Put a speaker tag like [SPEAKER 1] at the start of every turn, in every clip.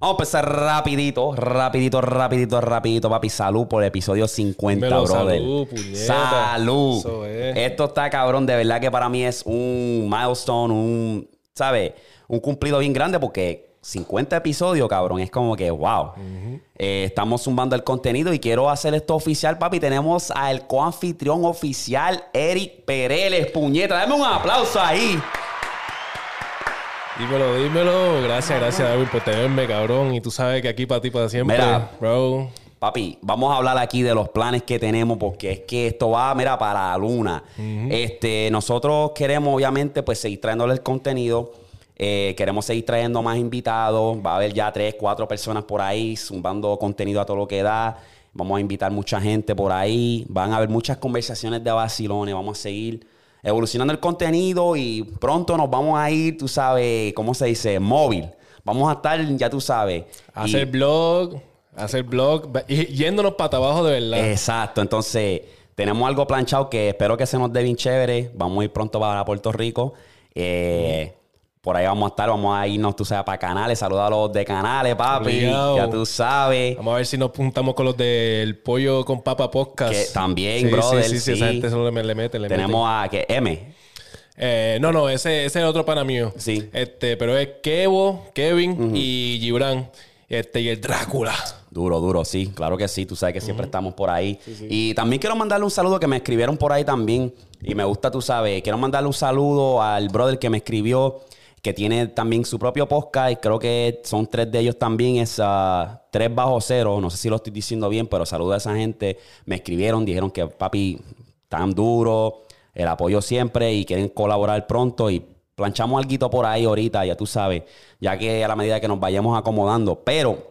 [SPEAKER 1] Vamos a empezar rapidito, rapidito, rapidito, rapidito, papi. Salud por el episodio 50,
[SPEAKER 2] Dímelo,
[SPEAKER 1] brother.
[SPEAKER 2] salud, puñeta.
[SPEAKER 1] Salud.
[SPEAKER 2] Eso es.
[SPEAKER 1] Esto está cabrón, de verdad que para mí es un milestone, un, ¿sabes? Un cumplido bien grande porque 50 episodios, cabrón, es como que, wow. Eh, estamos zumbando el contenido y quiero hacer esto oficial, papi. Tenemos al coanfitrión oficial, Eric Pereles, puñeta. Dame un aplauso ahí.
[SPEAKER 2] Dímelo, dímelo. Gracias, gracias, David, por tenerme, cabrón. Y tú sabes que aquí para ti, para siempre,
[SPEAKER 1] Mira.
[SPEAKER 2] bro.
[SPEAKER 1] Papi, vamos a hablar aquí de los planes que tenemos porque es que esto va, mira, para la luna. Este, nosotros queremos, obviamente, pues seguir trayéndole el contenido. Eh, queremos seguir trayendo más invitados. Va a haber ya tres, cuatro personas por ahí zumbando contenido a todo lo que da. Vamos a invitar mucha gente por ahí. Van a haber muchas conversaciones de vacilones. Vamos a seguir evolucionando el contenido y pronto nos vamos a ir, tú sabes, ¿cómo se dice? Móvil. Vamos a estar, ya tú sabes. y-
[SPEAKER 2] Hacer blog, hacer blog, y yéndonos para abajo de verdad.
[SPEAKER 1] Exacto, entonces tenemos algo planchado que espero que se nos dé bien chévere. Vamos a ir pronto para Puerto Rico. Eh, Por ahí vamos a estar, vamos a irnos, tú sabes, para canales. Saluda a los de canales, papi.
[SPEAKER 2] Obligado.
[SPEAKER 1] Ya tú sabes.
[SPEAKER 2] Vamos a ver si nos juntamos con los del pollo con papa podcast.
[SPEAKER 1] Que también,
[SPEAKER 2] sí,
[SPEAKER 1] brother,
[SPEAKER 2] Sí, sí, sí, esa
[SPEAKER 1] sí.
[SPEAKER 2] gente solo le, le mete, le
[SPEAKER 1] Tenemos a que M.
[SPEAKER 2] Eh, no, no, ese, ese es otro pana mío.
[SPEAKER 1] Sí.
[SPEAKER 2] Este, pero es Kevo, Kevin y Gibran. Este, y el Drácula.
[SPEAKER 1] Duro, duro, sí, claro que sí, tú sabes que siempre estamos por ahí. Y también quiero mandarle un saludo que me escribieron por ahí también. Y me gusta, tú sabes, quiero mandarle un saludo al brother que me escribió, que tiene también su propio podcast. Creo que son tres de ellos también, es ah, tres bajo cero. No sé si lo estoy diciendo bien, pero saludo a esa gente. Me escribieron, dijeron que papi, tan duro, el apoyo siempre y quieren colaborar pronto. Y planchamos algo por ahí ahorita, ya tú sabes, ya que a la medida que nos vayamos acomodando. Pero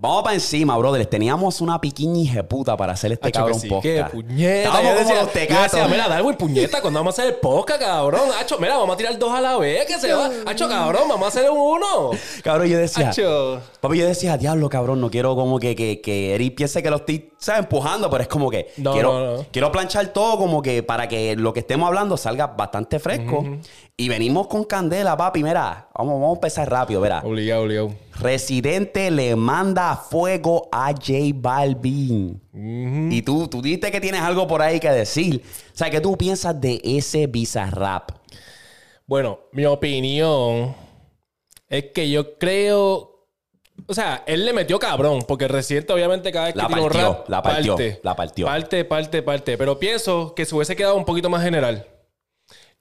[SPEAKER 1] Vamos para encima, brother. Teníamos una piquiña hijeputa para hacer este
[SPEAKER 2] Hacho, que
[SPEAKER 1] cabrón
[SPEAKER 2] sí,
[SPEAKER 1] podcast.
[SPEAKER 2] que puñeta.
[SPEAKER 1] Estábamos como los tecatos.
[SPEAKER 2] decía, mira, Darwin, puñeta, cuando vamos a hacer el podcast, cabrón. Hacho, mira, vamos a tirar dos a la vez, que se va. Hacho, cabrón, vamos a hacer uno.
[SPEAKER 1] Cabrón, yo decía...
[SPEAKER 2] Hacho.
[SPEAKER 1] Papi, yo decía, diablo, cabrón, no quiero como que, que, que Eric piense que lo estoy, ¿sabes? Empujando, pero es como que
[SPEAKER 2] No,
[SPEAKER 1] quiero,
[SPEAKER 2] no, no.
[SPEAKER 1] quiero planchar todo como que para que lo que estemos hablando salga bastante fresco. Y venimos con candela, papi. Mira, vamos, vamos a empezar rápido, mira.
[SPEAKER 2] Obligado, obligado.
[SPEAKER 1] Residente le manda fuego a J Balvin. Y tú, tú dijiste que tienes algo por ahí que decir. O sea, ¿qué tú piensas de ese bizarrap?
[SPEAKER 2] Bueno, mi opinión es que yo creo. O sea, él le metió cabrón, porque el Residente, obviamente, cada vez que
[SPEAKER 1] La
[SPEAKER 2] tira un
[SPEAKER 1] partió,
[SPEAKER 2] rap,
[SPEAKER 1] la partió,
[SPEAKER 2] parte,
[SPEAKER 1] la partió.
[SPEAKER 2] Parte, parte, parte. Pero pienso que se hubiese quedado un poquito más general.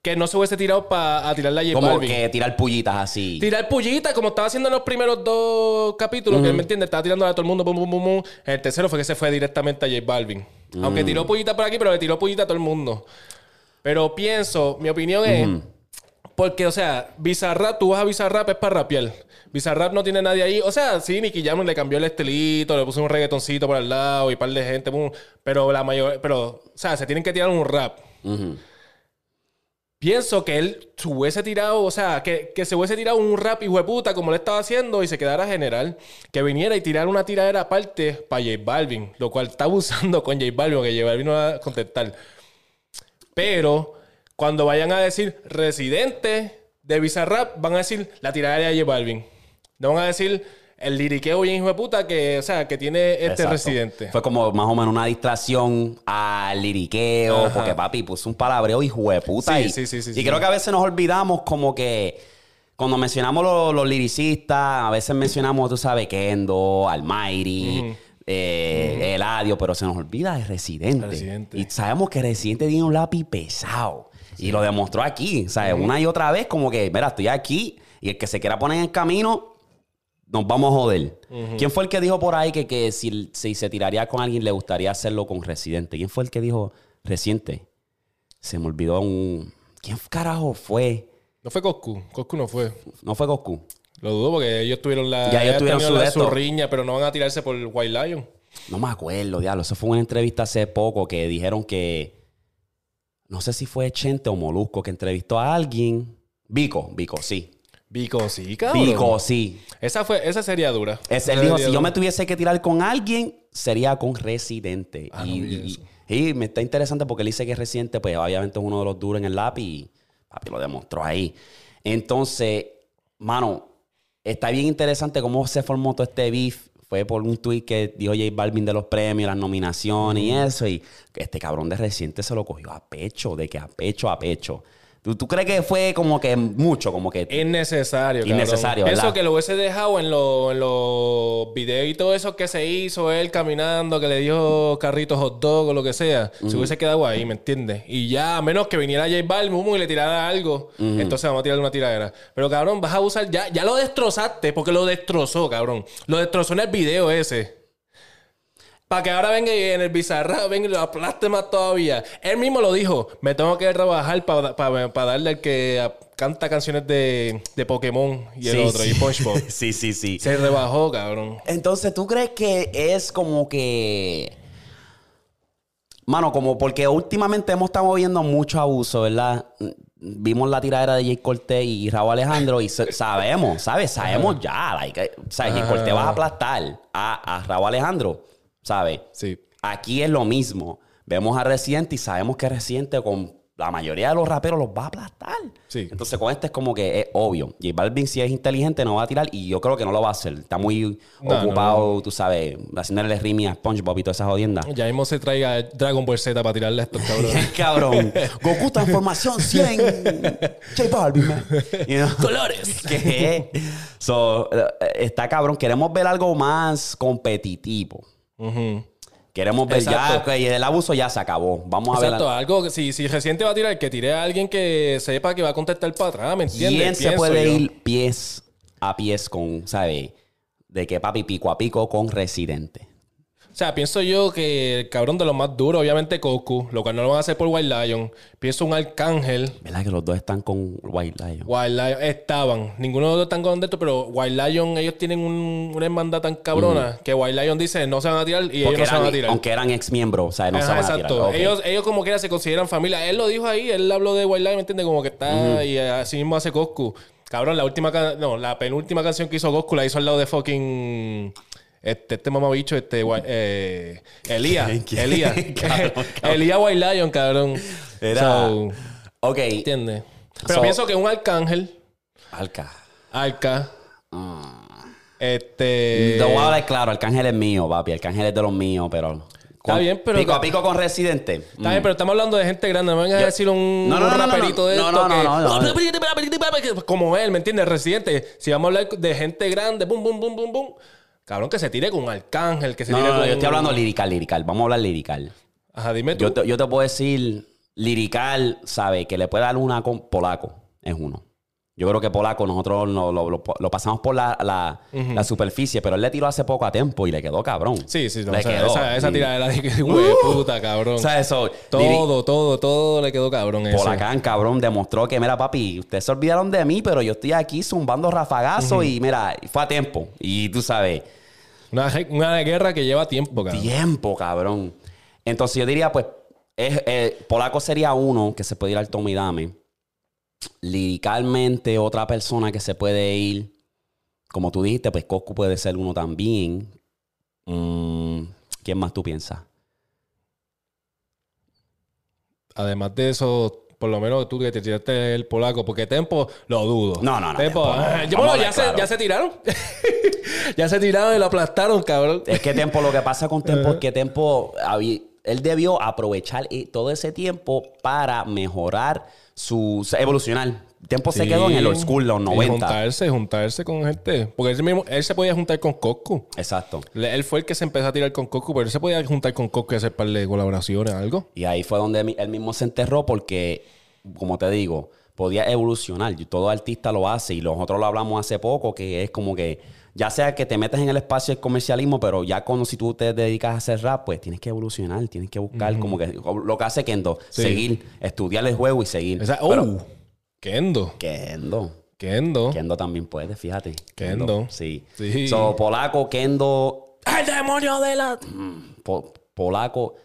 [SPEAKER 2] Que no se hubiese tirado para tirarle a J
[SPEAKER 1] Como
[SPEAKER 2] Balvin.
[SPEAKER 1] que tirar pullitas así.
[SPEAKER 2] Tirar pullita, como estaba haciendo en los primeros dos capítulos, que me entiende, estaba tirando a todo el mundo, pum, pum, pum, pum. El tercero fue que se fue directamente a J Balvin. Aunque tiró pullita por aquí, pero le tiró pullita a todo el mundo. Pero pienso, mi opinión es, porque, o sea, Bizarrap, tú vas a Bizarrap es para rapear. Bizarrap no tiene nadie ahí. O sea, sí, Nicky Jam le cambió el estilito, le puso un reggaetoncito por al lado y un par de gente, pum. pero la mayor, pero, o sea, se tienen que tirar un rap. Pienso que él se hubiese tirado, o sea, que, que se hubiese tirado un rap hijo de puta como le estaba haciendo y se quedara general. Que viniera y tirara una tiradera aparte para J Balvin, lo cual está abusando con J Balvin, porque J Balvin no va a contestar. Pero cuando vayan a decir residente de Bizarrap, van a decir la tiradera de J Balvin. No van a decir el liriqueo bien hijo de puta que, o sea, que tiene este
[SPEAKER 1] Exacto.
[SPEAKER 2] residente.
[SPEAKER 1] Fue como más o menos una distracción al liriqueo,
[SPEAKER 2] Ajá.
[SPEAKER 1] porque papi puso un palabreo hijo de puta.
[SPEAKER 2] Sí,
[SPEAKER 1] y,
[SPEAKER 2] sí, sí, sí,
[SPEAKER 1] y
[SPEAKER 2] sí.
[SPEAKER 1] creo que a veces nos olvidamos como que cuando mencionamos los, los liricistas, a veces mencionamos, tú sabes, Kendo, Almighty, eh, Eladio, pero se nos olvida de Residente.
[SPEAKER 2] Residente.
[SPEAKER 1] Y sabemos que Residente tiene un lápiz pesado. Y lo demostró aquí, ¿sabes? Una y otra vez, como que, mira, estoy aquí y el que se quiera poner en el camino, nos vamos a joder. ¿Quién fue el que dijo por ahí que, que si, si se tiraría con alguien le gustaría hacerlo con Residente? ¿Quién fue el que dijo Reciente? Se me olvidó un... ¿Quién carajo fue?
[SPEAKER 2] No fue Coscu. Coscu no fue.
[SPEAKER 1] No fue Goku.
[SPEAKER 2] Lo dudo porque ellos tuvieron la,
[SPEAKER 1] Ya ellos tuvieron su
[SPEAKER 2] la-
[SPEAKER 1] esto.
[SPEAKER 2] riña, pero no van a tirarse por White Lion.
[SPEAKER 1] No me acuerdo, diablo. Eso fue una entrevista hace poco que dijeron que. No sé si fue Chente o Molusco que entrevistó a alguien. Vico, Vico, sí.
[SPEAKER 2] Vico, sí, cabrón.
[SPEAKER 1] Vico, sí.
[SPEAKER 2] Esa, fue, esa sería dura.
[SPEAKER 1] Es- él dijo: si yo me tuviese que tirar con alguien, sería con Residente.
[SPEAKER 2] Ah,
[SPEAKER 1] y,
[SPEAKER 2] no
[SPEAKER 1] y- me está interesante porque él dice que Residente, pues obviamente es uno de los duros en el lápiz y papi lo demostró ahí. Entonces, mano, está bien interesante cómo se formó todo este beef. Fue por un tweet que dio J Balvin de los premios, las nominaciones y eso. Y este cabrón de Residente se lo cogió a pecho, de que a pecho a pecho. ¿Tú, tú crees que fue como que mucho, como que...
[SPEAKER 2] Innecesario, cabrón.
[SPEAKER 1] Innecesario,
[SPEAKER 2] Pienso
[SPEAKER 1] ¿verdad?
[SPEAKER 2] que lo hubiese dejado en, lo- en los videos y todo eso que se hizo, él caminando, que le dio carritos hot dog o lo que sea. Se hubiese quedado ahí, ¿me entiendes? Y ya, a menos que viniera J Balvin y le tirara algo, entonces vamos a tirarle una tiradera. Pero cabrón, vas a usar, ya, ya lo destrozaste, porque lo destrozó, cabrón. Lo destrozó en el video ese. Para que ahora venga y en el bizarra venga y lo aplaste más todavía. Él mismo lo dijo. Me tengo que trabajar para darle al que canta canciones de, de Pokémon y el
[SPEAKER 1] Sí,
[SPEAKER 2] otro,
[SPEAKER 1] sí.
[SPEAKER 2] y SpongeBob.
[SPEAKER 1] sí, sí, sí.
[SPEAKER 2] Se rebajó, cabrón.
[SPEAKER 1] Entonces, ¿tú crees que es como que... Mano, como porque últimamente hemos estado viendo mucho abuso, ¿verdad? Vimos la tiradera de Jay Cortés y Raúl Alejandro y sa- sabemos, ¿sabes? Sabemos ya. Like, o sea, Jay Cortés va a aplastar a, a Raúl Alejandro, ¿sabes?
[SPEAKER 2] Sí.
[SPEAKER 1] Aquí es lo mismo. Vemos a Residente y sabemos que Residente con la mayoría de los raperos los va a aplastar.
[SPEAKER 2] Sí.
[SPEAKER 1] Entonces con este es como que es obvio. J Balvin si es inteligente no va a tirar y yo creo que no lo va a hacer. Está muy
[SPEAKER 2] No,
[SPEAKER 1] ocupado, tú sabes, haciéndole rimi a SpongeBob y todas esas jodiendas.
[SPEAKER 2] Ya mismo se traiga Dragon Ball Z para tirarle a estos cabrones.
[SPEAKER 1] Cabrón. Goku transformación 100. J Balvin, man. You know?
[SPEAKER 2] Colores.
[SPEAKER 1] ¿Qué? So, eh, está cabrón. Queremos ver algo más competitivo. Queremos ver ya, ok, el abuso ya se acabó. Vamos a ver.
[SPEAKER 2] Exacto, algo que si, si reciente va a tirar, que tire a alguien que sepa que va a contestar para atrás, ¿me entiendes?
[SPEAKER 1] ¿Quién se puede
[SPEAKER 2] yo.
[SPEAKER 1] ir pies a pies con, ¿sabes? De que papi pico a pico con Residente.
[SPEAKER 2] O sea, pienso yo que el cabrón de los más duros, obviamente Goku, lo cual no lo van a hacer por White Lion. Pienso un Arcángel.
[SPEAKER 1] ¿Verdad que los dos están con White Lion?
[SPEAKER 2] White Lion estaban. Ninguno de los dos están con esto, pero White Lion, ellos tienen un- una hermandad tan cabrona que White Lion dice no se van a tirar y ellos
[SPEAKER 1] Porque
[SPEAKER 2] no se van a tirar.
[SPEAKER 1] aunque eran ex miembros, o sea, no se
[SPEAKER 2] Ajá,
[SPEAKER 1] van a
[SPEAKER 2] exacto.
[SPEAKER 1] tirar. Ok.
[SPEAKER 2] Ellos, ellos como quiera se consideran familia. Él lo dijo ahí, él habló de White Lion, ¿me entiendes? Como que está y así mismo hace Goku. Cabrón, la última no, la penúltima canción que hizo Goku la hizo al lado de fucking este, este mamabicho, este eh, Elías. Elías. Elías White Lion, cabrón.
[SPEAKER 1] Era.
[SPEAKER 2] So,
[SPEAKER 1] ok.
[SPEAKER 2] ¿Entiendes? Pero
[SPEAKER 1] So-
[SPEAKER 2] pienso que un arcángel,
[SPEAKER 1] Alca.
[SPEAKER 2] arca,
[SPEAKER 1] Ah.
[SPEAKER 2] este.
[SPEAKER 1] Lo voy a hablar claro, Arcángel es mío, papi. Arcángel es de los míos, pero.
[SPEAKER 2] Está bien, pero-
[SPEAKER 1] Pico a pico con Residente.
[SPEAKER 2] Está bien, pero estamos hablando de gente grande. No me vengas a decir un,
[SPEAKER 1] No, no,
[SPEAKER 2] un
[SPEAKER 1] no, no, no,
[SPEAKER 2] raperito de
[SPEAKER 1] no,
[SPEAKER 2] esto
[SPEAKER 1] no,
[SPEAKER 2] que...
[SPEAKER 1] no, no, no.
[SPEAKER 2] Como él, ¿me entiendes? Residente. Si vamos a hablar de gente grande, bum, bum, bum, bum, bum. Cabrón, que se tire con un arcángel, que se
[SPEAKER 1] No,
[SPEAKER 2] tire
[SPEAKER 1] no,
[SPEAKER 2] con...
[SPEAKER 1] yo estoy hablando lirical, lirical. Vamos a hablar lirical.
[SPEAKER 2] Ajá, dime tú.
[SPEAKER 1] Yo te, yo te puedo decir, lirical, ¿sabe? Que le puede dar una con Polaco. Es uno. Yo creo que Polaco nosotros lo, lo- lo- lo pasamos por la, la- la superficie, pero él le tiró hace poco a tiempo y le quedó cabrón.
[SPEAKER 2] Sí, sí. no,
[SPEAKER 1] le
[SPEAKER 2] o sea,
[SPEAKER 1] quedó.
[SPEAKER 2] esa, esa tiradera de que, güey, puta, cabrón.
[SPEAKER 1] O sea, eso.
[SPEAKER 2] todo, todo, todo le quedó cabrón eso.
[SPEAKER 1] Polacán, cabrón, demostró que, mira, papi, ustedes se olvidaron de mí, pero yo estoy aquí zumbando rafagazo y, mira, fue a tiempo. Y tú sabes,
[SPEAKER 2] Una, guerra que lleva tiempo, cabrón.
[SPEAKER 1] tiempo, cabrón. Entonces yo diría, pues, es- eh, Polaco sería uno que se puede ir al Tommy Dame. Liricalmente, otra persona que se puede ir, como tú dijiste, pues Coscu puede ser uno también. Mm, ¿Quién más tú piensas?
[SPEAKER 2] Además de eso, por lo menos tú que te tiraste el polaco, porque Tempo lo dudo.
[SPEAKER 1] No, no, no,
[SPEAKER 2] Tempo,
[SPEAKER 1] Tempo no.
[SPEAKER 2] ah, bueno, ya, se, ya se tiraron. ya se tiraron y lo aplastaron, cabrón.
[SPEAKER 1] Es que Tempo, lo que pasa con Tempo es que Tempo, él debió aprovechar eh, todo ese tiempo para mejorar su, evolucionar. Tempo se quedó en el old school, los
[SPEAKER 2] Y
[SPEAKER 1] 90.
[SPEAKER 2] juntarse, juntarse con gente. Porque él, mismo, él se podía juntar con Coscu.
[SPEAKER 1] Exacto.
[SPEAKER 2] Él fue el que se empezó a tirar con Coscu, pero él se podía juntar con Coscu y hacer par de colaboraciones, algo.
[SPEAKER 1] Y ahí fue donde él mismo se enterró porque, como te digo, podía evolucionar. Y Todo artista lo hace y nosotros lo hablamos hace poco, que es como que, ya sea que te metes en el espacio del comercialismo, pero ya cuando si tú te dedicas a hacer rap, pues tienes que evolucionar, tienes que buscar como que lo que hace Kendo,
[SPEAKER 2] Sí.
[SPEAKER 1] seguir, estudiar el juego y seguir.
[SPEAKER 2] Esa,
[SPEAKER 1] Pero-
[SPEAKER 2] ¡Oh! Kendo.
[SPEAKER 1] Kendo.
[SPEAKER 2] Kendo.
[SPEAKER 1] Kendo también puede, fíjate.
[SPEAKER 2] Kendo.
[SPEAKER 1] Sí.
[SPEAKER 2] Sí.
[SPEAKER 1] So, polaco, Kendo.
[SPEAKER 2] ¡El demonio de la...
[SPEAKER 1] po- polaco.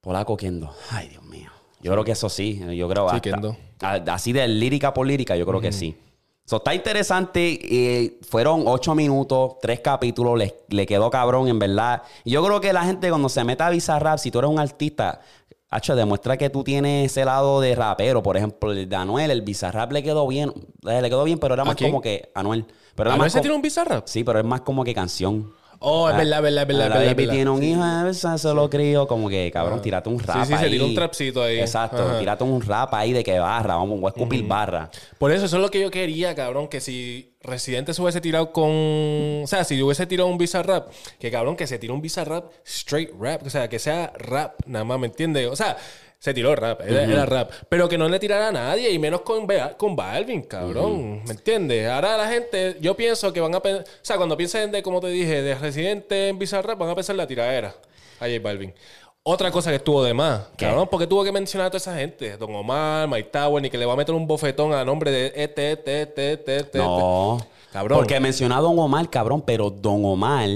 [SPEAKER 1] Polaco, Kendo. Ay, Dios mío. Yo creo que eso sí. Yo creo
[SPEAKER 2] Sí,
[SPEAKER 1] hasta-
[SPEAKER 2] Kendo.
[SPEAKER 1] Así de lírica por lírica, yo creo que sí. So, está interesante. eh, fueron ocho minutos, tres capítulos. Le, le quedó cabrón, en verdad. Y yo creo que la gente cuando se meta a Bizarrap, si tú eres un artista, hacho, demuestra que tú tienes ese lado de rapero. Por ejemplo, el de Anuel, el Bizarrap le quedó bien. eh, Le quedó bien, pero era más como que Anuel. Pero era
[SPEAKER 2] ¿A no
[SPEAKER 1] más
[SPEAKER 2] se
[SPEAKER 1] como-
[SPEAKER 2] tiró un bizarrap?
[SPEAKER 1] Sí, pero es más como que canción.
[SPEAKER 2] Oh, es
[SPEAKER 1] Ah,
[SPEAKER 2] verdad, verdad, verdad,
[SPEAKER 1] la
[SPEAKER 2] verdad,
[SPEAKER 1] baby tiene un hijo, se lo crío. Como que, cabrón, tírate un rap
[SPEAKER 2] sí, se
[SPEAKER 1] ahí.
[SPEAKER 2] tiró un trapcito ahí.
[SPEAKER 1] Exacto, tírate un rap ahí de que barra. Vamos, voy a escupir barra.
[SPEAKER 2] Por eso, eso es lo que yo quería, cabrón. Que si Residente se hubiese tirado con. O sea, si hubiese tirado un Bizarrap, que cabrón, que se tire un Bizarrap straight rap. O sea, que sea rap, nada más, ¿me entiendes? O sea, se tiró rap, era, era rap. Pero que no le tirara a nadie, y menos con, con Balvin, cabrón. ¿Me entiendes? Ahora la gente, yo pienso que van a pensar. O sea, cuando piensen de, como te dije, de Residente en Bizarrap, van a pensar en la tiradera a J Balvin. Otra cosa que estuvo de más,
[SPEAKER 1] ¿Qué?
[SPEAKER 2] cabrón, porque tuvo que mencionar a toda esa gente. Don Omar, Mike Tower, ni que le va a meter un bofetón a nombre de este, este, este, este, este.
[SPEAKER 1] No.
[SPEAKER 2] Cabrón.
[SPEAKER 1] Porque mencionó a Don Omar, cabrón, pero Don Omar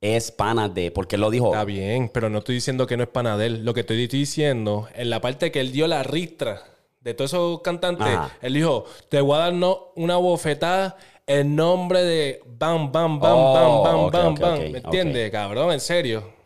[SPEAKER 1] es pana de. Porque él lo dijo.
[SPEAKER 2] Está bien, pero no estoy diciendo que no es panadel. Lo que estoy diciendo, en la parte que él dio la ristra de todos esos cantantes,
[SPEAKER 1] Ajá.
[SPEAKER 2] él dijo, te voy a dar no- una bofetada en nombre de bam, bam, bam,
[SPEAKER 1] Oh,
[SPEAKER 2] bam, bam,
[SPEAKER 1] ok,
[SPEAKER 2] bam, bam. ¿Me entiendes, cabrón? En serio.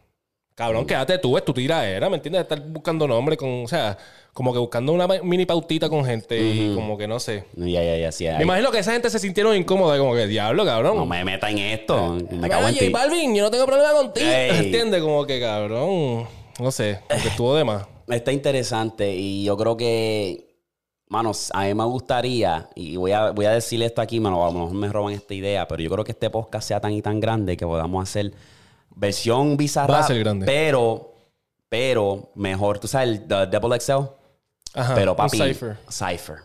[SPEAKER 2] Cabrón, quédate tú, es tu tiraera, ¿me entiendes? Estar buscando nombre con, o sea, como que buscando una mini pautita con gente y como que no sé.
[SPEAKER 1] Ya, ya, ya, sí.
[SPEAKER 2] Me imagino que esa gente se sintieron incómoda, como que diablo, cabrón.
[SPEAKER 1] No me meta en esto. Me cago en ti.
[SPEAKER 2] Balvin, yo no tengo problema contigo. ¿Entiendes? Como que cabrón. No sé, estuvo de más.
[SPEAKER 1] Está interesante y yo creo que, manos, a mí me gustaría, y voy a, voy a decirle esto aquí, mano, a lo mejor me roban esta idea, pero yo creo que este podcast sea tan y tan grande que podamos hacer versión bizarra,
[SPEAKER 2] Va a ser grande.
[SPEAKER 1] pero, pero mejor, tú sabes, el Double XL,
[SPEAKER 2] Ajá.
[SPEAKER 1] pero
[SPEAKER 2] un
[SPEAKER 1] papi,
[SPEAKER 2] cipher.
[SPEAKER 1] Cypher.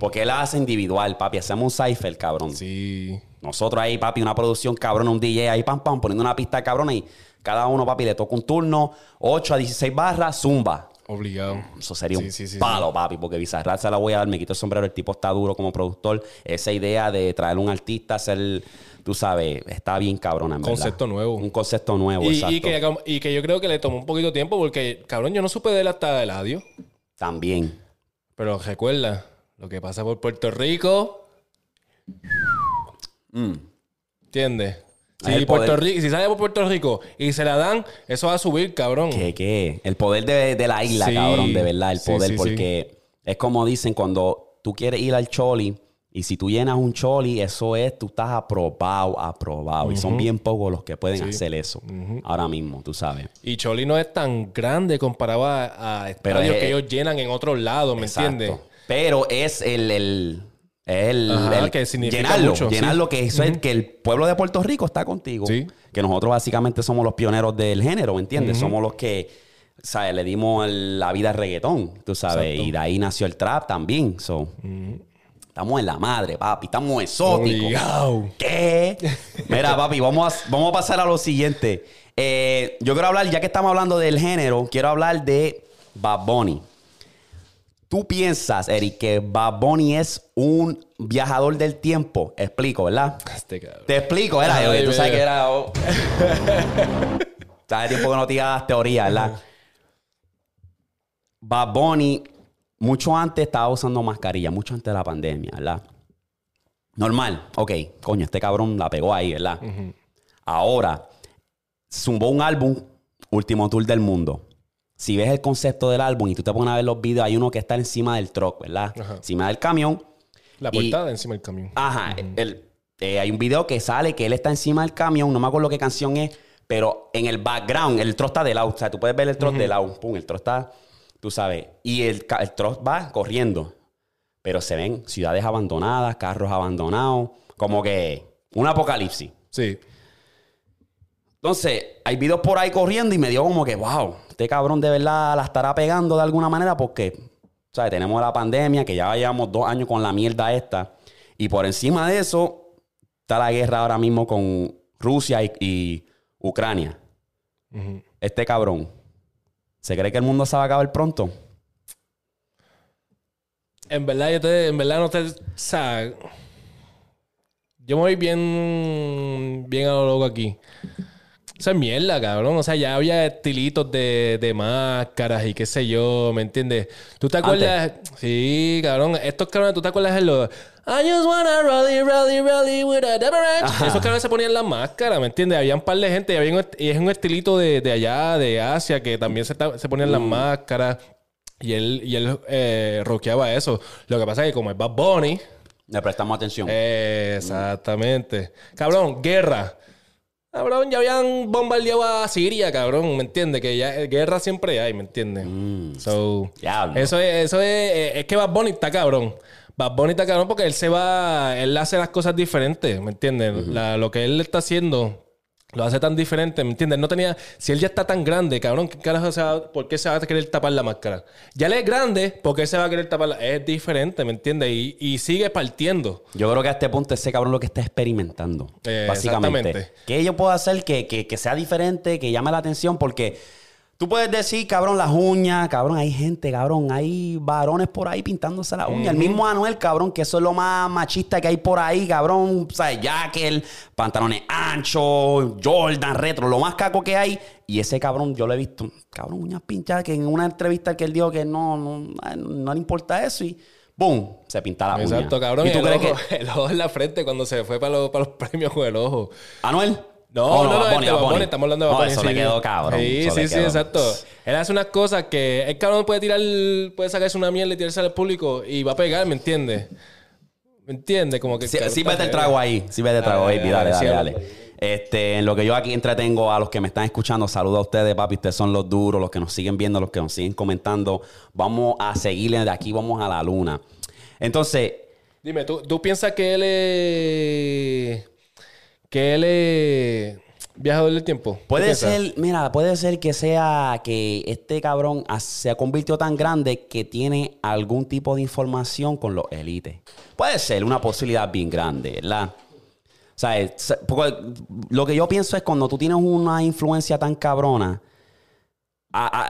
[SPEAKER 1] Porque él hace individual, papi, hacemos un cipher, cabrón.
[SPEAKER 2] Sí.
[SPEAKER 1] Nosotros ahí, papi, una producción cabrón, un DJ ahí, pam, pam, poniendo una pista cabrona y cada uno, papi, le toca un turno, 8 a 16 barras, zumba.
[SPEAKER 2] Obligado.
[SPEAKER 1] Eso sería
[SPEAKER 2] Sí,
[SPEAKER 1] un
[SPEAKER 2] sí, sí,
[SPEAKER 1] palo, papi, porque Bizarrap se la voy a dar, me quito el sombrero, el tipo está duro como productor. Esa idea de traer un artista, hacer, tú sabes, está bien cabrona, en verdad.
[SPEAKER 2] Concepto nuevo.
[SPEAKER 1] Un concepto nuevo,
[SPEAKER 2] Y,
[SPEAKER 1] exacto.
[SPEAKER 2] y que, y que yo creo que le tomó un poquito de tiempo porque, cabrón, yo no supe de él hasta el adiós.
[SPEAKER 1] También.
[SPEAKER 2] Pero recuerda, lo que pasa por Puerto Rico. ¿Entiendes?
[SPEAKER 1] Es el
[SPEAKER 2] Si, Puerto. Rico, si sale por Puerto Rico y se la dan, eso va a subir, cabrón.
[SPEAKER 1] ¿Qué, qué? El poder de, de la isla,
[SPEAKER 2] Sí.
[SPEAKER 1] cabrón, de verdad, el
[SPEAKER 2] Sí,
[SPEAKER 1] poder,
[SPEAKER 2] sí,
[SPEAKER 1] porque es como dicen, cuando tú quieres ir al choli y si tú llenas un choli, eso es, tú estás aprobado, aprobado. Y son bien pocos los que pueden hacer eso ahora mismo, tú sabes.
[SPEAKER 2] Y Choli no es tan grande comparado a, a estadios
[SPEAKER 1] es-
[SPEAKER 2] que ellos llenan en otros lados, ¿me
[SPEAKER 1] Exacto.
[SPEAKER 2] entiendes?
[SPEAKER 1] Pero es el, el, el,
[SPEAKER 2] Ajá,
[SPEAKER 1] el-
[SPEAKER 2] que
[SPEAKER 1] llenarlo,
[SPEAKER 2] mucho, sí.
[SPEAKER 1] llenarlo que eso es que el pueblo de Puerto Rico está contigo.
[SPEAKER 2] Sí.
[SPEAKER 1] Que nosotros básicamente somos los pioneros del género, ¿me entiendes? Somos los que, ¿sabes? Le dimos el- la vida al reggaetón, tú sabes.
[SPEAKER 2] Exacto.
[SPEAKER 1] Y de ahí nació el trap también. So, Estamos en la madre, papi. Estamos exóticos.
[SPEAKER 2] Obligado.
[SPEAKER 1] ¿Qué? Mira, papi, vamos a, vamos a pasar a lo siguiente. Eh, yo quiero hablar, ya que estamos hablando del género, quiero hablar de Bad Bunny. ¿Tú piensas, Eric, que Bad Bunny es un viajador del tiempo? Explico, ¿verdad?
[SPEAKER 2] Este.
[SPEAKER 1] Te explico, Oye, tú sabes que era... oh. Hace tiempo que no te digas teoría, ¿verdad? Bad Bunny, mucho antes estaba usando mascarilla, mucho antes de la pandemia, ¿verdad? Normal, ok, coño, este cabrón la pegó ahí, ¿verdad? Ahora, zumbó un álbum, Último Tour del Mundo. Si ves el concepto del álbum y tú te pones a ver los videos, hay uno que está encima del truck, ¿verdad?
[SPEAKER 2] Ajá.
[SPEAKER 1] Encima del camión.
[SPEAKER 2] La
[SPEAKER 1] Y-
[SPEAKER 2] portada encima del camión.
[SPEAKER 1] Ajá, el- eh, hay un video que sale que él está encima del camión, no me acuerdo qué canción es, pero en el background, el trozo está de lado, o sea, tú puedes ver el trozo de lado, pum, el trozo está, tú sabes, y el, el va corriendo, pero se ven ciudades abandonadas, carros abandonados, como que un apocalipsis.
[SPEAKER 2] Sí.
[SPEAKER 1] Entonces, hay videos por ahí corriendo y me dio como que, wow, este cabrón de verdad la estará pegando de alguna manera porque, ¿sabes? Tenemos la pandemia, que ya llevamos dos años con la mierda esta. Y por encima de eso, está la guerra ahora mismo con Rusia y, y Ucrania. Este cabrón, ¿se cree que el mundo se va a acabar pronto?
[SPEAKER 2] En verdad, yo te, en verdad no te. O sea, yo me voy bien. Bien a lo loco aquí. Es mierda, cabrón. O sea, ya había estilitos de, de máscaras y qué sé yo, ¿me entiendes? ¿Tú te acuerdas? Sí, cabrón. Estos cabrones, ¿tú te acuerdas de los... I just wanna rally, rally, rally with a Ajá. Esos cabrones se ponían la máscara, ¿me entiendes? Había un par de gente y, había un, y es un estilito de, de, allá, de Asia, que también se, se ponían las mm. máscaras. Y él, y él eh, rockeaba eso. Lo que pasa es que como es Bad Bunny...
[SPEAKER 1] Le prestamos atención.
[SPEAKER 2] exactamente. Cabrón, guerra. Cabrón, ya habían bombardeado a Siria, cabrón, ¿me entiendes? Que ya guerra siempre hay, ¿me entiendes? Mm. So, eso es, eso es, es que Bad Bunny está cabrón. Bad Bunny está cabrón porque él se va, él hace las cosas diferentes, ¿me entiendes? lo que él está haciendo lo hace tan diferente, ¿me entiendes? No tenía. Si él ya está tan grande, cabrón, ¿qué carajo se va, ¿por qué se va a querer tapar la máscara? Ya él es grande, ¿por qué se va a querer tapar la Es diferente, ¿me entiendes? Y, sigue partiendo.
[SPEAKER 1] Yo creo que a este punto ese cabrón lo que está experimentando. Eh, básicamente. Que yo puedo hacer que, que sea diferente, que llame la atención, porque Tú puedes decir, cabrón, las uñas, cabrón, hay gente, cabrón, hay varones por ahí pintándose las uñas. El mismo Anuel, cabrón, que eso es lo más machista que hay por ahí, cabrón. O sea, el pantalones anchos, Jordan, retro, lo más caco que hay. Y ese cabrón, yo lo he visto, cabrón, uñas pinchadas, que en una entrevista que él dijo que no, no, no le importa eso y... ¡Boom! Se pinta la uña.
[SPEAKER 2] Exacto, cabrón. ¿Y tú crees que... el ojo en la frente cuando se fue para los, para los premios con el ojo.
[SPEAKER 1] ¿Anuel?
[SPEAKER 2] No, oh, no, no, no, este, estamos hablando de
[SPEAKER 1] Bad Eso le quedó cabrón.
[SPEAKER 2] Sí, sí, sí, exacto. Él hace unas cosas que el cabrón puede tirar, puede sacarse una mierda y tirarse al público y va a pegar, ¿me entiendes? ¿Me entiendes? Como que.
[SPEAKER 1] Sí, sí vete el trago ahí. Sí vete el trago ahí. Dale, dale, dale. Este, en lo que yo aquí entretengo a los que me están escuchando, saludo a ustedes, papi. Ustedes son los duros, los que nos siguen viendo, los que nos siguen comentando. Vamos a seguirle de aquí, vamos a la luna. Entonces.
[SPEAKER 2] Dime, ¿tú, tú piensas que él es. Que él es Viajador del tiempo.
[SPEAKER 1] Puede ser, mira, puede ser que sea que este cabrón se ha convirtió tan grande que tiene algún tipo de información con los élites. Puede ser una posibilidad bien grande, ¿verdad? O sea, lo que yo pienso es cuando tú tienes una influencia tan cabrona,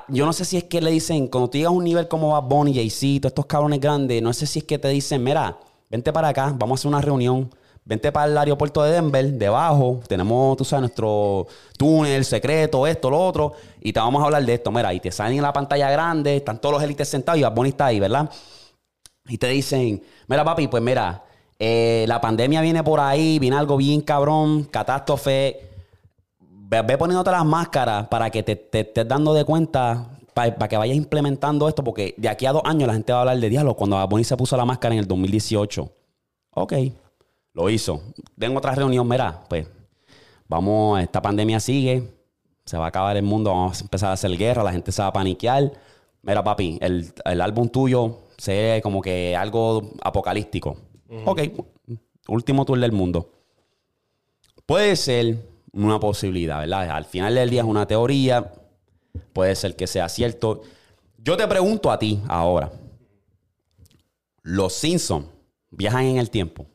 [SPEAKER 1] yo no sé si es que le dicen, cuando tú llegas a un nivel como Bad Bunny, Jay-Z, todos estos cabrones grandes, no sé si es que te dicen, mira, vente para acá, vamos a hacer una reunión vente para el aeropuerto de Denver, debajo, tenemos, tú sabes, nuestro túnel secreto, esto, lo otro, y te vamos a hablar de esto. Mira, y te salen en la pantalla grande, están todos los élites sentados y Bad Bunny está ahí, ¿verdad? Y te dicen, mira, papi, pues mira, eh, la pandemia viene por ahí, viene algo bien cabrón, catástrofe. Ve, poniéndote las máscaras para que te, estés dando de cuenta, para, que vayas implementando esto, porque de aquí a dos años la gente va a hablar de diálogo cuando Bad se puso la máscara en el 2018. Ok, lo hizo. Tengo otra reunión, mira, pues vamos, esta pandemia sigue, se va a acabar el mundo, vamos a empezar a hacer guerra, la gente se va a paniquear. Mira, papi, el, álbum tuyo se ve como que algo apocalíptico. Ok, último tour del mundo. Puede ser una posibilidad, ¿verdad? Al final del día es una teoría, puede ser que sea cierto. Yo te pregunto a ti ahora, ¿los Simpsons viajan en el tiempo?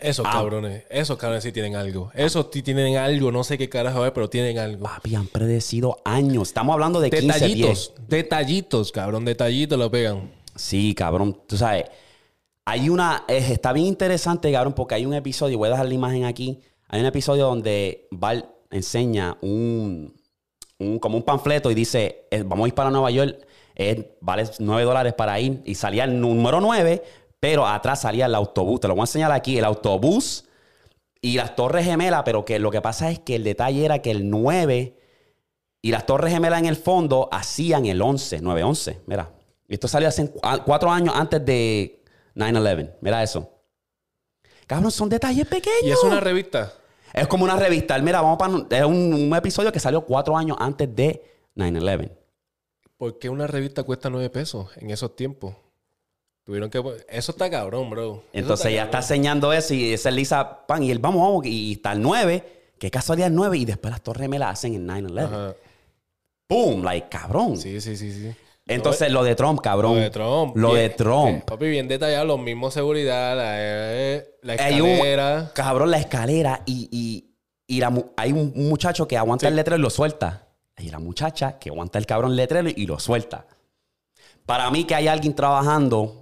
[SPEAKER 2] Esos ah. cabrones, esos cabrones sí tienen algo. Esos sí tienen algo, no sé qué carajo es, pero tienen algo.
[SPEAKER 1] Papi, han predecido años. Estamos hablando de
[SPEAKER 2] detallitos, detallitos, cabrón, detallitos lo pegan.
[SPEAKER 1] Sí, cabrón. Tú sabes, hay una, está bien interesante, cabrón, porque hay un episodio, voy a dejar la imagen aquí. Hay un episodio donde Val enseña un, un como un panfleto y dice, eh, vamos a ir para Nueva York, vale 9 dólares para ir. Y salía el número 9, pero atrás salía el autobús. Te lo voy a enseñar aquí. El autobús y las torres gemelas, pero que lo que pasa es que el detalle era que el 9 y las torres gemelas en el fondo hacían el 11, 9-11. Mira, esto salió hace cuatro años antes de 9-11. Mira eso. Cabrón, son detalles pequeños.
[SPEAKER 2] Y es una revista.
[SPEAKER 1] Es como una revista. Mira, vamos para. Es un, un episodio que salió cuatro años antes de 9-11.
[SPEAKER 2] ¿Por qué una revista cuesta nueve pesos en esos tiempos? Tuvieron que. Eso está cabrón, bro.
[SPEAKER 1] Entonces ya está enseñando eso y esa es Lisa Pan. Y él, vamos, vamos, y está el 9. Qué casualidad el 9. Y después las torres me la hacen en 9-11. ¡Pum! Like, cabrón.
[SPEAKER 2] Sí, sí, sí, sí.
[SPEAKER 1] Entonces, lo de Trump, cabrón.
[SPEAKER 2] Lo de Trump.
[SPEAKER 1] Lo de Trump.
[SPEAKER 2] Eh, papi, bien detallado, los mismos seguridad, la, eh, escalera.
[SPEAKER 1] cabrón, la escalera. Y, y, y hay un muchacho que aguanta el letrero y lo suelta. Y la muchacha que aguanta el cabrón letrero y lo suelta. Para mí que hay alguien trabajando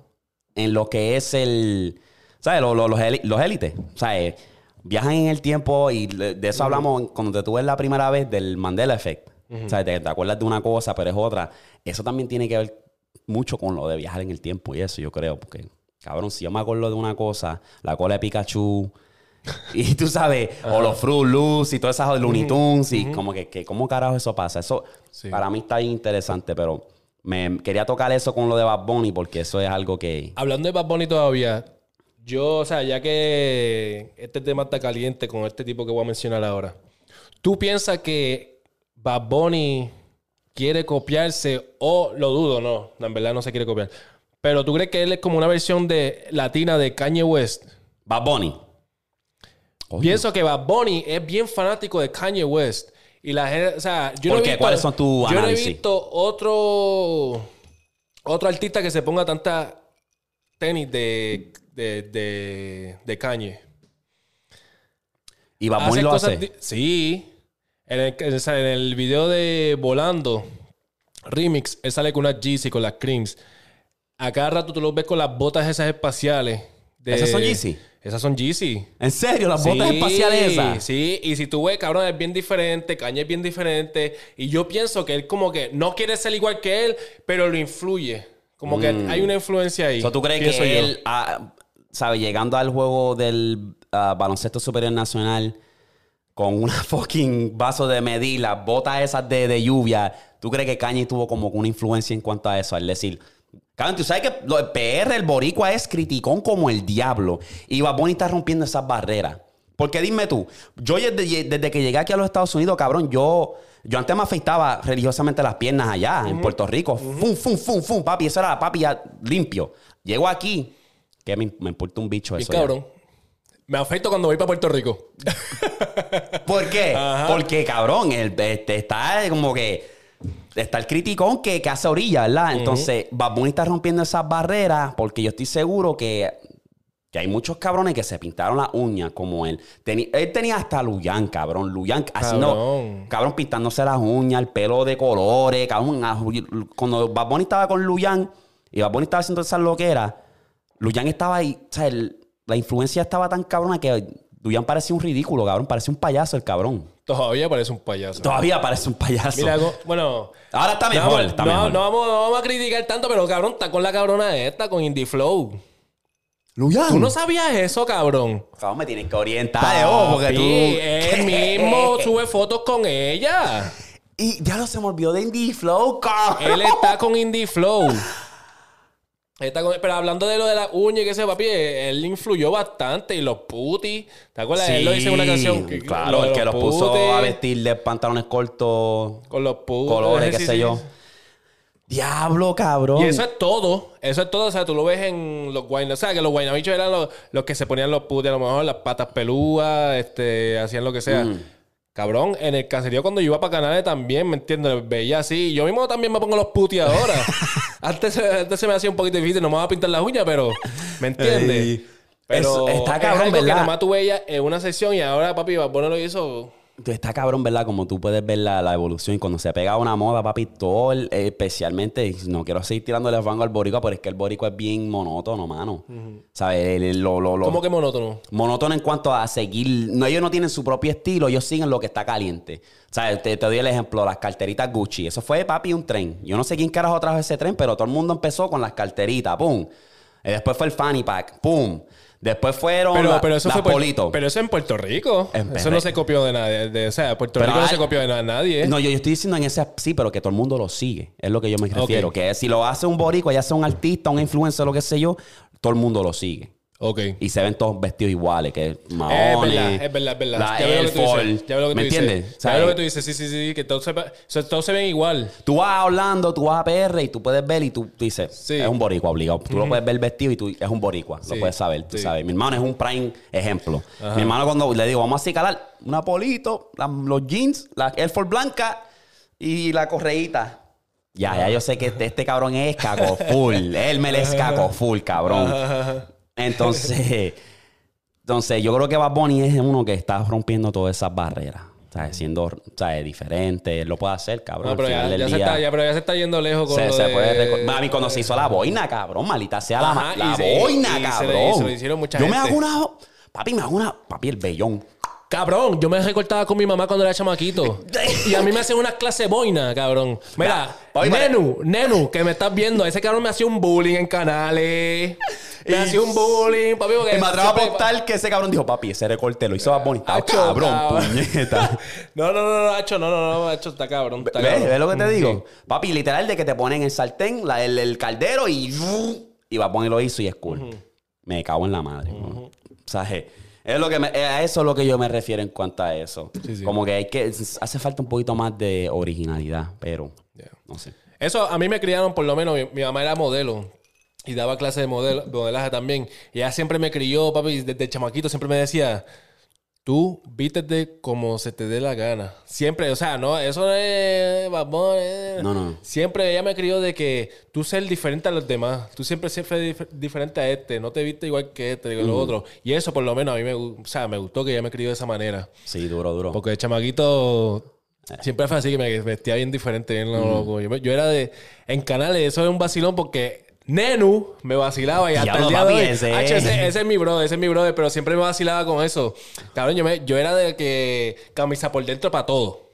[SPEAKER 1] en lo que es el, ¿sabes? Los, los, los, éli- los élites, ¿sabes? Viajan en el tiempo y de eso hablamos cuando te tuve la primera vez del Mandela Effect. ¿Sabes? Te, te acuerdas de una cosa, pero es otra. Eso también tiene que ver mucho con lo de viajar en el tiempo y eso, yo creo. Porque, cabrón, si yo me acuerdo de una cosa, la cola de Pikachu, y tú sabes, o los Fruit Loops y todas esas Looney Tunes, y como que, que, ¿cómo carajo eso pasa? Eso
[SPEAKER 2] Sí.
[SPEAKER 1] para mí está interesante, pero me quería tocar eso con lo de Bad Bunny porque eso es algo que.
[SPEAKER 2] Hablando de Bad Bunny todavía, yo, o sea, ya que este tema está caliente con este tipo que voy a mencionar ahora, ¿tú piensas que Bad Bunny quiere copiarse o lo dudo, no, en verdad no se quiere copiar, pero tú crees que él es como una versión de latina de Kanye West?
[SPEAKER 1] Bad Bunny.
[SPEAKER 2] Pienso que Bad Bunny es bien fanático de Kanye West. Y la gente, o sea, yo no
[SPEAKER 1] ¿Por
[SPEAKER 2] he visto,
[SPEAKER 1] ¿Cuáles son tus
[SPEAKER 2] Yo no he visto otro, otro artista que se ponga tanta tenis de, de, de, de Kanye.
[SPEAKER 1] Y Bad Bunny lo hace.
[SPEAKER 2] di- Sí. En el, en el- en el video de Volando Remix, él sale con unas Yeezy, con las creams. A cada rato tú los ves con las botas esas espaciales. de-
[SPEAKER 1] ¿Esas son Yeezy?
[SPEAKER 2] Esas son Yeezy.
[SPEAKER 1] ¿En serio? ¿Las botas espaciales esas?
[SPEAKER 2] Sí, y si tú ves, cabrón, es bien diferente, Caña es bien diferente. Y yo pienso que él como que no quiere ser igual que él, pero lo influye. Como que hay una influencia ahí.
[SPEAKER 1] O sea, Mm. ¿Tú crees
[SPEAKER 2] pienso
[SPEAKER 1] que él, ah, sabe, llegando al juego del ah, baloncesto superior nacional con una fucking vaso de medir, las botas esas de, de lluvia, ¿tú crees que Kanye tuvo como una influencia en cuanto a eso? Al decir, cabrón, tú sabes que el PR, el boricua es criticón como el diablo. Y Bad Bunny está rompiendo esas barreras. Porque dime tú, yo desde, desde que llegué aquí a los Estados Unidos, cabrón, yo, yo antes me afeitaba religiosamente las piernas allá, en Puerto Rico. Fum, fum, fum, fum, papi, eso era papi ya limpio. Llego aquí, que me, me importa un bicho eso. ya.
[SPEAKER 2] cabrón. Me afecto cuando voy para Puerto Rico.
[SPEAKER 1] ¿Por qué?
[SPEAKER 2] Ajá.
[SPEAKER 1] Porque, cabrón, el, este, está como que. Está el criticón que, que hace orilla, ¿verdad? Entonces, Bad Bunny está rompiendo esas barreras porque yo estoy seguro que, que hay muchos cabrones que se pintaron las uñas como él. Teni- él tenía hasta Luyan, cabrón. Luyan haciendo.
[SPEAKER 2] Cabrón.
[SPEAKER 1] Cabrón, pintándose las uñas, el pelo de colores, cabrón. Cuando Bad Bunny estaba con Luyan y Bad Bunny estaba haciendo esas loqueras, Luyan estaba ahí. O sea, el- la influencia estaba tan cabrona que Luyan parecía un ridículo, cabrón. Parecía un payaso el cabrón.
[SPEAKER 2] Todavía parece un payaso.
[SPEAKER 1] Todavía parece un payaso.
[SPEAKER 2] Mira, bueno.
[SPEAKER 1] Ahora está
[SPEAKER 2] no
[SPEAKER 1] mejor,
[SPEAKER 2] vamos-
[SPEAKER 1] está
[SPEAKER 2] no,
[SPEAKER 1] mejor.
[SPEAKER 2] no vamos, no vamos a criticar tanto, pero cabrón, está con la cabrona esta, con Indie Flow.
[SPEAKER 1] Luyan.
[SPEAKER 2] ¿Tú no sabías eso, cabrón?
[SPEAKER 1] Cabrón, me tienes que orientar, oh, porque tú.
[SPEAKER 2] Papi, Él mismo sube fotos con ella.
[SPEAKER 1] Y ya no se me olvidó de Indie Flow, cabrón.
[SPEAKER 2] Él está con Indie Flow. Está con- pero hablando de lo de la uña y que ese papi, él influyó bastante. Y los putis. ¿Te acuerdas? él lo dice en una canción. que-
[SPEAKER 1] claro,
[SPEAKER 2] lo
[SPEAKER 1] el que los puso
[SPEAKER 2] putis,
[SPEAKER 1] a vestir de pantalones cortos,
[SPEAKER 2] Con los putis.
[SPEAKER 1] colores, qué sé
[SPEAKER 2] sí.
[SPEAKER 1] yo. Diablo, cabrón.
[SPEAKER 2] Y eso es todo. Eso es todo. O sea, tú lo ves en los guayna. O sea, que los guaynabichos eran los, los que se ponían los putis, a lo mejor las patas pelúas, este, hacían lo que sea.
[SPEAKER 1] Mm.
[SPEAKER 2] Cabrón, en el caserío cuando yo iba para Canales también, ¿me entiendes? Veía así. Yo mismo también me pongo los putis ahora. antes, se- antes se me hacía un poquito difícil. No me voy a pintar las uñas, pero... ¿Me entiendes? Pero
[SPEAKER 1] está
[SPEAKER 2] es
[SPEAKER 1] cabrón,
[SPEAKER 2] algo que
[SPEAKER 1] ¿verdad?
[SPEAKER 2] nada más tú veías en una sesión y ahora, papi, va a ponerlo y eso...
[SPEAKER 1] Está cabrón, ¿verdad? Como tú puedes ver la, la evolución. Y cuando se pega una moda, papi, todo, el- eh, especialmente, no quiero seguir tirándole fango al boricua, pero es que el boricua es bien monótono, mano. ¿Sabes? El- el- lo, lo, lo-
[SPEAKER 2] ¿Cómo que monótono?
[SPEAKER 1] monótono en cuanto a seguir. No, ellos no tienen su propio estilo, ellos siguen lo que está caliente. ¿Sabes? Te, te doy el ejemplo, las carteritas Gucci. Eso fue, papi, un tren. Yo no sé quién carajo trajo ese tren, pero todo el mundo empezó con las carteritas, pum. Y después fue el fanny pack, pum. Después fueron
[SPEAKER 2] Pero,
[SPEAKER 1] la-
[SPEAKER 2] pero eso
[SPEAKER 1] las
[SPEAKER 2] fue...
[SPEAKER 1] Polito.
[SPEAKER 2] Pero eso en Puerto Rico.
[SPEAKER 1] En
[SPEAKER 2] eso no se copió de nadie. de- o sea, Puerto
[SPEAKER 1] Pero
[SPEAKER 2] Rico no se copió de na- nadie.
[SPEAKER 1] No, yo, yo estoy diciendo en ese sí, pero que todo el mundo lo sigue. Es lo que yo me refiero. Que si lo hace un boricua, ya sea un artista, un influencer, lo que sé yo, todo el mundo lo sigue.
[SPEAKER 2] Ok.
[SPEAKER 1] Y se ven todos vestidos iguales, que
[SPEAKER 2] Es
[SPEAKER 1] maones,
[SPEAKER 2] es verdad, es verdad.
[SPEAKER 1] la Air. Force. ¿Me entiendes?
[SPEAKER 2] Ya
[SPEAKER 1] ¿Sabes?
[SPEAKER 2] veo lo que tú dices. Sí, sí, sí. Que todos se, todos se ven igual.
[SPEAKER 1] Tú vas a Orlando, tú vas a PR y tú puedes ver y tú, dices,
[SPEAKER 2] Sí.
[SPEAKER 1] es un boricua obligado. Tú lo puedes ver vestido y tú es un boricua.
[SPEAKER 2] Sí,
[SPEAKER 1] Lo puedes saber, tú
[SPEAKER 2] sí.
[SPEAKER 1] sabes. Mi hermano es un prime ejemplo. Mi hermano cuando le digo, vamos a acicalar una polito, la- los jeans, la Air Force blanca y la correíta. Ya, ya yo sé que este, este cabrón es caco full. Él me le es caco full, cabrón. Entonces, entonces, yo creo que Bad Bunny es uno que está rompiendo todas esas barreras. ¿sabes? Siendo, ¿sabes? Diferente. Él lo puede hacer, cabrón.
[SPEAKER 2] No, pero ya, se está, ya, pero ya se está yendo lejos con
[SPEAKER 1] se,
[SPEAKER 2] lo
[SPEAKER 1] se
[SPEAKER 2] de-
[SPEAKER 1] puede recor- Mami, cuando se hizo la boina, cabrón, malita sea la,
[SPEAKER 2] Ajá,
[SPEAKER 1] la
[SPEAKER 2] y se-
[SPEAKER 1] boina,
[SPEAKER 2] y se le-
[SPEAKER 1] cabrón.
[SPEAKER 2] se hicieron mucha
[SPEAKER 1] Yo me hago una. Papi, me hago una. Papi, el vellón.
[SPEAKER 2] Cabrón, yo me recortaba con mi mamá cuando era chamaquito. y a mí me hacían una clase boina, cabrón. Mira, Nenu, Nenu, que me estás viendo, ese cabrón me hacía un bullying en canales. Me hacía un bullying, papi, porque
[SPEAKER 1] me atrevo a apostar que ese cabrón dijo, papi, ese recorte lo hizo Bunny. Está
[SPEAKER 2] Acho,
[SPEAKER 1] cabrón, puñeta.
[SPEAKER 2] No, no, no, no, Hacho, no, no, no, Hacho, está cabrón. Está
[SPEAKER 1] ¿Ves? ¿Ves lo que te digo? Papi, literal de que te ponen el sartén, la- el, el caldero y... Y Bad Bunny lo hizo y es cool. Me cago en la madre. ¿no? O sea, es lo que me- a eso es lo que yo me refiero en cuanto a eso.
[SPEAKER 2] Sí, sí.
[SPEAKER 1] Como que hay que... Hace falta un poquito más de originalidad, pero...
[SPEAKER 2] Yeah.
[SPEAKER 1] No sé.
[SPEAKER 2] Eso a mí me criaron, por lo menos, mi, mi mamá era modelo y daba clases de modelo, modelaje también. Y ella siempre me crió, papi, desde chamaquito siempre me decía, tú vístete como se te dé la gana. Siempre, o sea, no, eso no es... vamos, eh.
[SPEAKER 1] No, no.
[SPEAKER 2] Siempre ella me crió de que tú ser diferente a los demás. Tú siempre siempre dif- diferente a este. No te viste igual que este, que lo otro. Y eso por lo menos a mí me, o sea, me gustó que ella me crió de esa manera.
[SPEAKER 1] Sí, duro, duro.
[SPEAKER 2] Porque de chamaquito siempre fue así que me vestía bien diferente, bien loco. Yo, yo era de. En canales, eso era un vacilón porque. Nenu me vacilaba y hasta
[SPEAKER 1] Diablo,
[SPEAKER 2] el día
[SPEAKER 1] papi,
[SPEAKER 2] de hoy.
[SPEAKER 1] ese es.
[SPEAKER 2] ese, ese es mi brother, ese es mi brother, pero siempre me vacilaba con eso. Cabrón, yo, me- yo era de que camisa por dentro para todo.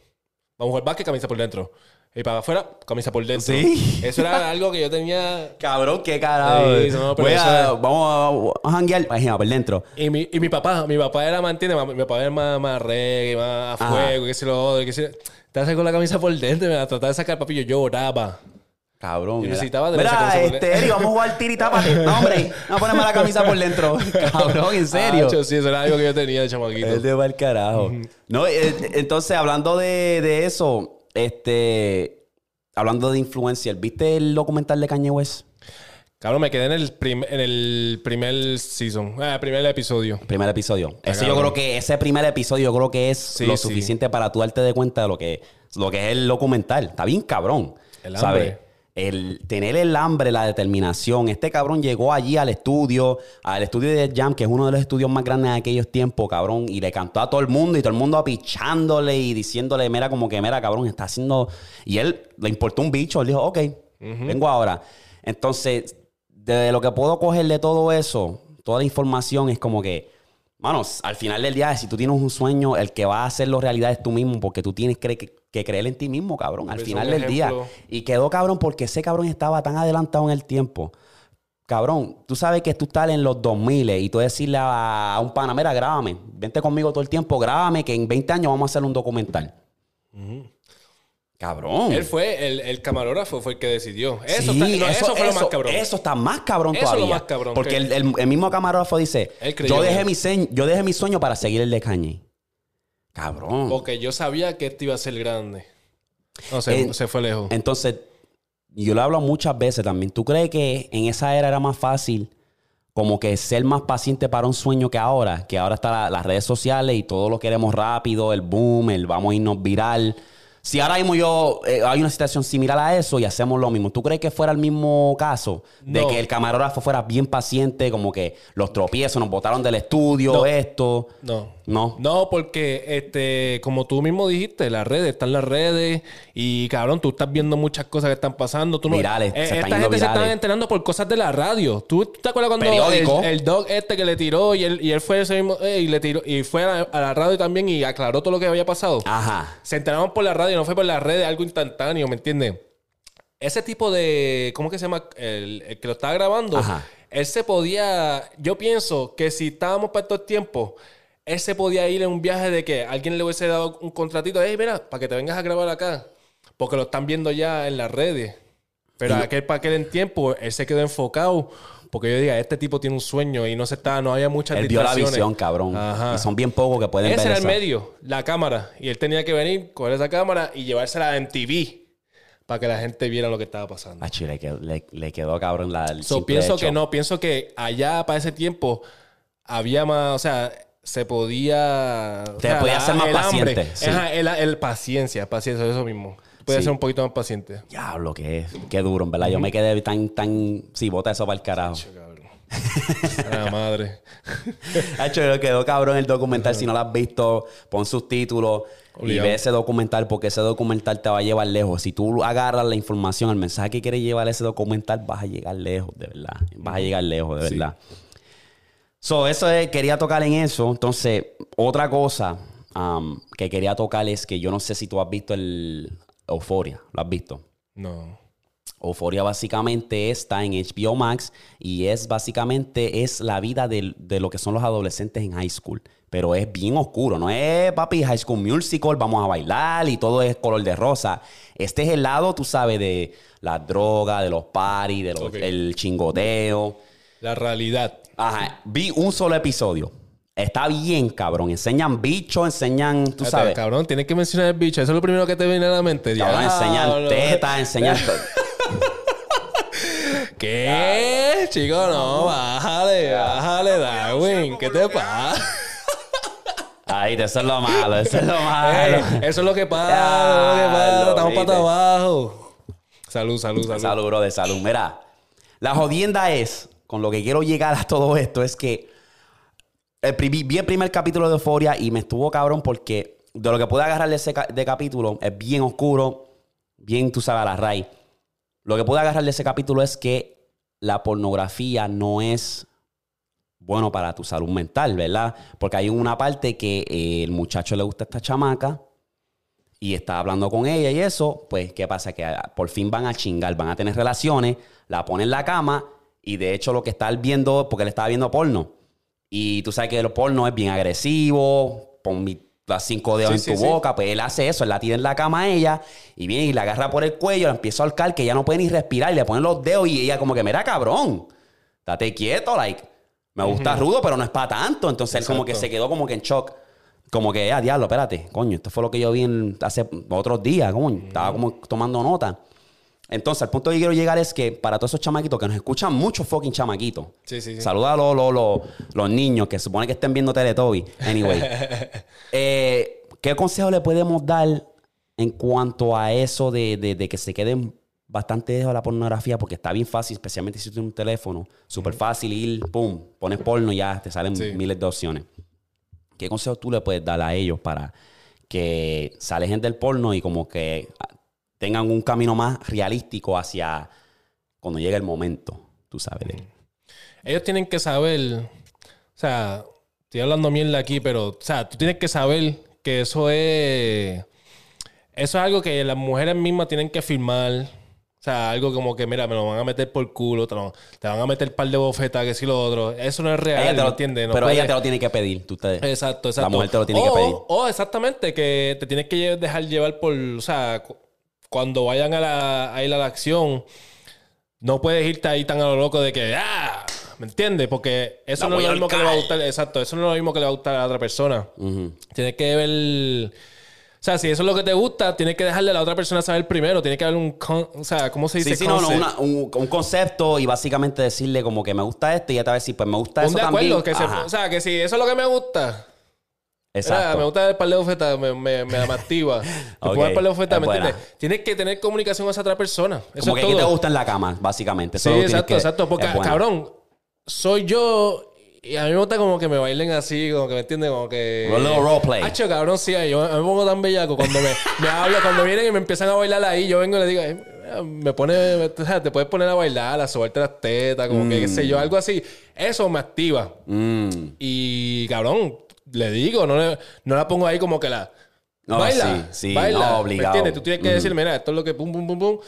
[SPEAKER 2] Vamos a jugar básquet, camisa por dentro. Y para afuera, camisa por dentro.
[SPEAKER 1] Sí.
[SPEAKER 2] Eso era algo que yo tenía.
[SPEAKER 1] Cabrón, qué carajo.
[SPEAKER 2] Sí, no, pero
[SPEAKER 1] Voy
[SPEAKER 2] eso
[SPEAKER 1] a-
[SPEAKER 2] es-
[SPEAKER 1] Vamos a, a janguear. Imagina, por dentro.
[SPEAKER 2] Y mi, y mi papá, mi papá era, ¿me entiendes? Mi papá era más, más reggae, más a fuego, qué sé lo otro, qué sé. Te hace con la camisa por dentro, me la trataba de sacar, papi, yo lloraba.
[SPEAKER 1] Cabrón.
[SPEAKER 2] Yo necesitaba de
[SPEAKER 1] Mira, este. Eri, vamos a jugar tiri tápate. No, hombre. No poneme la camisa por dentro. Cabrón, en serio.
[SPEAKER 2] Acho, sí, eso era algo que yo tenía de chamaquito.
[SPEAKER 1] Es de mal carajo. No, eh, entonces, hablando de, de eso, este. Hablando de influencer, ¿viste el documental de Kanye West?
[SPEAKER 2] Cabrón, me quedé en el, en el primer season, ah, primer episodio.
[SPEAKER 1] Primer episodio. Ese yo creo que ese primer episodio yo creo que es
[SPEAKER 2] Sí,
[SPEAKER 1] lo
[SPEAKER 2] sí.
[SPEAKER 1] suficiente para tú darte de cuenta de lo que, lo que es el documental. Está bien cabrón.
[SPEAKER 2] El
[SPEAKER 1] ¿sabes? El tener el hambre, la determinación. Este cabrón llegó allí al estudio, al estudio de Jam, que es uno de los estudios más grandes de aquellos tiempos, cabrón, y le cantó a todo el mundo y todo el mundo apichándole y diciéndole, mira, como que, mira, cabrón, está haciendo. Y él le importó un bicho, él dijo, ok, vengo ahora. Entonces, de lo que puedo coger de todo eso, toda la información es como que, manos, al final del día, si tú tienes un sueño, el que va a hacerlo realidad es tú mismo, porque tú tienes que, que- creer en ti mismo, cabrón, al final del día. Y quedó cabrón porque ese cabrón estaba tan adelantado en el tiempo. Cabrón, tú sabes que tú estás en los 2000 y tú decirle a, a un pana, mira, grábame, vente conmigo todo el tiempo, grábame, que en 20 años vamos a hacer un documental. Cabrón.
[SPEAKER 2] Él fue, el, el camarógrafo fue el que decidió. Eso,
[SPEAKER 1] Sí,
[SPEAKER 2] está- no, eso, fue lo más
[SPEAKER 1] eso-
[SPEAKER 2] cabrón.
[SPEAKER 1] Eso está más cabrón
[SPEAKER 2] Eso es lo
[SPEAKER 1] todavía.
[SPEAKER 2] más cabrón,
[SPEAKER 1] Porque
[SPEAKER 2] que-
[SPEAKER 1] el, el- el mismo camarógrafo dice, yo dejé, mi yo dejé mi sueño para seguir el de Kanye. Cabrón.
[SPEAKER 2] Porque yo sabía que este iba a ser grande. No, se,
[SPEAKER 1] En-
[SPEAKER 2] se fue lejos.
[SPEAKER 1] Entonces, yo lo hablo muchas veces también. ¿Tú crees que en esa era era más fácil como que ser más paciente para un sueño que ahora? Que ahora están la- las redes sociales y todo lo queremos rápido, el boom, el vamos a irnos viral. Si ahora mismo yo, eh, hay una situación similar a eso y hacemos lo mismo, ¿tú crees que fuera el mismo caso? De
[SPEAKER 2] No.
[SPEAKER 1] que el camarógrafo fuera bien paciente, como que los tropiezos, nos botaron del estudio,
[SPEAKER 2] No.
[SPEAKER 1] esto.
[SPEAKER 2] No.
[SPEAKER 1] No.
[SPEAKER 2] No, porque este, como tú mismo dijiste, las redes, están las redes y cabrón, tú estás viendo muchas cosas que están pasando. Tú no-
[SPEAKER 1] Virales,
[SPEAKER 2] Eh, esta gente se están enterando por cosas de la radio. ¿Tú, tú te acuerdas cuando el, el dog este que le tiró y él, y él fue ese mismo eh, y le tiró y fue a la, a la radio también y aclaró todo lo que había pasado?
[SPEAKER 1] Ajá.
[SPEAKER 2] Se enteraron por la radio, no fue por las redes, algo instantáneo, ¿me entiendes? Ese tipo de. ¿Cómo que se llama? El, el que lo estaba grabando.
[SPEAKER 1] Ajá.
[SPEAKER 2] Él se podía. Yo pienso que si estábamos para estos tiempos, él se podía ir en un viaje de que alguien le hubiese dado un contratito. Hey, mira, para que te vengas a grabar acá. Porque lo están viendo ya en las redes. Pero aquel para aquel en tiempo, él se quedó enfocado. Porque yo diga, este tipo tiene un sueño y no se está, no había muchas
[SPEAKER 1] Él vio la visión, cabrón.
[SPEAKER 2] Ajá.
[SPEAKER 1] Y son bien pocos que pueden
[SPEAKER 2] Ese
[SPEAKER 1] ver
[SPEAKER 2] era el medio, la cámara. Y él tenía que venir, coger esa cámara y llevársela en TV para que la gente viera lo que estaba pasando.
[SPEAKER 1] Ah, chile, que le, le quedó cabrón la. el
[SPEAKER 2] So, pienso
[SPEAKER 1] hecho.
[SPEAKER 2] que no, pienso que allá para ese tiempo había más, o sea, se podía. o
[SPEAKER 1] Te
[SPEAKER 2] sea,
[SPEAKER 1] podía
[SPEAKER 2] la-
[SPEAKER 1] ser más
[SPEAKER 2] el hambre.
[SPEAKER 1] paciente, sí.
[SPEAKER 2] Ajá, el, el paciencia, paciencia, eso mismo. Podía
[SPEAKER 1] Sí.
[SPEAKER 2] ser un poquito más paciente.
[SPEAKER 1] Diablo, es. Qué duro, en verdad. Yo me quedé tan, tan. Sí, bota eso para el carajo.
[SPEAKER 2] La madre.
[SPEAKER 1] Hacho, quedó cabrón el documental. Si no lo has visto, pon subtítulos y
[SPEAKER 2] Obligado.
[SPEAKER 1] ve ese documental porque ese documental te va a llevar lejos. Si tú agarras la información, el mensaje que quiere llevar ese documental, vas a llegar lejos, de verdad. Vas a llegar lejos, de
[SPEAKER 2] Sí.
[SPEAKER 1] verdad. So, eso es, quería tocar en eso. Entonces, otra cosa um, que quería tocar es que yo no sé si tú has visto el Euphoria. ¿Lo has visto?
[SPEAKER 2] No.
[SPEAKER 1] Euphoria básicamente está en HBO Max y es básicamente es la vida del- de, lo que son los adolescentes en high school. Pero es bien oscuro, no es papi High School Musical, vamos a bailar y todo es color de rosa. Este es el lado, tú sabes, de la droga, de los parties, del
[SPEAKER 2] Ok.
[SPEAKER 1] el chingoteo.
[SPEAKER 2] La realidad.
[SPEAKER 1] Ajá, vi un solo episodio. Está bien, cabrón. Enseñan bichos, enseñan, tú sabes.
[SPEAKER 2] Cabrón, tienes que mencionar el bicho. Eso es lo primero que te viene a la mente.
[SPEAKER 1] Cabrón, enseñan
[SPEAKER 2] Diablo.
[SPEAKER 1] tetas, enseñan...
[SPEAKER 2] ¿Qué? Chico, no, bájale, bájale, Darwin. ¿Qué te pasa?
[SPEAKER 1] Ahí, eso es lo malo, eso es lo malo.
[SPEAKER 2] Ey, eso es lo que pasa, eso es lo que pasa. Estamos para abajo. Salud, salud, salud.
[SPEAKER 1] Salud, bro, de salud. Mira, la jodienda es, con lo que quiero llegar a todo esto, es que vi el primer capítulo de Euphoria y me estuvo cabrón porque de lo que pude agarrar de ese de capítulo es bien oscuro, bien, tú sabes, a la raíz. Lo que pude agarrar de ese capítulo es que la pornografía no es bueno para tu salud mental, ¿verdad? Porque hay una parte que eh, el muchacho le gusta a esta chamaca y está hablando con ella y eso, pues, ¿qué pasa? Que ah, por fin van a chingar, van a tener relaciones, la pone en la cama y de hecho lo que está viendo, porque él estaba viendo porno. Y tú sabes que el porno es bien agresivo, pon mi- las cinco dedos
[SPEAKER 2] Sí,
[SPEAKER 1] en tu
[SPEAKER 2] sí.
[SPEAKER 1] boca, pues él hace eso, él la tira en la cama a ella y viene y la agarra por el cuello, la empieza a ahorcar que ella no puede ni respirar y le pone los dedos y ella como que, mira cabrón, date quieto, like, me gusta rudo, pero no es para tanto. Entonces él como que se quedó como que en shock. Como que, ah, diablo, espérate, coño, esto fue lo que yo vi en- hace otros días, coño. Estaba como tomando nota. Entonces, al punto que quiero llegar es que para todos esos chamaquitos que nos escuchan muchos fucking chamaquitos.
[SPEAKER 2] Sí, sí, sí.
[SPEAKER 1] Saluda a los, los, los- los niños que supone que estén viendo Teletubby. Anyway. Eh, ¿Qué consejo le podemos dar en cuanto a eso de, de- de que se queden bastante lejos de la pornografía? Porque está bien fácil, especialmente si tienes un teléfono. Súper fácil ir, pum, pones porno y ya te salen
[SPEAKER 2] Sí.
[SPEAKER 1] miles de opciones. ¿Qué consejo tú le puedes dar a ellos para que se alejen del porno y como que tengan un camino más realístico hacia cuando llegue el momento, tú sabes? de-
[SPEAKER 2] Ellos tienen que saber, o sea, estoy hablando mierda aquí, pero, o sea, tú tienes que saber que eso es, eso es algo que las mujeres mismas tienen que firmar. O sea, algo como que, mira, me lo van a meter por culo, te, lo- te van a meter un par de bofetas, que si lo otro. Eso no es real,
[SPEAKER 1] Ella te
[SPEAKER 2] ¿me
[SPEAKER 1] lo-
[SPEAKER 2] entiendes? No
[SPEAKER 1] pero ella te lo tiene que pedir. Tú te-
[SPEAKER 2] Exacto, exacto.
[SPEAKER 1] La mujer te lo tiene que pedir.
[SPEAKER 2] O exactamente, que te tienes que dejar llevar por, o sea, cuando vayan a, la, a ir a la acción, no puedes irte ahí tan a lo loco de que, ah, ¿me entiendes? Porque eso no es lo mismo que le va a gustar, exacto, eso no es lo mismo que le va a gustar a la otra persona.
[SPEAKER 1] Ujú.
[SPEAKER 2] Tienes que ver... O sea, si eso es lo que te gusta, tienes que dejarle a la otra persona saber primero. Tiene que haber un... con- o sea, ¿cómo se dice?
[SPEAKER 1] Sí, sí, no, no, una- un, un concepto y básicamente decirle como que me gusta esto y ella te va a decir, pues me gusta
[SPEAKER 2] Un
[SPEAKER 1] eso
[SPEAKER 2] de acuerdo.
[SPEAKER 1] también.
[SPEAKER 2] Que se,
[SPEAKER 1] Ajá,
[SPEAKER 2] o sea, que si eso es lo que me gusta...
[SPEAKER 1] Exacto.
[SPEAKER 2] me gusta el par de me, me, me, activa. Te
[SPEAKER 1] Ok,
[SPEAKER 2] pongo el par de bofetas,
[SPEAKER 1] es
[SPEAKER 2] ¿me entiendes? Tienes que tener comunicación con esa otra persona. Eso
[SPEAKER 1] como
[SPEAKER 2] es
[SPEAKER 1] que ¿qué
[SPEAKER 2] todo.
[SPEAKER 1] te gusta en la cama, básicamente. Eso
[SPEAKER 2] Sí, exacto,
[SPEAKER 1] que-
[SPEAKER 2] exacto. Porque,
[SPEAKER 1] bueno.
[SPEAKER 2] cabrón, soy yo y a mí me gusta como que me bailen así, como que me entienden, como que.
[SPEAKER 1] Un little roleplay.
[SPEAKER 2] Hacho, cabrón, sí, yo me pongo tan bellaco cuando me, me hablan, cuando vienen y me empiezan a bailar ahí, yo vengo y les digo, "Ay, me pone, me- o sea, te puedes poner a bailar, a sobarte las tetas, como que qué sé yo, algo así. Eso me activa.
[SPEAKER 1] Mm.
[SPEAKER 2] Y cabrón, le digo, no, le- no la pongo ahí como que la.
[SPEAKER 1] No,
[SPEAKER 2] baila,
[SPEAKER 1] sí, sí,
[SPEAKER 2] baila.
[SPEAKER 1] no,
[SPEAKER 2] ¿Me
[SPEAKER 1] obligado.
[SPEAKER 2] entiendes? Tú tienes que
[SPEAKER 1] Ujú.
[SPEAKER 2] decir, mira, esto es lo que pum, pum, pum, pum.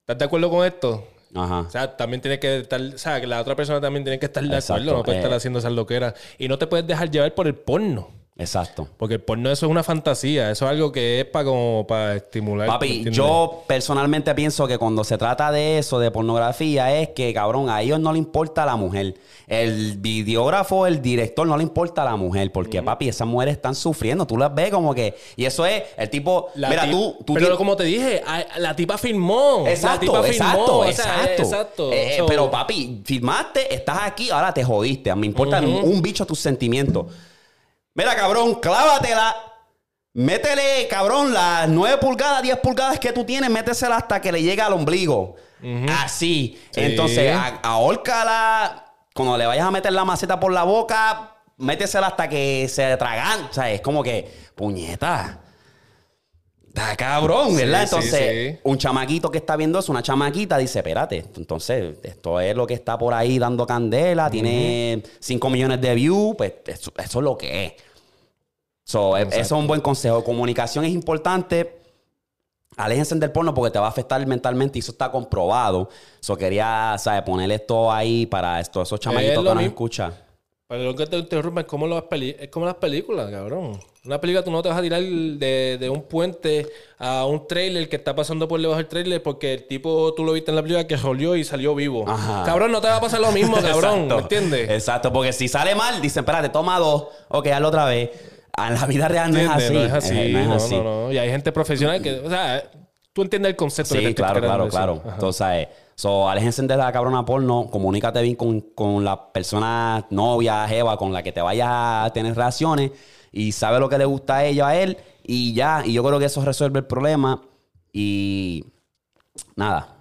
[SPEAKER 2] ¿Estás de acuerdo con esto?
[SPEAKER 1] Ajá.
[SPEAKER 2] O sea, también tiene que estar, o sea, que la otra persona también tiene que estar de
[SPEAKER 1] Exacto,
[SPEAKER 2] acuerdo, no puede
[SPEAKER 1] eh.
[SPEAKER 2] estar haciendo esas loqueras. Y no te puedes dejar llevar por el porno.
[SPEAKER 1] Exacto.
[SPEAKER 2] Porque el porno eso es una fantasía, eso es algo que es para como para estimular. ¿me
[SPEAKER 1] Papi, yo personalmente pienso que cuando se trata de eso, de pornografía, es que, cabrón, a ellos no le importa la mujer. El videógrafo, el director, no le importa la mujer. Porque, papi, esas mujeres están sufriendo. Tú las ves como que... Y eso es el tipo...
[SPEAKER 2] La
[SPEAKER 1] mira, tú... tú
[SPEAKER 2] pero como te dije, la tipa firmó.
[SPEAKER 1] Exacto,
[SPEAKER 2] la tipa
[SPEAKER 1] exacto,
[SPEAKER 2] firmó. o sea,
[SPEAKER 1] exacto.
[SPEAKER 2] exacto.
[SPEAKER 1] Eh,
[SPEAKER 2] So,
[SPEAKER 1] pero papi, firmaste, estás aquí, ahora te jodiste. Me importa un bicho tus sentimientos. Mira, cabrón, clávatela. Métele, cabrón, las 9 pulgadas, 10 pulgadas que tú tienes, métesela hasta que le llegue al ombligo. Así.
[SPEAKER 2] Sí.
[SPEAKER 1] Entonces, ahórcala cuando le vayas a meter la maceta por la boca, métesela hasta que se tragan. O sea, es como que, puñeta. Está cabrón, ¿verdad?
[SPEAKER 2] Sí, sí,
[SPEAKER 1] entonces,
[SPEAKER 2] sí.
[SPEAKER 1] un chamaquito que está viendo eso, una chamaquita, dice, espérate, entonces, esto es lo que está por ahí dando candela, tiene 5 millones de views, pues eso, eso es lo que es. So, e- eso es un buen consejo. Comunicación es importante. Aléjense del porno porque te va a afectar mentalmente y eso está comprobado. So, quería, ¿sabes? Poner esto ahí para esto, esos chamaquitos
[SPEAKER 2] lo
[SPEAKER 1] que nos escuchan.
[SPEAKER 2] Pero lo que te interrumpa es como, las peli- es como las películas, cabrón. Una película tú no te vas a tirar de, de un puente a un trailer que está pasando por debajo del trailer porque el tipo tú lo viste en la película que jolió y salió vivo.
[SPEAKER 1] Ajá.
[SPEAKER 2] Cabrón, no te va a pasar lo mismo, cabrón. ¿Me entiendes?
[SPEAKER 1] Exacto, porque si sale mal, dicen, espérate, toma dos. Ok, hazlo otra vez. En la vida real no es así.
[SPEAKER 2] No es así.
[SPEAKER 1] Eh, no es
[SPEAKER 2] no,
[SPEAKER 1] así.
[SPEAKER 2] no, no. Y hay gente profesional que, o sea, tú entiendes el concepto que te
[SPEAKER 1] Sí, claro, claro,
[SPEAKER 2] eso.
[SPEAKER 1] claro. Entonces, so, aléjense de la cabrona porno, comunícate bien con, con la persona novia, jeva, con la que te vayas a tener relaciones y sabe lo que le gusta a ella, a él, y ya. Y yo creo que eso resuelve el problema. Y nada.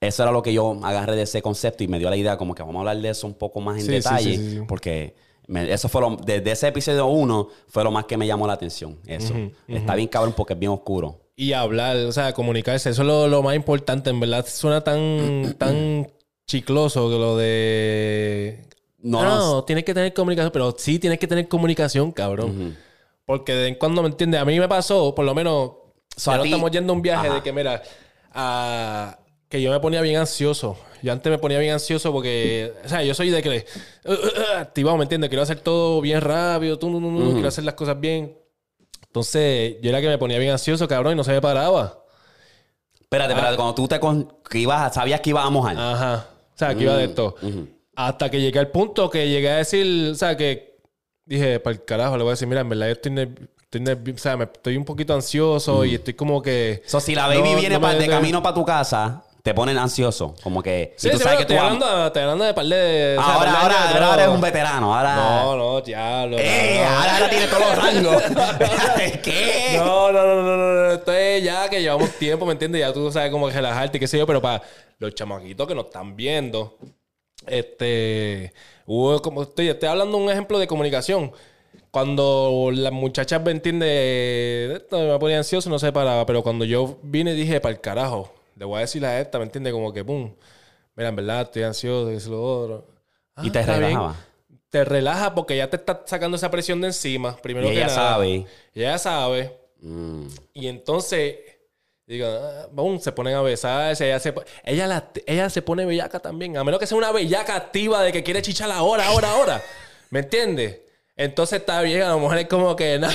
[SPEAKER 1] Eso era lo que yo agarré de ese concepto y me dio la idea como que vamos a hablar de eso un poco más en
[SPEAKER 2] Sí,
[SPEAKER 1] detalle.
[SPEAKER 2] sí, sí.
[SPEAKER 1] Porque me- eso fue lo, desde ese episodio uno fue lo más que me llamó la atención. Eso. Está bien cabrón porque es bien oscuro.
[SPEAKER 2] Y hablar, o sea, comunicarse. Eso es lo, lo más importante. En verdad, suena tan, tan chicloso que lo de.
[SPEAKER 1] No,
[SPEAKER 2] No,
[SPEAKER 1] no.
[SPEAKER 2] tienes que tener comunicación, pero sí tienes que tener comunicación, cabrón. Porque de en cuando, ¿me entiendes? A mí me pasó, por lo menos,
[SPEAKER 1] So,
[SPEAKER 2] ya
[SPEAKER 1] a
[SPEAKER 2] no
[SPEAKER 1] ti-
[SPEAKER 2] estamos yendo a un viaje
[SPEAKER 1] Ajá.
[SPEAKER 2] de que, mira, a- que yo me ponía bien ansioso. Yo antes me ponía bien ansioso porque, o sea, yo soy de que uh, uh, uh, activado, ¿me entiendes? Quiero hacer todo bien rápido, tú, no, no, no, quiero hacer las cosas bien. Entonces, yo era que me ponía bien ansioso, cabrón, y no se me paraba.
[SPEAKER 1] Espérate,
[SPEAKER 2] Ah.
[SPEAKER 1] espérate. Cuando tú te con- que ibas, sabías que ibas a mojar.
[SPEAKER 2] Ajá. O sea, que iba de esto. Hasta que llegué al punto que llegué a decir, o sea, que dije, para el carajo, le voy a decir, mira, en verdad yo estoy, nerv- estoy o sea, me estoy un poquito ansioso y estoy como que...
[SPEAKER 1] So, si la baby
[SPEAKER 2] No,
[SPEAKER 1] viene
[SPEAKER 2] no
[SPEAKER 1] pa-
[SPEAKER 2] me-
[SPEAKER 1] de camino para tu casa, te ponen ansioso. Como que.
[SPEAKER 2] Sí,
[SPEAKER 1] y tú
[SPEAKER 2] sí,
[SPEAKER 1] sabes que tú
[SPEAKER 2] hablando, estoy hablando de par de... o sea,
[SPEAKER 1] Ahora,
[SPEAKER 2] par de
[SPEAKER 1] ahora, ahora, eres un veterano. Ahora.
[SPEAKER 2] No, no, diablo.
[SPEAKER 1] ¡Eh!
[SPEAKER 2] no.
[SPEAKER 1] Ahora, ahora tiene todos los rangos. ¿Qué?
[SPEAKER 2] No, no, no, no, no, no. Esto es ya que llevamos tiempo, ¿me entiendes? Ya tú sabes cómo relajarte, qué sé yo, pero para los chamaquitos que nos están viendo, este, hubo como estoy, estoy hablando de un ejemplo de comunicación. Cuando las muchachas me entiende, esto me ponía ansioso, no se paraba, pero cuando yo vine dije, para el carajo, le voy a decir a esta, ¿me entiende? Como que, pum, mira, en verdad estoy ansioso, es lo otro.
[SPEAKER 1] Y te
[SPEAKER 2] Ah, está bien.
[SPEAKER 1] relajaba.
[SPEAKER 2] Te relaja porque ya te está sacando esa presión de encima, primero
[SPEAKER 1] Y
[SPEAKER 2] que
[SPEAKER 1] ella
[SPEAKER 2] nada.
[SPEAKER 1] sabe.
[SPEAKER 2] Y ella sabe.
[SPEAKER 1] Mm.
[SPEAKER 2] Y entonces, digo, ah, boom, se ponen a besarse. Ella se, ella, la- ella se pone bellaca también. A menos que sea una bellaca activa de que quiere chichar ahora, ahora, ahora. ¿Me entiendes? Entonces está bien, a lo mejor es como que nada.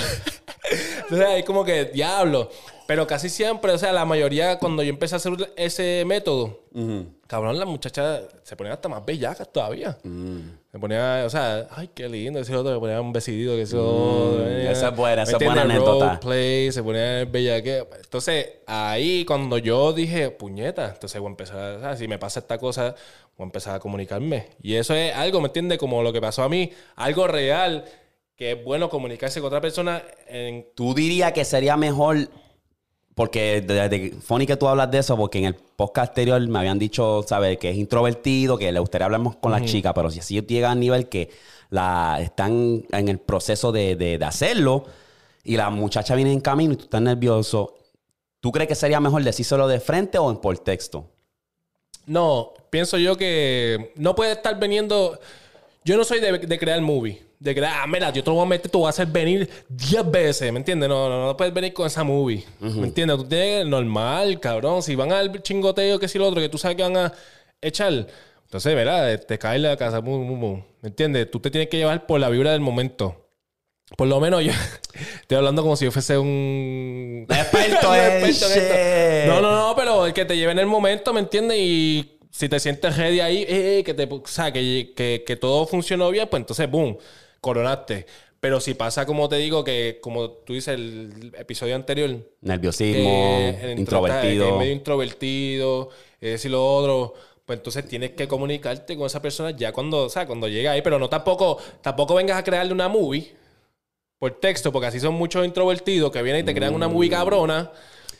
[SPEAKER 2] Entonces es como que diablo. Pero casi siempre, o sea, la mayoría, cuando yo empecé a hacer ese método, cabrón, las muchachas se ponían hasta más bellacas todavía. Se ponía, o sea, ay, qué lindo, ese otro, se ponía un besidito, que ese otro. eh,
[SPEAKER 1] esa es buena,
[SPEAKER 2] ¿me
[SPEAKER 1] esa es buena anécdota.
[SPEAKER 2] Roleplay, se ponía el bellaque. Entonces, ahí cuando yo dije, puñeta, entonces voy a empezar, o sea, si me pasa esta cosa, voy a empezar a comunicarme. Y eso es algo, ¿me entiendes? Como lo que pasó a mí, algo real, que es bueno comunicarse con otra persona en
[SPEAKER 1] Tú dirías que sería mejor. Porque desde funny que tú hablas de eso, porque en el podcast anterior me habían dicho, ¿sabes? Que es introvertido, que le gustaría hablar con las chicas, pero si así llega a nivel que la, están en el proceso de, de- de hacerlo y la muchacha viene en camino y tú estás nervioso, ¿tú crees que sería mejor decírselo de frente o en por texto?
[SPEAKER 2] No, pienso yo que no puede estar veniendo. Yo no soy de, de crear movie. De crear, ah, mira, yo te lo voy a meter, te voy a hacer venir 10 veces, ¿me entiendes? No, no, no puedes venir con esa movie. ¿Me entiendes? Tú tienes normal, cabrón. Si van al chingoteo, que si lo otro, que tú sabes que van a echar. Entonces, ¿verdad? Te cae la casa. bum, bum, bum. ¿Me entiendes? Tú te tienes que llevar por la vibra del momento. Por lo menos yo estoy hablando como si yo fuese un
[SPEAKER 1] Experto en
[SPEAKER 2] esto. No, no, no, pero el que te lleve en el momento, ¿me entiendes? Y si te sientes ready ahí, eh, eh, que, te, o sea, que, que, que todo funcionó bien, pues entonces, boom, coronaste. Pero si pasa, como te digo, que como tú dices el episodio anterior,
[SPEAKER 1] Nerviosismo, introvertido.
[SPEAKER 2] medio introvertido, es lo otro. Pues entonces tienes que comunicarte con esa persona ya cuando, o sea, cuando llega ahí. Pero no tampoco, tampoco vengas a crearle una movie por texto, porque así son muchos introvertidos que vienen y te crean una movie cabrona.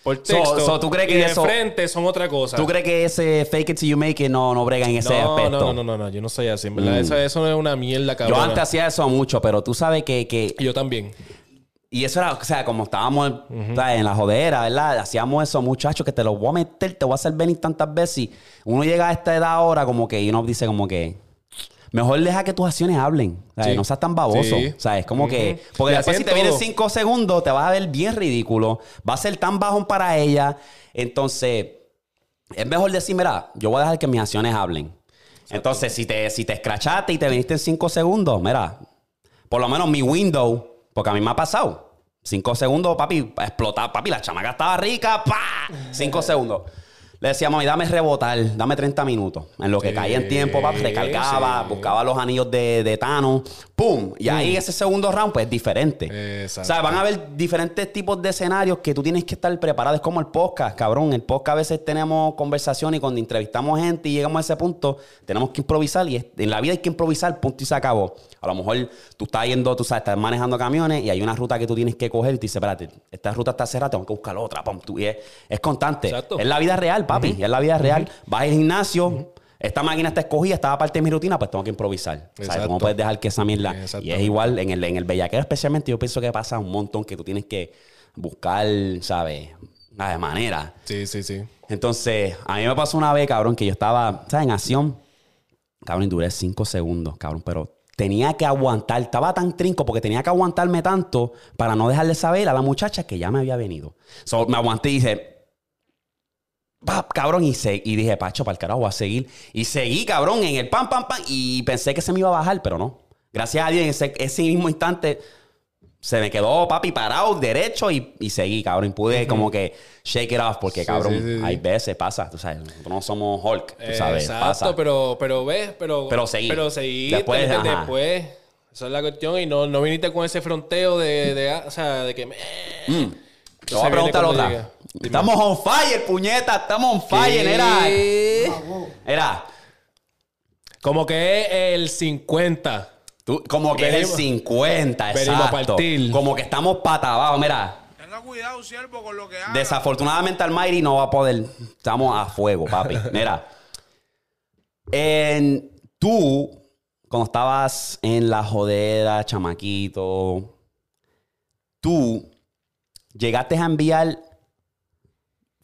[SPEAKER 2] Por texto.
[SPEAKER 1] so, ¿tú crees que
[SPEAKER 2] y de
[SPEAKER 1] eso-
[SPEAKER 2] frente son otra cosa.
[SPEAKER 1] ¿Tú crees que ese fake it till you make it no, no brega en ese
[SPEAKER 2] no,
[SPEAKER 1] aspecto?
[SPEAKER 2] no, no, no, no, yo no soy así, en verdad. Eso, eso no es una mierda,
[SPEAKER 1] Yo
[SPEAKER 2] cabrón.
[SPEAKER 1] antes hacía eso mucho, pero tú sabes que, que
[SPEAKER 2] Yo también.
[SPEAKER 1] Y eso era, o sea, como estábamos en la jodera, ¿verdad? Hacíamos eso, muchachos, que te lo voy a meter, te voy a hacer venir tantas veces. Y uno llega a esta edad ahora, como que, y uno dice, como que, mejor deja que tus acciones hablen. ¿sabes?
[SPEAKER 2] Sí.
[SPEAKER 1] No seas tan baboso.
[SPEAKER 2] Sí.
[SPEAKER 1] ¿Sabes? Como que, porque
[SPEAKER 2] Y
[SPEAKER 1] después si te vienen cinco segundos, te vas a ver bien ridículo. Va a ser tan bajón para ella. Entonces, es mejor decir, mira, yo voy a dejar que mis acciones hablen. Entonces, si te, si te escrachaste y te viniste en cinco segundos, mira, por lo menos mi window, porque a mí me ha pasado. Cinco segundos, papi, explotar. Papi, la chamaca estaba rica, ¡pa! Cinco segundos. Le decía, mami, dame rebotar, dame 30 minutos. En lo que
[SPEAKER 2] Sí,
[SPEAKER 1] caía en tiempo, papi, recargaba,
[SPEAKER 2] sí.
[SPEAKER 1] buscaba los anillos de, de Thanos, ¡pum! Y ahí ese segundo round, pues es diferente.
[SPEAKER 2] Exacto.
[SPEAKER 1] O sea, van a haber diferentes tipos de escenarios que tú tienes que estar preparado. Es como el podcast, cabrón. El podcast a veces tenemos conversación y cuando entrevistamos gente y llegamos a ese punto, tenemos que improvisar. Y en la vida hay que improvisar, punto y se acabó. A lo mejor tú estás yendo, tú sabes, estás manejando camiones y hay una ruta que tú tienes que coger y te dices, espérate, esta ruta está cerrada, tengo que buscar otra. pum, tú- y es, es constante.
[SPEAKER 2] Exacto.
[SPEAKER 1] Es la vida real, papi. Es la vida real. Vas al gimnasio. Esta máquina está escogida, estaba parte de mi rutina, pues tengo que improvisar. ¿Sabes? ¿Cómo puedes dejar que esa mierda? Y es igual en el, en el bellaquero, especialmente, yo pienso que pasa un montón que tú tienes que buscar, ¿sabes? De manera.
[SPEAKER 2] Sí, sí, sí.
[SPEAKER 1] Entonces, a mí me pasó una vez, cabrón, que yo estaba, ¿sabes? En acción. Cabrón, y duré cinco segundos, cabrón, pero tenía que aguantar. Estaba tan trinco porque tenía que aguantarme tanto para no dejarle saber a la muchacha que ya me había venido. So, me aguanté y dije, pap, cabrón, y, se, y dije, Pacho, para el carajo, voy a seguir. Y seguí, cabrón, en el pam, pam, pam. Y pensé que se me iba a bajar, pero no. Gracias a Dios, en ese, ese mismo instante, se me quedó, papi, parado, derecho y, y seguí, cabrón. Y pude como que shake it off, porque,
[SPEAKER 2] Sí,
[SPEAKER 1] cabrón,
[SPEAKER 2] sí, sí, sí.
[SPEAKER 1] hay veces pasa, tú sabes, nosotros no somos Hulk, tú sabes,
[SPEAKER 2] Exacto,
[SPEAKER 1] pasa.
[SPEAKER 2] pero, pero ves, pero.
[SPEAKER 1] Pero seguí.
[SPEAKER 2] Pero seguí.
[SPEAKER 1] Después,
[SPEAKER 2] Después. Esa es la cuestión. Y no, no viniste con ese fronteo de, de, o sea, de que.
[SPEAKER 1] Te voy a preguntar otra. Estamos on fire, puñeta, estamos on fire, era. Era.
[SPEAKER 2] Como que es el 50.
[SPEAKER 1] Tú, como que es el 50,
[SPEAKER 2] venimos a
[SPEAKER 1] exacto.
[SPEAKER 2] partir.
[SPEAKER 1] Como que estamos pata abajo, mira.
[SPEAKER 3] Tenga cuidado, siervo, con lo que haga.
[SPEAKER 1] Desafortunadamente Almighty no va a poder. Estamos a fuego, papi. Mira. En, tú, cuando estabas en la jodera, chamaquito, tú llegaste a enviar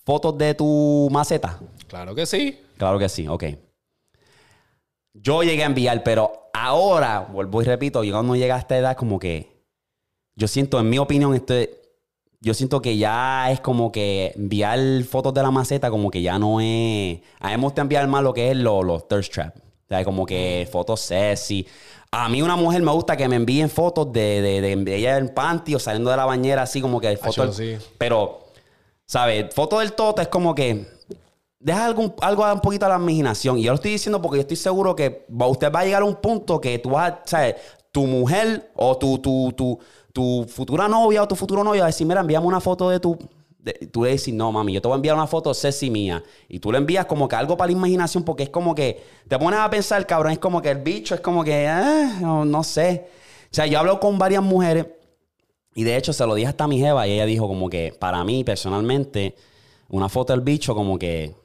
[SPEAKER 1] fotos de tu maceta.
[SPEAKER 2] Claro que sí.
[SPEAKER 1] Claro que sí, ok. Yo llegué a enviar, pero ahora, vuelvo y repito, yo cuando llega a esta edad, como que yo siento, en mi opinión, este, yo siento que ya es como que enviar fotos de la maceta, como que ya no es. A mí me gusta enviar más lo que es lo- los thirst trap. O sea, como que fotos sexy. A mí, una mujer me gusta que me envíen fotos de, de, de- de ella en panty o saliendo de la bañera, así como que fotos.
[SPEAKER 2] sí.
[SPEAKER 1] Pero, ¿sabes? Foto del toto es como que deja algún, algo un poquito a la imaginación. Y yo lo estoy diciendo porque yo estoy seguro que usted va a llegar a un punto que tú vas a, ¿sabes? Tu mujer o tu, tu, tu, tu futura novia o tu futuro novio va a decir, mira, envíame una foto de tu... tú le dices, no, mami, yo te voy a enviar una foto sexy mía. Y tú le envías como que algo para la imaginación porque es como que... Te pones a pensar, cabrón, es como que el bicho es como que... ah, no, no sé. O sea, yo hablo con varias mujeres y de hecho se lo dije hasta a mi jeva y ella dijo como que para mí personalmente una foto del bicho como que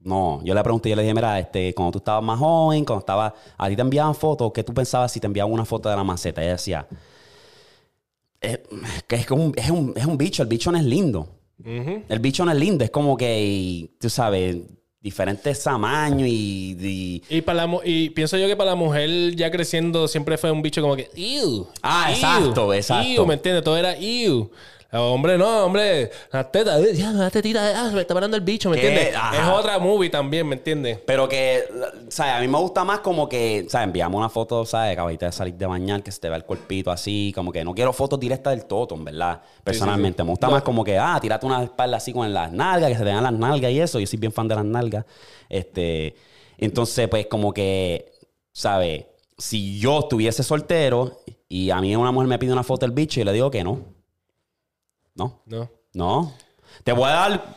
[SPEAKER 1] no, yo le pregunté, yo le dije, mira, este, cuando tú estabas más joven, cuando estabas, a ti te enviaban fotos, ¿qué tú pensabas si te enviaban una foto de la maceta? Ella decía, "Es- que es, un, es, un, es un bicho, el bicho no es lindo. El bicho no es lindo, es como que, y, tú sabes, diferentes tamaños y, y-
[SPEAKER 2] Y, para la, y pienso yo que para la mujer ya creciendo siempre fue un bicho como que, ew.
[SPEAKER 1] Ah,
[SPEAKER 2] ew,
[SPEAKER 1] exacto, exacto.
[SPEAKER 2] ew", ¿me entiendes? Todo era ew. Hombre, no, hombre, las tetas, eh, ya, las tetitas, ah, se me está parando el bicho, ¿me
[SPEAKER 1] ¿Qué?
[SPEAKER 2] entiendes?
[SPEAKER 1] Ajá.
[SPEAKER 2] Es otra movie también, ¿me entiendes?
[SPEAKER 1] Pero que, ¿sabes? A mí me gusta más como que, ¿sabes? Enviamos una foto, ¿sabes? Acabadita de salir de bañar, que se te vea el cuerpito así. Como que no quiero fotos directas del toto, en verdad. Personalmente. Me gusta más como que, ah, tirate una espalda así con las nalgas, que se te vean las nalgas y eso. Yo soy bien fan de las nalgas. Este, entonces, pues como que, ¿sabes? Si yo estuviese soltero y a mí una mujer me pide una foto del bicho y le digo que no. No.
[SPEAKER 2] No.
[SPEAKER 1] No. Te voy a dar.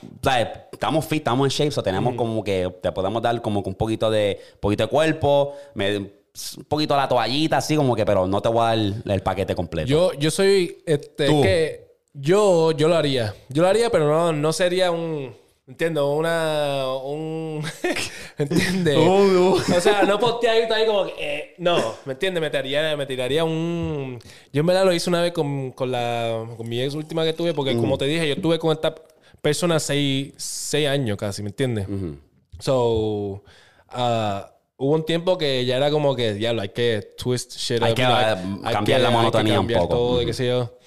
[SPEAKER 1] Estamos fit, estamos en shape, so tenemos como que, te podemos dar como que un poquito de, poquito de cuerpo, me- un poquito la toallita, así como que, pero no te voy a dar el paquete completo.
[SPEAKER 2] Yo, yo soy, este,
[SPEAKER 1] Tú.
[SPEAKER 2] que Yo, yo lo haría. Yo lo haría, pero no, no sería un. Entiendo, una. Un. ¿Entiendes?
[SPEAKER 1] Uh,
[SPEAKER 2] O sea, no postear ahí como que. eh, no, ¿me entiendes? Me tiraría, me tiraría un. Yo en verdad lo hice una vez con, con la. Con mi ex última que tuve, porque como te dije, yo estuve con esta persona seis, seis años casi, ¿me entiendes? So. ah, hubo un tiempo que ya era como que, ya hay que twist shit
[SPEAKER 1] Hay
[SPEAKER 2] up,
[SPEAKER 1] que, eh, cambiar la monotonía un
[SPEAKER 2] cambiar
[SPEAKER 1] poco.
[SPEAKER 2] todo y qué sé yo.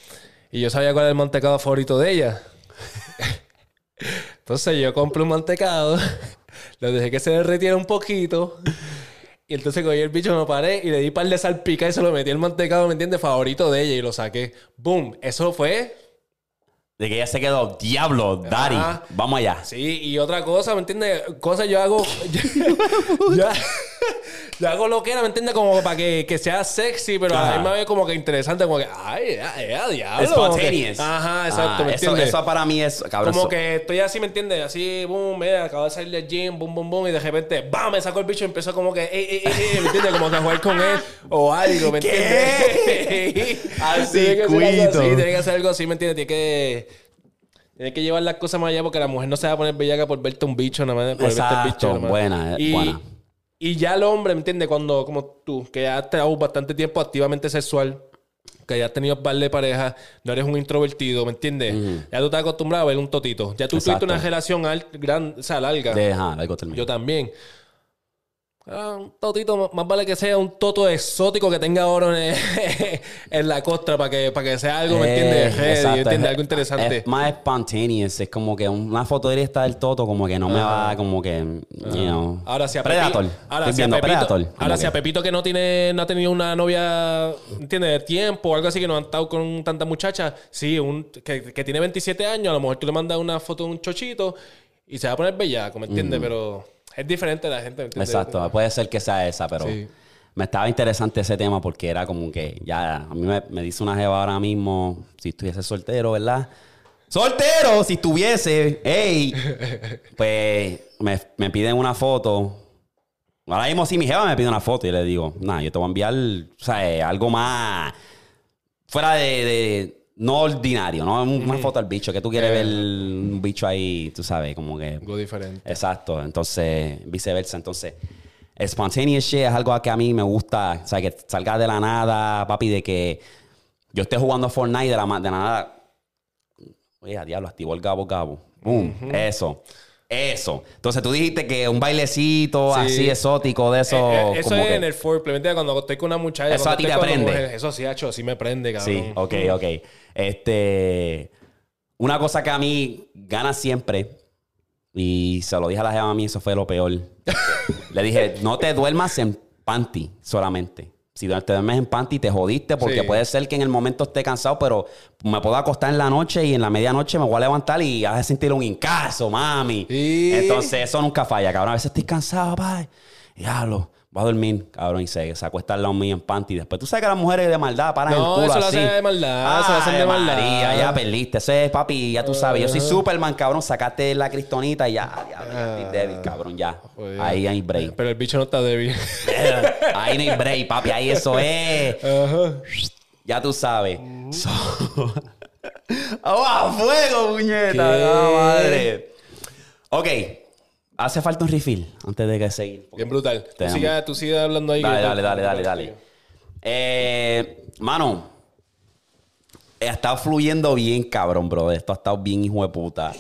[SPEAKER 2] Y yo sabía cuál era el mantecado favorito de ella. Entonces yo compré un mantecado, lo dejé que se derritiera un poquito. Y entonces cogí el bicho, me paré y le di par de salpica y se lo metí el mantecado, ¿me entiendes? Favorito de ella y lo saqué. ¡Boom! Eso fue
[SPEAKER 1] De que ella se quedó, diablo, Daddy,
[SPEAKER 2] Ajá.
[SPEAKER 1] vamos allá.
[SPEAKER 2] Sí, y otra cosa, ¿me entiendes? Cosas yo hago. yo, yo hago lo que era, ¿me entiendes? Como para que, que sea sexy, pero a
[SPEAKER 1] Ajá.
[SPEAKER 2] la misma vez como que interesante, como que, ay, ya, ya, diablo. como que-
[SPEAKER 1] Spontaneous.
[SPEAKER 2] Ajá, exacto,
[SPEAKER 1] Ah,
[SPEAKER 2] ¿me
[SPEAKER 1] eso,
[SPEAKER 2] entiendes?
[SPEAKER 1] eso para mí es, cabrón.
[SPEAKER 2] Como
[SPEAKER 1] eso-
[SPEAKER 2] que estoy así, ¿me entiendes? Así, boom, mira, acabo de salir del gym, boom, boom, boom, y de repente, ¡bam! Me sacó el bicho y empezó como que, ¡ey, ey, ey, ey! ¿Me entiendes? Como que a jugar con él o algo, ¿me entiendes?
[SPEAKER 1] Al
[SPEAKER 2] tiene que así, tiene que hacer algo así, ¿me entiendes? Tiene que... Tiene que llevar las cosas más allá porque la mujer no se va a poner bellaca por verte un bicho, nada más. Por verte
[SPEAKER 1] Exacto,
[SPEAKER 2] bicho, nada más.
[SPEAKER 1] buena, eh,
[SPEAKER 2] y,
[SPEAKER 1] buena.
[SPEAKER 2] Y ya el hombre, ¿me entiendes? Cuando, como tú, que ya has estado bastante tiempo activamente sexual, que ya has tenido par de parejas, no eres un introvertido, ¿me entiendes? Ya tú estás acostumbrado a ver un totito. Ya tú
[SPEAKER 1] Exacto.
[SPEAKER 2] tuviste una relación al- gran, o sea, larga.
[SPEAKER 1] de, ajá, algo termina.
[SPEAKER 2] Yo también. Ah, un totito, más vale que sea un toto exótico que tenga oro en, en la costra para que, para que sea algo, ¿me entiendes?
[SPEAKER 1] Eh, exacto,
[SPEAKER 2] ¿entiendes?
[SPEAKER 1] es-
[SPEAKER 2] Algo interesante.
[SPEAKER 1] Es más spontaneous. Es como que una foto directa del Toto, como que no me va, como que, you know.
[SPEAKER 2] Ahora si a
[SPEAKER 1] Predator.
[SPEAKER 2] Ahora
[SPEAKER 1] Estoy
[SPEAKER 2] si a Pepito,
[SPEAKER 1] Predator.
[SPEAKER 2] ahora si a Pepito que no tiene no ha tenido una novia, ¿entiendes? De tiempo o algo así que no han estado con tanta muchacha, sí, un que, que tiene 27 años, a lo mejor tú le mandas una foto de un chochito y se va a poner bellaco, ¿me entiendes? Pero es diferente la gente, ¿me entiendes?
[SPEAKER 1] Exacto, puede ser que sea esa, pero
[SPEAKER 2] Sí.
[SPEAKER 1] me estaba interesante ese tema porque era como que ya, a mí me, me dice una jeva ahora mismo, si estuviese soltero, ¿verdad? ¡Soltero! Si estuviese, ¡ey! Pues me, me piden una foto. Ahora mismo si mi jeva me pide una foto y le digo, nada, yo te voy a enviar, o sea, eh, algo más fuera de, de- no ordinario, ¿no? Una foto al bicho, que tú quieres ver un bicho ahí, tú sabes, como que...
[SPEAKER 2] Algo diferente.
[SPEAKER 1] Exacto, entonces viceversa. Entonces, spontaneous shit es algo que a mí me gusta, o sea, que salga de la nada, papi, de que yo esté jugando Fortnite de la, de la nada. Oye, a diablo, activó el gabo gabo. Boom, eso. Eso. Entonces tú dijiste que un bailecito
[SPEAKER 2] Sí.
[SPEAKER 1] así exótico de eso.
[SPEAKER 2] Eh, eh, eso
[SPEAKER 1] como
[SPEAKER 2] es
[SPEAKER 1] que-
[SPEAKER 2] en el foreplay. Cuando estoy con una muchacha.
[SPEAKER 1] Eso a ti te
[SPEAKER 2] con una
[SPEAKER 1] prende.
[SPEAKER 2] mujer, eso sí, hacho, sí me prende, cabrón.
[SPEAKER 1] Sí, ok, ok. Este. Una cosa que a mí gana siempre, y se lo dije a la jeva a mí, eso fue lo peor. Le dije, no te duermas en panty solamente. Si te duermes en panty, te jodiste porque
[SPEAKER 2] Sí.
[SPEAKER 1] puede ser que en el momento esté cansado, pero me puedo acostar en la noche y en la medianoche me voy a levantar y vas a sentir un incaso, mami.
[SPEAKER 2] Sí.
[SPEAKER 1] Entonces, eso nunca falla, cabrón. A veces estoy cansado, papá. Diablo, voy a dormir, cabrón, y se, se acuesta al lado mío en panty. Después, tú sabes que las mujeres de maldad paran
[SPEAKER 2] No,
[SPEAKER 1] el culo
[SPEAKER 2] eso lo
[SPEAKER 1] así.
[SPEAKER 2] hacen de maldad, eso lo hacen de maldad.
[SPEAKER 1] María, ya perdiste. Ese es, papi, ya tú sabes. Yo soy Superman, cabrón. Sacaste la cristonita y ya, ya, ya estoy débil, cabrón, ya.
[SPEAKER 2] Joder.
[SPEAKER 1] Ahí hay break.
[SPEAKER 2] Pero el bicho no está débil.
[SPEAKER 1] Ahí no hay break, papi. Ahí eso es. Ya tú sabes. So- ¡Vamos a fuego, puñeta! ¡Ah, madre! Ok. Hace falta un refill antes de que seguir.
[SPEAKER 2] Bien brutal. Tú sigas, tú sigas hablando ahí.
[SPEAKER 1] Dale,
[SPEAKER 2] que-
[SPEAKER 1] dale, dale, dale, dale. Eh, mano, ha estado fluyendo bien, cabrón, bro. Esto ha estado bien, hijo de puta.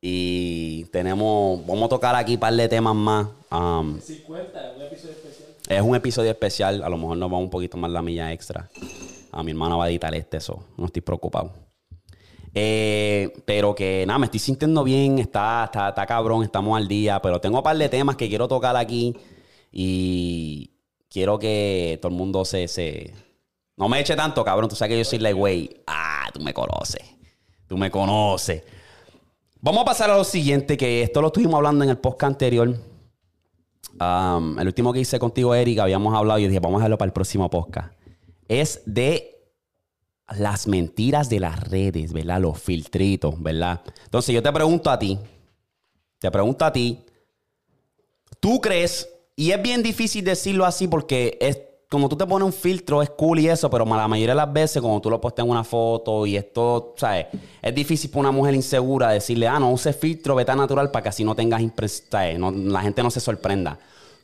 [SPEAKER 1] Y tenemos, vamos a tocar aquí un par de temas más. Um,
[SPEAKER 2] 50, un episodio especial.
[SPEAKER 1] es un episodio especial. A lo mejor nos vamos un poquito más la milla extra. A mi hermana va a editar este, eso. No estoy preocupado. Eh, pero que nada, me estoy sintiendo bien. Está, está, está cabrón, estamos al día. Pero tengo un par de temas que quiero tocar aquí. Y quiero que todo el mundo se. se... No me eche tanto, cabrón. Tú sabes que yo soy like, güey. Ah, tú me conoces. Tú me conoces. Vamos a pasar a lo siguiente, que esto lo estuvimos hablando en el podcast anterior. Um, el último que hice contigo, Eric, habíamos hablado y yo dije, vamos a dejarlo para el próximo podcast. Es de las mentiras de las redes, ¿verdad? Los filtritos, ¿verdad? Entonces yo te pregunto a ti, te pregunto a ti, ¿tú crees? Y es bien difícil decirlo así porque es como tú te pones un filtro es cool y eso, pero la mayoría de las veces cuando tú lo posteas en una foto y esto, ¿sabes? Es difícil para una mujer insegura decirle, ah, no uses filtro, vete a natural para que así no tengas impresión, la gente no se sorprenda.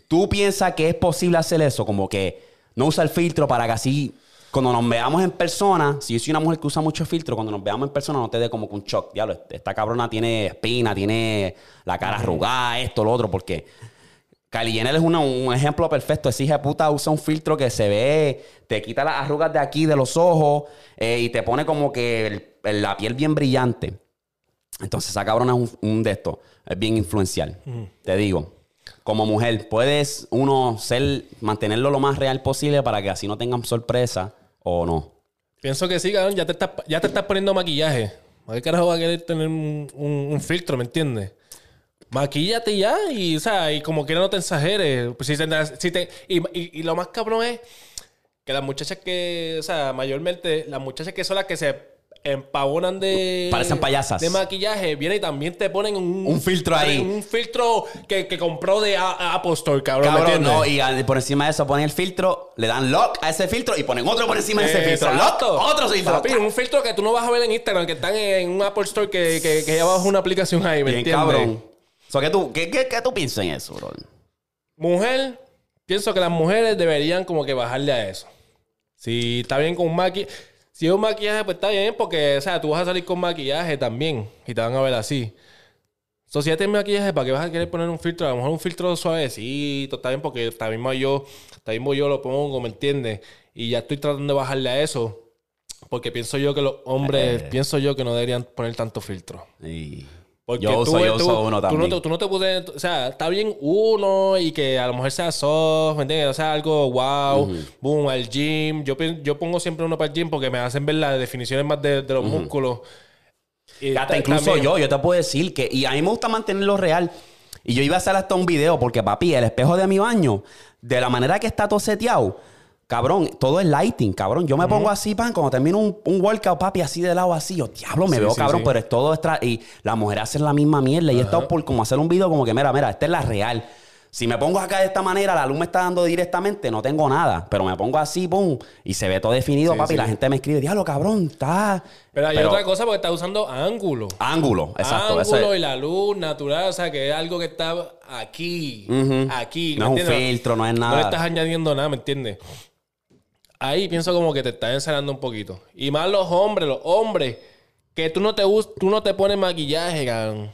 [SPEAKER 1] ¿Tú piensas que es posible hacer eso? Como que no usa el filtro para que así, cuando nos veamos en persona, si yo soy una mujer que usa mucho filtro, cuando nos veamos en persona no te dé como que un shock. Diablo, esta cabrona tiene espina, tiene la cara arrugada, esto, lo otro, porque Kylie Jenner es una- un ejemplo perfecto. Esa hija de puta usa un filtro que se ve, te quita las arrugas de aquí de los ojos eh, y te pone como que el- la piel bien brillante. Entonces, esa cabrona es un, un de estos. Es bien influencial. Te digo, como mujer, puedes uno ser, mantenerlo lo más real posible para que así no tengan sorpresa o no.
[SPEAKER 2] Pienso que sí, cabrón. Ya te estás, ya te estás poniendo maquillaje. ¿A qué carajo va tener un, filtro, me entiendes? Maquíllate ya y, o sea, y como quiera no te exageres. Pues si te- si te- y- y lo más cabrón es que las muchachas que, o sea, mayormente las muchachas que son las que se empavonan de...
[SPEAKER 1] Parecen payasas.
[SPEAKER 2] De maquillaje, vienen y también te ponen un...
[SPEAKER 1] Un filtro ahí.
[SPEAKER 2] Un filtro que, que compró de A- Apple Store, cabrón, ¿me
[SPEAKER 1] Cabrón, no, y por encima de eso ponen el filtro, le dan lock a ese filtro y ponen otro por encima de ese filtro. Lock, otro filtro.
[SPEAKER 2] Papi, un filtro que tú no vas a ver en Instagram, que están en un Apple Store que, que, que bajo una aplicación ahí, ¿me
[SPEAKER 1] Bien
[SPEAKER 2] entiendes?
[SPEAKER 1] cabrón. So, ¿qué, tú, qué, qué, qué tú piensas en eso, bro?
[SPEAKER 2] Mujer, pienso que las mujeres deberían como que bajarle a eso. Si está bien con un maquillaje, si es un maquillaje, pues está bien, porque, o sea, tú vas a salir con maquillaje también y te van a ver así. So, si ya tienes maquillaje, ¿para qué vas a querer poner un filtro? A lo mejor un filtro suavecito, está bien, porque mismo yo, mismo yo lo pongo, ¿me entiendes? Y ya estoy tratando de bajarle a eso. Porque pienso yo que los hombres, pienso yo que no deberían poner tanto filtro.
[SPEAKER 1] Y-
[SPEAKER 2] Porque
[SPEAKER 1] yo uso,
[SPEAKER 2] tú,
[SPEAKER 1] yo
[SPEAKER 2] tú-
[SPEAKER 1] uso uno
[SPEAKER 2] tú
[SPEAKER 1] también.
[SPEAKER 2] no, te, tú no te puedes... O sea, está bien uno y que a lo mejor sea soft, ¿me entiendes? O sea, algo wow, boom, al gym. Yo, yo pongo siempre uno para el gym porque me hacen ver las definiciones más de, de los músculos. Y
[SPEAKER 1] Hasta
[SPEAKER 2] ta-
[SPEAKER 1] incluso
[SPEAKER 2] también-
[SPEAKER 1] yo, yo te puedo decir que, y a mí me gusta mantenerlo real. Y yo iba a hacer hasta un video porque, papi, el espejo de mi baño, de la manera que está todo seteado, cabrón, todo es lighting, cabrón. Yo me pongo así, pan, cuando termino un, un workout, papi, así de lado, así, yo, diablo, me
[SPEAKER 2] Sí,
[SPEAKER 1] veo
[SPEAKER 2] sí,
[SPEAKER 1] cabrón,
[SPEAKER 2] sí.
[SPEAKER 1] pero es todo extra. Y la mujer hace la misma mierda. Y he estado por como hacer un video como que, mira, mira, esta es la real. Si me pongo acá de esta manera, la luz me está dando directamente, no tengo nada. Pero me pongo así, pum, y se ve todo definido,
[SPEAKER 2] Sí,
[SPEAKER 1] papi.
[SPEAKER 2] sí.
[SPEAKER 1] La gente me escribe, diablo, cabrón, está.
[SPEAKER 2] Pero hay otra cosa porque está usando ángulo.
[SPEAKER 1] Ángulo, exacto. eso
[SPEAKER 2] ángulo
[SPEAKER 1] es.
[SPEAKER 2] y la luz natural, o sea, que es algo que está aquí, aquí.
[SPEAKER 1] No
[SPEAKER 2] ¿me
[SPEAKER 1] es un filtro, no es nada.
[SPEAKER 2] No le estás añadiendo nada, ¿me entiendes? Ahí pienso como que te estás ensalando un poquito. Y más los hombres, los hombres, que tú no te, tú no te pones maquillaje, cabrón.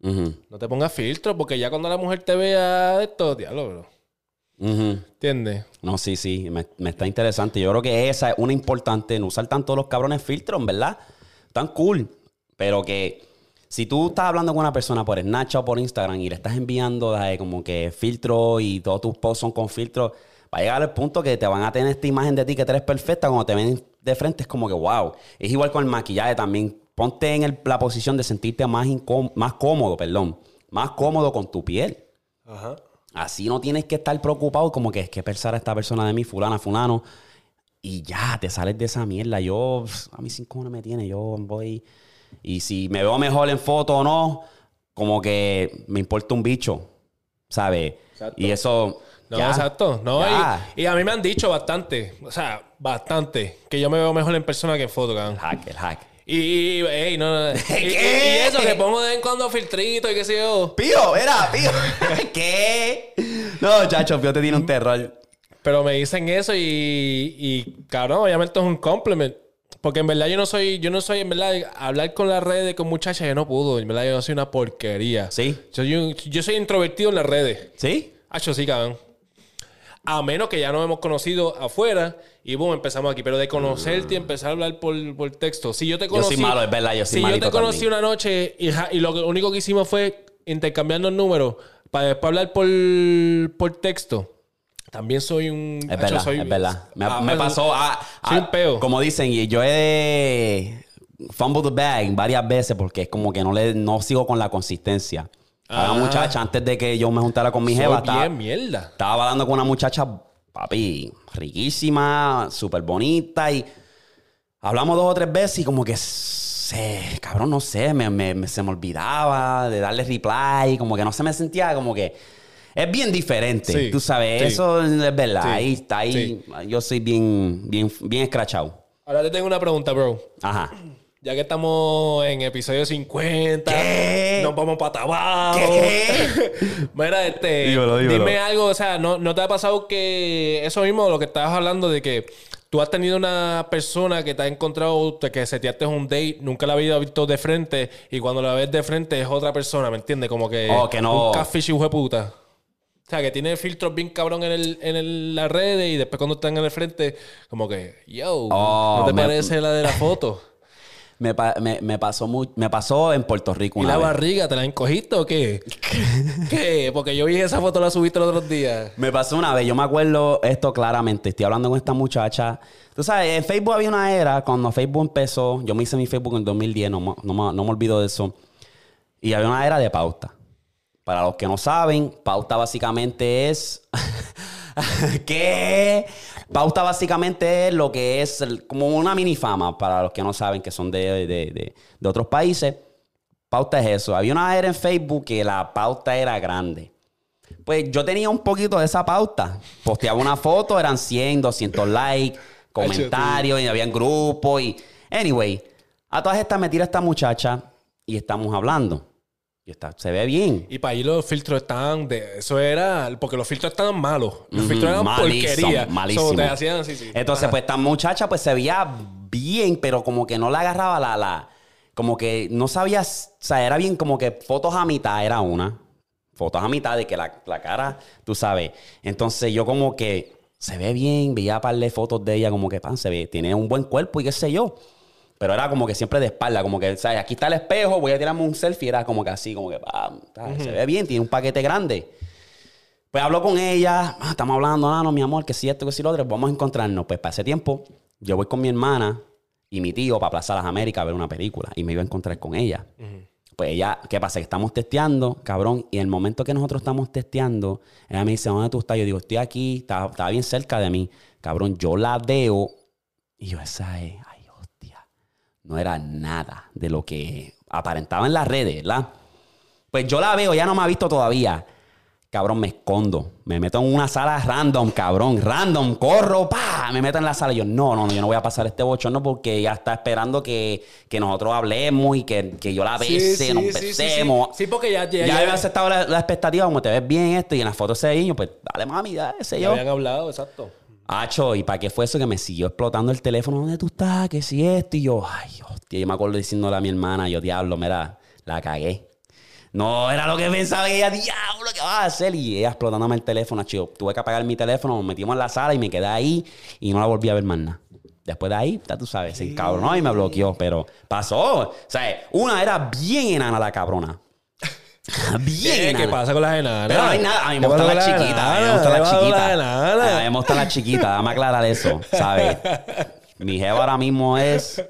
[SPEAKER 2] No te pongas filtro, porque ya cuando la mujer te vea esto, diablo, bro. ¿Entiendes?
[SPEAKER 1] No, sí, sí, me, me está interesante. Yo creo que esa es una importante, no usar tanto los cabrones filtros, verdad. Tan cool. Pero que si tú estás hablando con una persona por Snapchat o por Instagram y le estás enviando como que filtro y todos tus posts son con filtro, va a llegar al punto que te van a tener esta imagen de ti que eres perfecta. Cuando te ven de frente es como que wow. Es igual con el maquillaje también. Ponte en el- la posición de sentirte más, más cómodo, perdón. Más cómodo con tu piel.
[SPEAKER 2] Ajá.
[SPEAKER 1] Así no tienes que estar preocupado como que es que pensar a esta persona de mí, fulana, fulano. Y ya, te sales de esa mierda. Yo, a mí cinco no me tiene. Yo voy... Y si me veo mejor en foto o no, como que me importa un bicho, ¿sabes? Y eso...
[SPEAKER 2] No,
[SPEAKER 1] ya,
[SPEAKER 2] exacto. No, y, y a mí me han dicho bastante, o sea, bastante, que yo me veo mejor en persona que en foto, cabrón.
[SPEAKER 1] El hack, el hack.
[SPEAKER 2] Y, y, ey, no, no. Y, y-
[SPEAKER 1] ¿Qué?
[SPEAKER 2] y eso, que pongo de vez en cuando filtrito y qué sé yo.
[SPEAKER 1] Pío, era, pío. ¿Qué? No, chacho, Pío te tiene un terror.
[SPEAKER 2] Pero me dicen eso y, y cabrón, obviamente es un compliment. Porque en verdad yo no soy, yo no soy, en verdad, hablar con las redes con muchachas yo no pudo. En verdad yo no soy una porquería.
[SPEAKER 1] ¿Sí?
[SPEAKER 2] Soy un- yo soy introvertido en las redes.
[SPEAKER 1] ¿Sí?
[SPEAKER 2] Hacho, sí, cabrón. A menos que ya nos hemos conocido afuera y boom, empezamos aquí. Pero de conocerte y empezar a hablar por, por texto. Si yo te
[SPEAKER 1] Yo
[SPEAKER 2] conocí.
[SPEAKER 1] soy malo, es verdad, yo soy
[SPEAKER 2] Si yo te conocí
[SPEAKER 1] también.
[SPEAKER 2] una noche y, y lo único que hicimos fue intercambiarnos números para después hablar por, por texto. También soy un.
[SPEAKER 1] Es verdad,
[SPEAKER 2] soy-
[SPEAKER 1] es verdad. Me,
[SPEAKER 2] Ah,
[SPEAKER 1] me pasó a,
[SPEAKER 2] soy un peo.
[SPEAKER 1] Como dicen, y yo he de fumble the bag varias veces porque es como que no le no sigo con la consistencia. A
[SPEAKER 2] Ah.
[SPEAKER 1] la muchacha, antes de que yo me juntara con mi
[SPEAKER 2] soy
[SPEAKER 1] jeva, estaba,
[SPEAKER 2] mierda.
[SPEAKER 1] estaba hablando con una muchacha, papi, riquísima, súper bonita y hablamos dos o tres veces y como que se, cabrón, no sé, me, me- me- se me olvidaba de darle reply, como que no se me sentía como que... Es bien diferente.
[SPEAKER 2] Sí,
[SPEAKER 1] Tú sabes,
[SPEAKER 2] sí.
[SPEAKER 1] eso es verdad.
[SPEAKER 2] Sí,
[SPEAKER 1] Ahí está, ahí.
[SPEAKER 2] sí.
[SPEAKER 1] Yo soy bien, bien, bien escrachado.
[SPEAKER 2] Ahora te tengo una pregunta, bro.
[SPEAKER 1] Ajá.
[SPEAKER 2] Ya que estamos en episodio 50,
[SPEAKER 1] ¿Qué?
[SPEAKER 2] nos vamos para abajo.
[SPEAKER 1] ¿Qué?
[SPEAKER 2] Mira, este,
[SPEAKER 1] Dímelo, dímelo.
[SPEAKER 2] dime algo, o sea, ¿no, ¿no te ha pasado que eso mismo, lo que estabas hablando de que tú has tenido una persona que te ha encontrado, te- que seteaste un date, nunca la habías visto de frente y cuando la ves de frente es otra persona, ¿me entiendes? Como que,
[SPEAKER 1] Oh, que no-
[SPEAKER 2] un catfish hijo de puta. O sea, que tiene filtros bien cabrón en, el, en el- las redes y después cuando están en el frente, como que, yo,
[SPEAKER 1] Oh,
[SPEAKER 2] ¿no te
[SPEAKER 1] me-
[SPEAKER 2] parece la de la foto?
[SPEAKER 1] Me, me, me pasó me pasó en Puerto Rico
[SPEAKER 2] ¿Y
[SPEAKER 1] una
[SPEAKER 2] la
[SPEAKER 1] vez.
[SPEAKER 2] barriga te la encogiste o qué? ¿Qué? Porque yo vi esa foto, la subiste los otros días.
[SPEAKER 1] Me pasó una vez, yo me acuerdo esto claramente. Estoy hablando con esta muchacha. Tú sabes, en Facebook había una era, cuando Facebook empezó, yo me hice mi Facebook en 2010, no, me- no, me- no me olvido de eso. Y había una era de pauta. Para los que no saben, pauta básicamente es. ¿Qué? Pauta básicamente es lo que es el- como una mini fama para los que no saben que son de, de- de- de otros países. Pauta es eso. Había una era en Facebook que la pauta era grande. Pues yo tenía un poquito de esa pauta. Posteaba una foto, eran 100, 200 likes, comentarios, y habían grupos. Y, anyway, a todas estas me tira esta muchacha y estamos hablando. Y está, se ve bien.
[SPEAKER 2] Y para ahí los filtros estaban de... Eso era... Porque los filtros estaban malos. Los filtros eran
[SPEAKER 1] malísimo,
[SPEAKER 2] porquería.
[SPEAKER 1] malísimo.
[SPEAKER 2] So, te hacían así, sí.
[SPEAKER 1] Entonces,
[SPEAKER 2] Ajá.
[SPEAKER 1] pues esta muchacha pues se veía bien, pero como que no la agarraba la, la, como que no sabías, o sea, era bien como que fotos a mitad era una, fotos a mitad de que la, la cara, tú sabes. Entonces yo como que se ve bien, veía par de fotos de ella como que pan, se ve, tiene un buen cuerpo y qué sé yo. Pero era como que siempre de espalda, como que, ¿sabes? Aquí está el espejo, voy a tirarme un selfie, era como que así, como que, pam, ¿sabes? se ve bien, tiene un paquete grande. Pues hablo con ella, ah, estamos hablando, ah, no, mi amor, que si esto, que si lo otro, vamos a encontrarnos. Pues para ese tiempo, yo voy con mi hermana y mi tío para Plaza Las Américas a ver una película y me iba a encontrar con ella. Pues ella, ¿qué pasa? Que estamos testeando, cabrón, y en el momento que nosotros estamos testeando, ella me dice, ¿dónde tú estás? Yo digo, estoy aquí, estaba, bien cerca de mí. Cabrón, yo la veo y yo, esa es, no era nada de lo que aparentaba en las redes, ¿verdad? Pues yo la veo, ya no me ha visto todavía. Cabrón, me escondo. Me meto en una sala random, cabrón. Random, corro, pa. Me meto en la sala. Y yo, no, no, no, yo no voy a pasar este bochorno porque ella está esperando que, que nosotros hablemos y que, que yo la bese,
[SPEAKER 2] sí,
[SPEAKER 1] nos
[SPEAKER 2] sí, sí,
[SPEAKER 1] besemos.
[SPEAKER 2] sí. Sí, porque ya- ya-
[SPEAKER 1] Ya,
[SPEAKER 2] ya-
[SPEAKER 1] había aceptado la, la expectativa, como te ves bien esto, y en las fotos ese niño, pues dale mami, dale, ese
[SPEAKER 2] Ya
[SPEAKER 1] yo.
[SPEAKER 2] habían hablado, exacto.
[SPEAKER 1] Hacho, ¿y para qué fue eso que me siguió explotando el teléfono? ¿Dónde tú estás? ¿Qué si esto? Y yo, ay, hostia, yo me acuerdo diciéndole a mi hermana, yo, diablo, mira, la cagué. No era lo que pensaba ella, diablo, ¿qué vas a hacer? Y ella explotándome el teléfono, chico. Tuve que apagar mi teléfono, nos metimos en la sala y me quedé ahí y no la volví a ver más nada. Después de ahí, ya tú sabes, se encabronó y me bloqueó, pero pasó. O sea, una era bien enana la cabrona. Bien
[SPEAKER 2] ¿Qué,
[SPEAKER 1] enana.
[SPEAKER 2] ¿Qué pasa con las enanas?
[SPEAKER 1] Pero no hay nada. A mí me
[SPEAKER 2] ¿Qué pasa
[SPEAKER 1] gustan las chiquitas. A mí me gustan
[SPEAKER 2] ¿Qué
[SPEAKER 1] las chiquitas. A mí me gustan las chiquitas. Dame aclarar eso, ¿sabes? Mi jeva ahora mismo es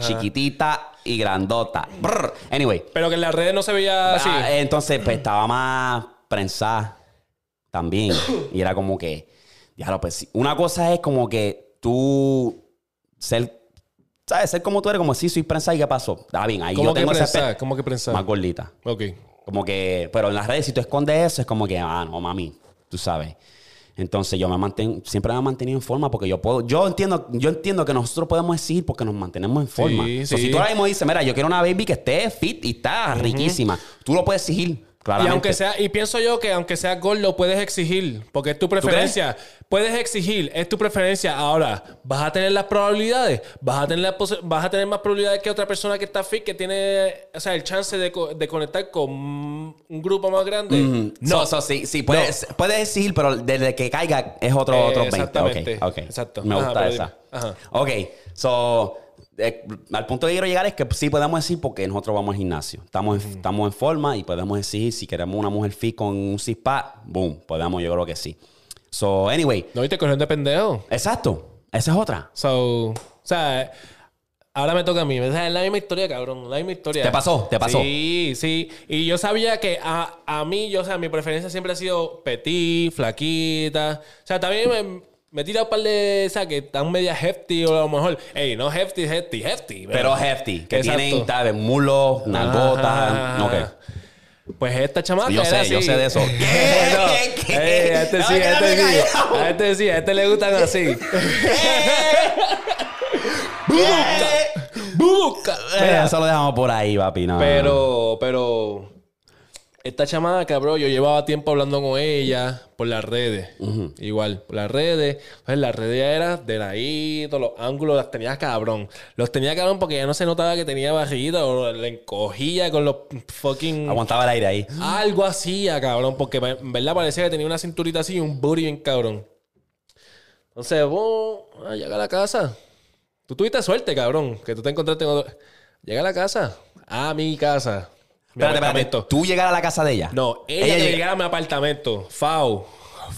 [SPEAKER 1] chiquitita y grandota. Brr. Anyway.
[SPEAKER 2] Pero que en las redes no se veía así.
[SPEAKER 1] ah, entonces, pues estaba más prensada también. Y era como que, ya pues sí. Una cosa es como que tú ser, ¿sabes? Ser como tú eres, como si soy prensada y qué pasó. Está bien, ahí
[SPEAKER 2] ¿Cómo
[SPEAKER 1] yo
[SPEAKER 2] que
[SPEAKER 1] tengo ese aspecto
[SPEAKER 2] ¿Cómo que prensar?
[SPEAKER 1] más gordita.
[SPEAKER 2] Ok.
[SPEAKER 1] Como que, pero en las redes, si tú escondes eso, es como que, ah, no, mami, tú sabes. Entonces yo me mantengo, siempre me he mantenido en forma porque yo puedo, yo entiendo, yo entiendo que nosotros podemos exigir porque nos mantenemos en forma.
[SPEAKER 2] Sí,
[SPEAKER 1] So,
[SPEAKER 2] sí.
[SPEAKER 1] Si tú ahora mismo dices, mira, yo quiero una baby que esté fit y está riquísima, tú lo puedes exigir,
[SPEAKER 2] Y aunque sea, y pienso yo que aunque sea gordo, puedes exigir, porque es tu preferencia. Puedes exigir, es tu preferencia. Ahora, vas a tener las probabilidades, vas a tener la vas a tener más probabilidades que otra persona que está fit, que tiene, o sea, el chance de, co- de conectar con un grupo más grande.
[SPEAKER 1] No,
[SPEAKER 2] No,
[SPEAKER 1] so, sí, sí, puedes, puedes exigir, pero desde que caiga es otro,
[SPEAKER 2] Eh,
[SPEAKER 1] otro 20.
[SPEAKER 2] exactamente.
[SPEAKER 1] Ok, ok.
[SPEAKER 2] Exacto.
[SPEAKER 1] Me gusta esa.
[SPEAKER 2] Ajá.
[SPEAKER 1] Ok, so, eh, al punto que quiero llegar es que sí podemos decir porque nosotros vamos al gimnasio. Estamos, en, estamos en forma y podemos decir si queremos una mujer fit con un six pack, boom, podemos, yo creo que sí. So, anyway,
[SPEAKER 2] no, y te cogieron de pendejo.
[SPEAKER 1] exacto. Esa es otra.
[SPEAKER 2] So, o sea, ahora me toca a mí. O sea, es la misma historia, cabrón. La misma historia.
[SPEAKER 1] ¿Te pasó? ¿Te pasó?
[SPEAKER 2] Sí, sí. Y yo sabía que a, a mí, yo, o sea, mi preferencia siempre ha sido petit, flaquita. O sea, también me, me he tirado un par de, sea, que están media hefty o a lo mejor, ey, no hefty, hefty, hefty.
[SPEAKER 1] Pero hefty, que
[SPEAKER 2] Exacto.
[SPEAKER 1] tienen, ¿sabes? Mulos, nalgotas. Ok.
[SPEAKER 2] Pues esta chamaca
[SPEAKER 1] Yo
[SPEAKER 2] era
[SPEAKER 1] sé, yo
[SPEAKER 2] así.
[SPEAKER 1] sé de eso.
[SPEAKER 2] No,
[SPEAKER 1] ¿Qué? ¿Qué?
[SPEAKER 2] a este
[SPEAKER 1] No,
[SPEAKER 2] sí, a este sí.
[SPEAKER 1] callado.
[SPEAKER 2] A este sí, a este le gustan así. ¡Bubuca!
[SPEAKER 1] Eh, Eso lo dejamos por ahí, papi. no.
[SPEAKER 2] Pero, pero. Esta chamaca, bro, yo llevaba tiempo hablando con ella por las redes. Igual, por las redes. Pues las redes ya era de ladito, los ángulos las tenía cabrón. Los tenía cabrón porque ya no se notaba que tenía barriguita o le encogía con los fucking.
[SPEAKER 1] Aguantaba el aire ahí.
[SPEAKER 2] Algo hacía, cabrón, porque en verdad parecía que tenía una cinturita así y un booty bien cabrón. Entonces, vos, ah, llega a la casa. Tú tuviste suerte, cabrón, que tú te encontraste con otro- Llega a la casa. A mi casa.
[SPEAKER 1] Espérate. ¿Tú llegar a la casa de ella?
[SPEAKER 2] No, ella,
[SPEAKER 1] Ella
[SPEAKER 2] a mi apartamento. Fau.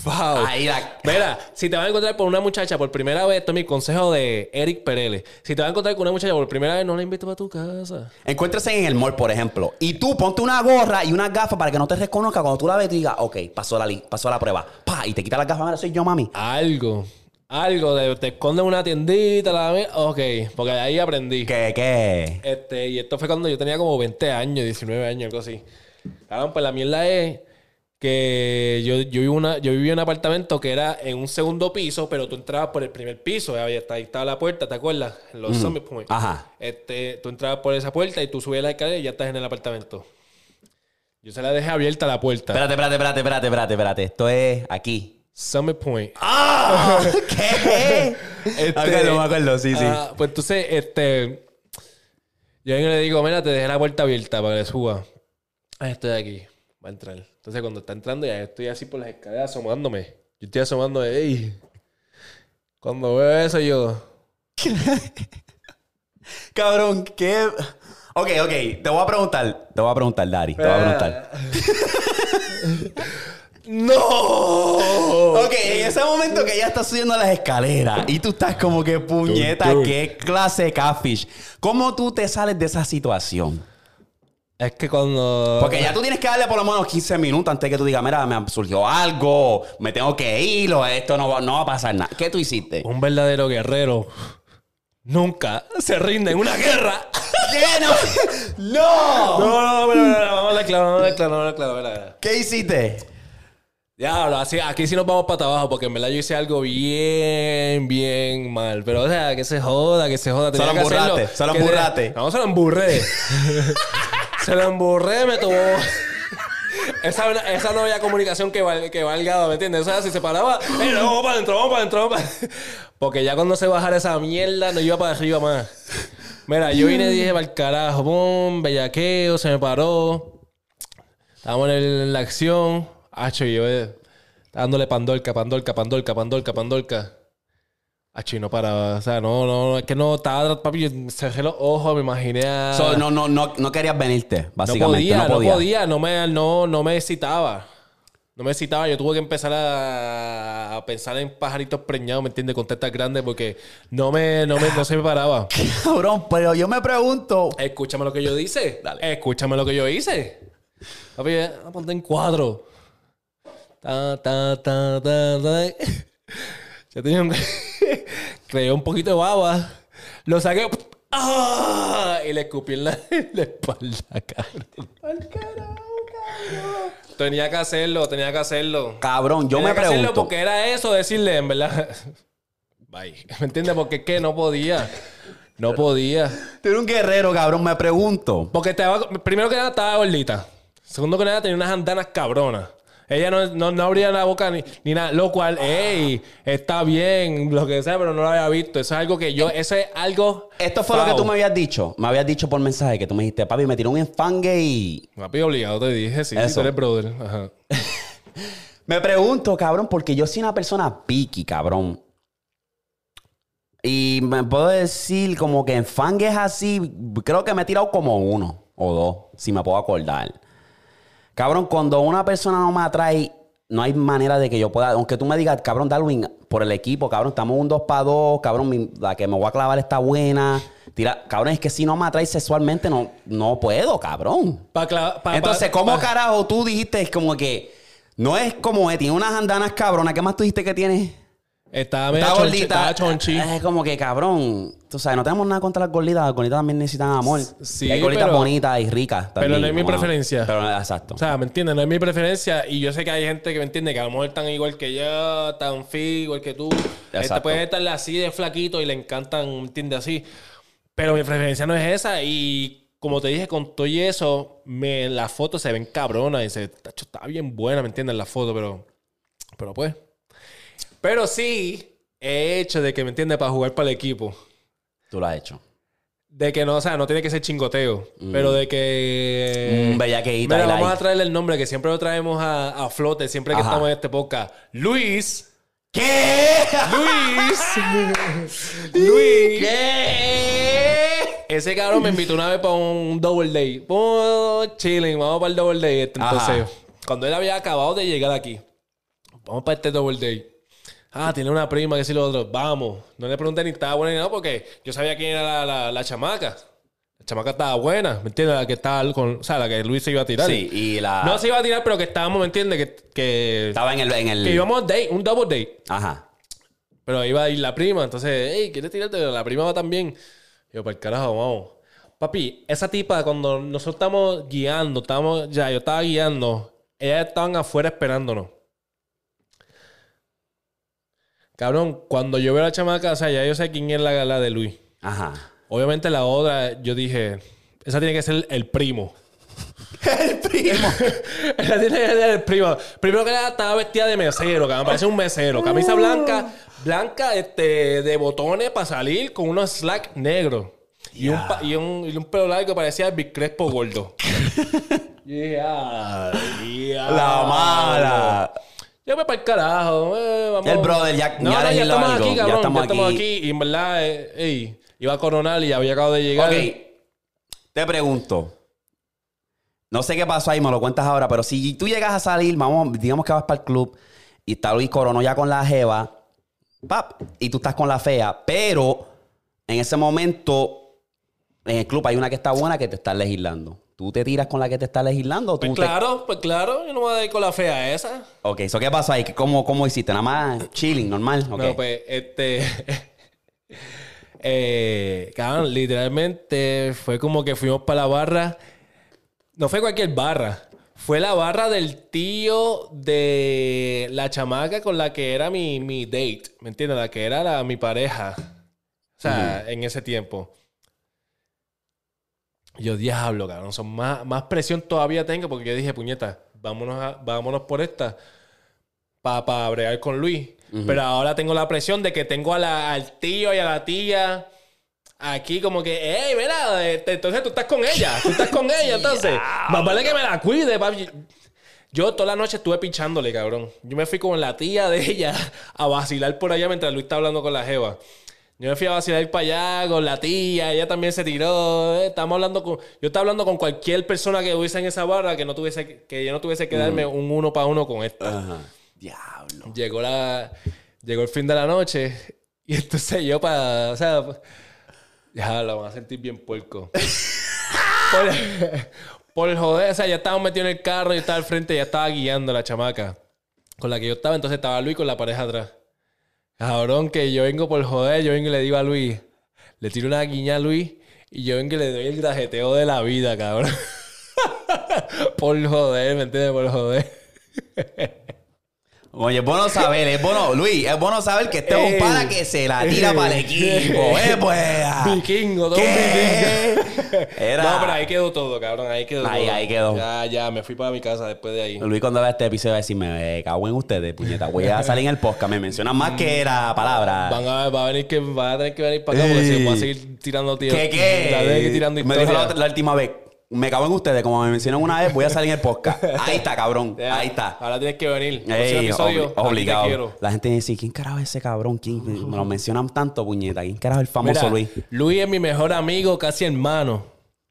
[SPEAKER 2] Fau.
[SPEAKER 1] Ahí la-
[SPEAKER 2] Mira, si te vas a encontrar con una muchacha por primera vez, esto es mi consejo de Eric Pereles. Si te vas a encontrar con una muchacha por primera vez, no la invites para tu casa.
[SPEAKER 1] Encuéntrese en el mall, por ejemplo, y tú ponte una gorra y unas gafas para que no te reconozca cuando tú la ves y digas, ok, pasó la, pasó la prueba. Pa, y te quita las gafas, mira, soy yo, mami.
[SPEAKER 2] Algo. Algo de te escondes en una tiendita, la Ok, porque de ahí aprendí.
[SPEAKER 1] ¿Qué, qué?
[SPEAKER 2] Este, y esto fue cuando yo tenía como 20 años, 19 años, algo así. Cabrón, pues la mierda es que yo, yo, vivo una, yo vivía en un apartamento que era en un segundo piso, pero tú entrabas por el primer piso. Ahí, está- ahí estaba la puerta, ¿te acuerdas? En los Summit Point.
[SPEAKER 1] Ajá.
[SPEAKER 2] Este, tú entrabas por esa puerta y tú subías la escalera y ya estás en el apartamento. Yo se la dejé abierta la puerta.
[SPEAKER 1] Espérate, espérate, espérate, espérate, espérate, espérate. Esto es aquí.
[SPEAKER 2] Summit Point.
[SPEAKER 1] ¡Ah! ¿Qué?
[SPEAKER 2] Este,
[SPEAKER 1] Me acuerdo, me acuerdo, sí, sí.
[SPEAKER 2] ah, pues entonces, este. Yo vengo y le digo, mira, te dejé la puerta abierta para que le suba. Ah, estoy aquí. Va a entrar. Entonces, cuando está entrando, ya estoy así por las escaleras asomándome. Yo estoy asomándome. ¡Ey! Cuando veo eso, yo.
[SPEAKER 1] Cabrón, ¿qué? Ok, ok, te voy a preguntar. Te voy a preguntar, Dari. Te voy a preguntar.
[SPEAKER 2] ¡No!
[SPEAKER 1] Ok, en ese momento que ella está subiendo las escaleras y tú estás como que puñeta,
[SPEAKER 2] dun.
[SPEAKER 1] qué clase de catfish. ¿Cómo tú te sales de esa situación?
[SPEAKER 2] Es que cuando.
[SPEAKER 1] Porque ya tú tienes que darle por lo menos 15 minutos antes que tú digas, mira, me surgió algo, me tengo que ir o esto no va, no va a pasar nada. ¿Qué tú hiciste?
[SPEAKER 2] Un verdadero guerrero nunca se rinde en una guerra.
[SPEAKER 1] ¿Qué? ¡No! ¡No!
[SPEAKER 2] No, no, no, pero, pero, vamos a hablar claro, vamos a hablar claro, vamos a hablar claro. mira, mira.
[SPEAKER 1] ¿Qué hiciste?
[SPEAKER 2] Diablo, así, aquí sí nos vamos para abajo porque en verdad yo hice algo bien, bien mal. Pero, o sea, que se joda, que se joda. Tenía
[SPEAKER 1] Se lo emburraste, se lo emburraste.
[SPEAKER 2] No, se lo emburré. se lo emburré, me tomó... Esa, esa no había comunicación que, val- que valga, ¿me entiendes? O sea, si se paraba, "Eh, no, vamos para adentro, vamos para adentro, vamos para Porque ya cuando se bajara esa mierda, no iba para arriba más. Mira, yo vine y dije, para el carajo, boom, bellaqueo, se me paró. Estábamos en, el- en la acción. Hacho, y yo eh, dándole pandorca, pandorca, pandorca, pandorca, pandorca. Hacho, y no paraba. O sea, no, no, no, es que no estaba, papi, yo cerré los ojos, me imaginé a...
[SPEAKER 1] So, no, no, no, no querías venirte,
[SPEAKER 2] no
[SPEAKER 1] básicamente.
[SPEAKER 2] podía,
[SPEAKER 1] no
[SPEAKER 2] no
[SPEAKER 1] podía.
[SPEAKER 2] podía, no me, no, no me excitaba. No me excitaba, yo tuve que empezar a, a pensar en pajaritos preñados, ¿me entiendes? Con tetas grandes porque no me, no me, no se me paraba.
[SPEAKER 1] Cabrón, pero yo me pregunto.
[SPEAKER 2] Escúchame lo que yo hice.
[SPEAKER 1] Dale.
[SPEAKER 2] Escúchame lo que yo hice. Papi, eh, ponte en cuadro. Ta, ta, ta, ta, ta. Yo tenía un... Creé un poquito de baba. Lo saqué. ¡Ah! Y le escupí en la, en la espalda, cabrón. Tenía que hacerlo, tenía que hacerlo.
[SPEAKER 1] Cabrón, yo
[SPEAKER 2] Tenía
[SPEAKER 1] me
[SPEAKER 2] que hacerlo
[SPEAKER 1] pregunto.
[SPEAKER 2] porque era eso, decirle, en verdad. Bye. ¿Me entiendes? Porque es que no podía. No podía.
[SPEAKER 1] Tú eres un guerrero, cabrón, me pregunto.
[SPEAKER 2] Porque estaba, primero que nada estaba gordita. Segundo que nada tenía unas andanas cabronas. Ella no, no, no abría la boca ni, ni nada. Lo cual, ey, está bien, lo que sea, pero no lo había visto. Eso es algo que yo, eso es algo.
[SPEAKER 1] Esto fue lo que tú me habías dicho. Me habías dicho por mensaje que tú me dijiste, papi, me tiró un enfangue y.
[SPEAKER 2] Papi, obligado te dije, sí, sí,
[SPEAKER 1] Eso.
[SPEAKER 2] tú eres brother. Ajá.
[SPEAKER 1] Me pregunto, cabrón, porque yo soy una persona piqui, cabrón. Y me puedo decir como que enfangues así, creo que me he tirado como uno o dos, si me puedo acordar. Cabrón, cuando una persona no me atrae, no hay manera de que yo pueda, aunque tú me digas, cabrón, Darwin, por el equipo, cabrón, estamos un 2 para 2, cabrón, mi- la que me voy a clavar está buena. Tira, cabrón, es que si no me atrae sexualmente, no, no puedo, cabrón.
[SPEAKER 2] Pa cla- pa-
[SPEAKER 1] Entonces, ¿cómo
[SPEAKER 2] pa-
[SPEAKER 1] carajo tú dijiste es como que no es como, eh, tiene unas andanas cabronas? ¿Qué más tú dijiste que tiene?
[SPEAKER 2] Estaba
[SPEAKER 1] Está
[SPEAKER 2] chonchi,
[SPEAKER 1] gordita.
[SPEAKER 2] estaba chonchi.
[SPEAKER 1] Es como que, cabrón. Tú sabes, no tenemos nada contra las gorditas. Las gorditas también necesitan amor.
[SPEAKER 2] Sí,
[SPEAKER 1] Hay gorditas
[SPEAKER 2] pero-
[SPEAKER 1] bonitas y ricas.
[SPEAKER 2] pero
[SPEAKER 1] también,
[SPEAKER 2] no es mi preferencia.
[SPEAKER 1] Pero, exacto.
[SPEAKER 2] O sea, ¿me entiendes? No es mi preferencia. Y yo sé que hay gente que me entiende que a lo mejor están igual que yo, tan fit, igual que tú. Este
[SPEAKER 1] Exacto.
[SPEAKER 2] puede estar así de flaquito y le encantan, ¿me entiendes? Así. Pero mi preferencia no es esa. Y como te dije, con todo y eso, me, las fotos se ven cabronas. Y se, está bien buena, ¿me entiendes? La foto, pero. Pero pues. Pero sí, he hecho de que, ¿me entiendes? Para jugar para el equipo.
[SPEAKER 1] Tú lo has hecho.
[SPEAKER 2] De que no, o sea, no tiene que ser chingoteo. Pero de que.
[SPEAKER 1] Un bellaqueíto
[SPEAKER 2] Mira, vamos a traerle el nombre que siempre lo traemos a, a flote, siempre que
[SPEAKER 1] Ajá.
[SPEAKER 2] estamos en este podcast. Luis.
[SPEAKER 1] ¿Qué?
[SPEAKER 2] Luis. Luis.
[SPEAKER 1] ¿Qué?
[SPEAKER 2] Ese cabrón me invitó una vez para un double day. Vamos chilling, vamos para el double day. este. Entonces,
[SPEAKER 1] Ajá.
[SPEAKER 2] cuando él había acabado de llegar aquí, vamos para este double day. Ah, tiene una prima que sí lo otro. Vamos. No le pregunté ni estaba buena ni nada porque yo sabía quién era la, la- la chamaca. La chamaca estaba buena, ¿me entiendes? La que estaba con. O sea, la que Luis se iba a tirar.
[SPEAKER 1] Sí, y la.
[SPEAKER 2] No se iba a tirar, pero que estábamos, ¿me entiendes? Que, que,
[SPEAKER 1] Estaba en el. En el...
[SPEAKER 2] que íbamos a date, un double date.
[SPEAKER 1] Ajá.
[SPEAKER 2] Pero iba a ir la prima. Entonces, hey, ¿quieres tirarte? La prima va también. Yo, para el carajo, vamos. Papi, esa tipa, cuando nosotros estamos guiando, estamos, ya, yo estaba guiando, ellas estaban afuera esperándonos. Cabrón, cuando yo veo a la chamaca, o sea, ya yo sé quién es la, la de Luis.
[SPEAKER 1] Ajá.
[SPEAKER 2] Obviamente la otra, yo dije, esa tiene que ser el primo.
[SPEAKER 1] El primo.
[SPEAKER 2] Esa tiene que ser el primo. Primero que nada, estaba vestida de mesero, que me parece un mesero. Camisa blanca, blanca, este, de botones para salir con unos slack negros. Y, un, pa- y, un, y un pelo largo que parecía el Big Crespo gordo. yeah, yeah.
[SPEAKER 1] La mala.
[SPEAKER 2] Yo me para el carajo. eh, vamos.
[SPEAKER 1] El brother, ya-
[SPEAKER 2] no,
[SPEAKER 1] ya
[SPEAKER 2] no, ya
[SPEAKER 1] legislo
[SPEAKER 2] estamos
[SPEAKER 1] algo,
[SPEAKER 2] aquí, cabrón. Ya
[SPEAKER 1] estamos
[SPEAKER 2] estamos,
[SPEAKER 1] aquí.
[SPEAKER 2] aquí. Y en verdad, eh, ey, iba a coronar y había acabado de llegar.
[SPEAKER 1] Ok. Te pregunto. No sé qué pasó ahí, me lo cuentas ahora, pero si tú llegas a salir, vamos, digamos que vas para el club y está Luis Corono ya con la jeva, pap, y tú estás con la fea, pero en ese momento en el club hay una que está buena que te está legislando. ¿Tú te tiras con la que te está legislando o tú
[SPEAKER 2] Pues
[SPEAKER 1] te-
[SPEAKER 2] claro, pues claro. Yo no me voy a ir con la fea esa.
[SPEAKER 1] Ok, ¿eso qué pasó ahí? ¿Cómo, ¿Cómo hiciste? ¿Nada más chilling, normal?
[SPEAKER 2] No, pues, este. eh, cabrón, literalmente fue como que fuimos para la barra. No fue cualquier barra. Fue la barra del tío de la chamaca con la que era mi, mi date. ¿Me entiendes? La que era la- mi pareja. O sea, en ese tiempo. Yo, diablo, cabrón. Son más, más presión todavía tengo porque yo dije, puñeta, vámonos, a- vámonos por esta para bregar con Luis. Pero ahora tengo la presión de que tengo a la- al tío y a la tía aquí como que, hey, mira, este, entonces tú estás con ella, tú estás con ella, entonces. Más vale que me la cuide, papi. Yo toda la noche estuve pinchándole, cabrón. Yo me fui con la tía de ella a vacilar por allá mientras Luis está hablando con la jeva. Yo me fui a vacilar para allá con la tía, ella también se tiró. eh, Estamos hablando con. Yo estaba hablando con cualquier persona que hubiese en esa barra que no tuviese que- yo no tuviese que darme un uno para uno con esta.
[SPEAKER 1] Ajá. Diablo.
[SPEAKER 2] Llegó la. Llegó el fin de la noche. Y entonces yo para. O sea. Ya lo van a sentir bien puerco. por, por joder. O sea, ya estábamos metidos en el carro, yo estaba al frente, ya estaba guiando a la chamaca. Con la que yo estaba, entonces estaba Luis con la pareja atrás. Cabrón, que yo vengo por joder, yo vengo y le digo a Luis, le tiro una guiña a Luis y yo vengo y le doy el grajeteo de la vida, cabrón. por joder, ¿me entiendes? Por joder.
[SPEAKER 1] Oye, es bueno saber, es bueno, Luis, es bueno saber que este es un pana que se la tira para el equipo. ¡Eh, pues!
[SPEAKER 2] Vikingo, todo
[SPEAKER 1] ¿Qué?
[SPEAKER 2] un vikingo.
[SPEAKER 1] Era-
[SPEAKER 2] No, pero ahí quedó todo, cabrón. Ahí quedó
[SPEAKER 1] Ahí,
[SPEAKER 2] todo.
[SPEAKER 1] ahí quedó.
[SPEAKER 2] Ya, ya, me fui para mi casa después de ahí.
[SPEAKER 1] Luis cuando vea este episodio va a decirme, me cago en ustedes, puñeta. Voy a salir en el podcast, me mencionan más que la palabra.
[SPEAKER 2] Van a, va a venir que, van a tener que venir para acá porque si voy a seguir tirando tiros.
[SPEAKER 1] ¿Qué qué?
[SPEAKER 2] La de que tirando
[SPEAKER 1] me dijo la última vez, me cago en ustedes, como me mencionan una vez, voy a salir en el podcast. Ahí está, cabrón. Ahí está.
[SPEAKER 2] Ahora tienes que venir.
[SPEAKER 1] Ey,
[SPEAKER 2] episodio, aquí
[SPEAKER 1] obligado. La gente dice, ¿quién carajo es ese cabrón? ¿Quién? Me lo mencionan tanto, puñeta. ¿Quién carajo es el famoso
[SPEAKER 2] Mira,
[SPEAKER 1] Luis?
[SPEAKER 2] Luis es mi mejor amigo, casi hermano.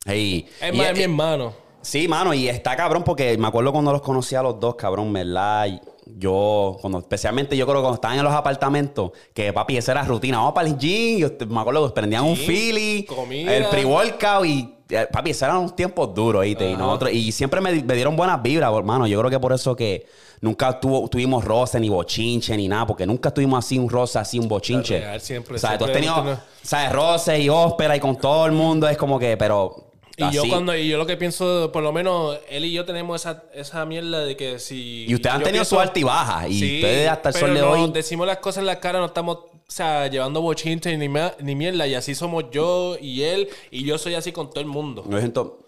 [SPEAKER 1] Ey.
[SPEAKER 2] Es más, es mi hermano.
[SPEAKER 1] Sí, mano, y está cabrón porque me acuerdo cuando los conocí a los dos, cabrón, ¿verdad? Y Yo, cuando, especialmente yo creo que cuando estaban en los apartamentos, que papi, esa era rutina. Vamos para el gym, yo me acuerdo que prendían un Philly,
[SPEAKER 2] comida.
[SPEAKER 1] el pre-workout y eh, papi, esos eran unos tiempos duros, ¿viste? Y, nosotros, y siempre me, me dieron buenas vibras, hermano. Yo creo que por eso que nunca tuvo, tuvimos roce, ni bochinche, ni nada, porque nunca tuvimos así un roce, así un bochinche.
[SPEAKER 2] real, siempre,
[SPEAKER 1] O sea, tú has tenido,
[SPEAKER 2] tenido-
[SPEAKER 1] ¿sabes? Roce y ópera y con todo el mundo, es como que, pero.
[SPEAKER 2] Y yo cuando y yo lo que pienso, por lo menos él y yo tenemos esa, esa mierda de que si.
[SPEAKER 1] Y ustedes han tenido
[SPEAKER 2] pienso-
[SPEAKER 1] su alta y baja. Y
[SPEAKER 2] Sí,
[SPEAKER 1] ustedes hasta el
[SPEAKER 2] pero
[SPEAKER 1] sol de
[SPEAKER 2] no,
[SPEAKER 1] hoy.
[SPEAKER 2] decimos las cosas en la cara, no estamos, o sea, llevando bochinche ni, ni mierda. Y así somos yo y él. Y yo soy así con todo el mundo.
[SPEAKER 1] Yo siento.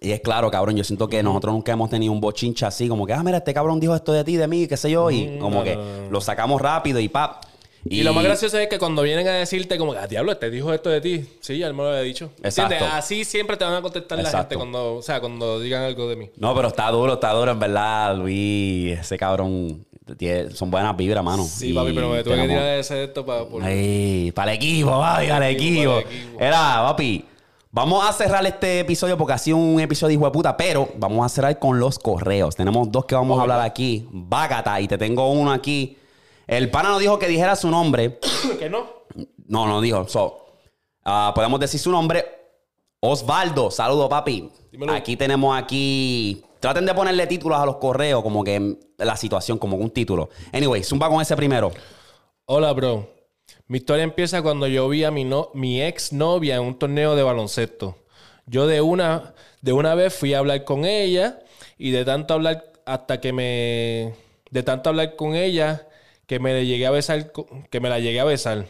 [SPEAKER 1] Y es claro, cabrón, yo siento que nosotros nunca hemos tenido un bochincha así, como que, ah, mira, este cabrón dijo esto de ti, de mí, qué sé yo, y como que lo sacamos rápido y pap.
[SPEAKER 2] Y, lo más gracioso es que cuando vienen a decirte como, ah, diablo, te dijo esto de ti. Sí, él me lo había dicho.
[SPEAKER 1] Exacto.
[SPEAKER 2] ¿Entiendes? Así siempre te van a contestar la gente cuando, o sea, cuando digan algo de mí.
[SPEAKER 1] No, pero está duro, está duro, en verdad, Luis. Ese cabrón. tiene- son buenas vibras, mano.
[SPEAKER 2] Sí,
[SPEAKER 1] Y
[SPEAKER 2] papi, pero me tuve que tirar ese de esto para... por-
[SPEAKER 1] Ay, para el equipo, papi, para el equipo.
[SPEAKER 2] para el equipo.
[SPEAKER 1] Era, papi. Vamos a cerrar este episodio porque ha sido un episodio hijo de puta, pero vamos a cerrar con los correos. Tenemos dos que vamos a hablar aquí. Bácata, y te tengo uno aquí. El pana nos dijo que dijera su nombre.
[SPEAKER 2] ¿Que no?
[SPEAKER 1] No, no dijo. So, ah, podemos decir su nombre. Osvaldo, saludo, papi.
[SPEAKER 2] Dímelo.
[SPEAKER 1] Aquí tenemos aquí. Traten de ponerle títulos a los correos, como que la situación, como un título. Anyway, zumba con ese primero.
[SPEAKER 2] Hola, bro. Mi historia empieza cuando yo vi a mi, no, mi ex novia en un torneo de baloncesto. Yo de una, de una vez fui a hablar con ella y de tanto hablar hasta que me... De tanto hablar con ella que me le llegué a besar, que me la llegué a besar.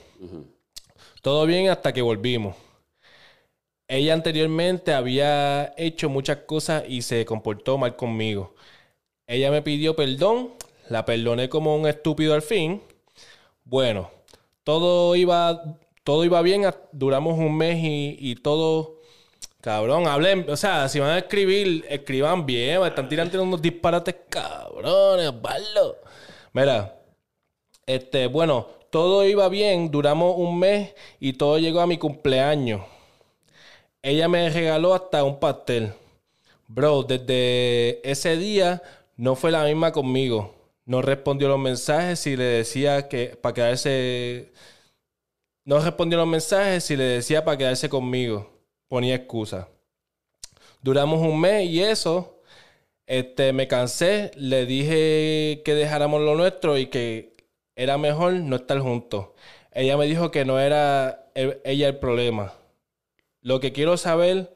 [SPEAKER 2] Todo bien hasta que volvimos. Ella anteriormente había hecho muchas cosas y se comportó mal conmigo. Ella me pidió perdón, la perdoné como un estúpido al fin. Bueno, todo iba, todo iba bien, duramos un mes y, y todo... Cabrón, hablen, o sea, si van a escribir, escriban bien, me están tirando unos disparates cabrones, Osvaldo. Mira, este, bueno, todo iba bien, duramos un mes y todo llegó a mi cumpleaños. Ella me regaló hasta un pastel. Bro, desde ese día no fue la misma conmigo. No respondió los mensajes si le decía que para quedarse. No respondió los mensajes si le decía para quedarse conmigo. Ponía excusa. Duramos un mes y eso. Este, me cansé. Le dije que dejáramos lo nuestro y que era mejor no estar juntos. Ella me dijo que no era el- ella el problema. Lo que quiero saber,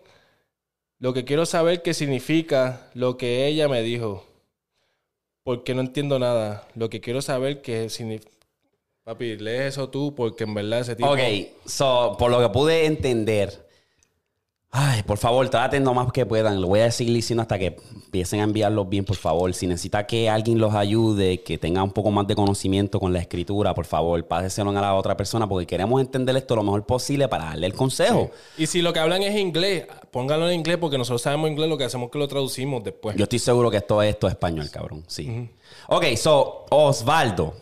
[SPEAKER 2] lo que quiero saber qué significa lo que ella me dijo. Porque no entiendo nada. Lo que quiero saber qué significa. Papi, lee eso tú porque en verdad ese tipo...
[SPEAKER 1] Ok, so, por lo que pude entender. Ay, por favor, traten lo más que puedan. Lo voy a seguir diciendo hasta que empiecen a enviarlos bien, por favor. Si necesita que alguien los ayude, que tenga un poco más de conocimiento con la escritura, por favor, páseselo a la otra persona porque queremos entender esto lo mejor posible para darle el consejo.
[SPEAKER 2] Y si lo que hablan es inglés, pónganlo en inglés porque nosotros sabemos inglés, lo que hacemos es que lo traducimos después.
[SPEAKER 1] Yo estoy seguro que esto es, esto es español, cabrón. Sí. Ok, so, Osvaldo.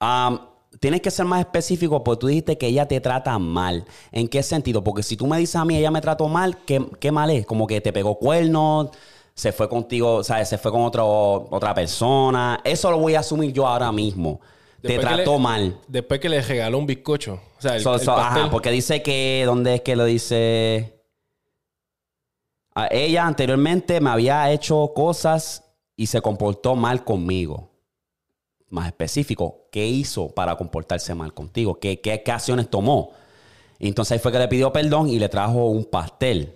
[SPEAKER 1] um, tienes que ser más específico porque tú dijiste que ella te trata mal. ¿En qué sentido? Porque si tú me dices a mí, ella me trató mal, ¿qué, qué mal es? Como que te pegó cuernos, se fue contigo, ¿sabes? Se fue con otro, otra persona. Eso lo voy a asumir yo ahora mismo. te
[SPEAKER 2] Después
[SPEAKER 1] trató
[SPEAKER 2] le-
[SPEAKER 1] mal.
[SPEAKER 2] Después que le regaló un bizcocho. O sea, el,
[SPEAKER 1] So-
[SPEAKER 2] el
[SPEAKER 1] so, ajá, porque dice que, ¿dónde es que lo dice? A ella anteriormente me había hecho cosas y se comportó mal conmigo. Más específico, ¿qué hizo para comportarse mal contigo? ¿Qué, qué, acciones tomó? Entonces ahí fue que le pidió perdón y le trajo un pastel.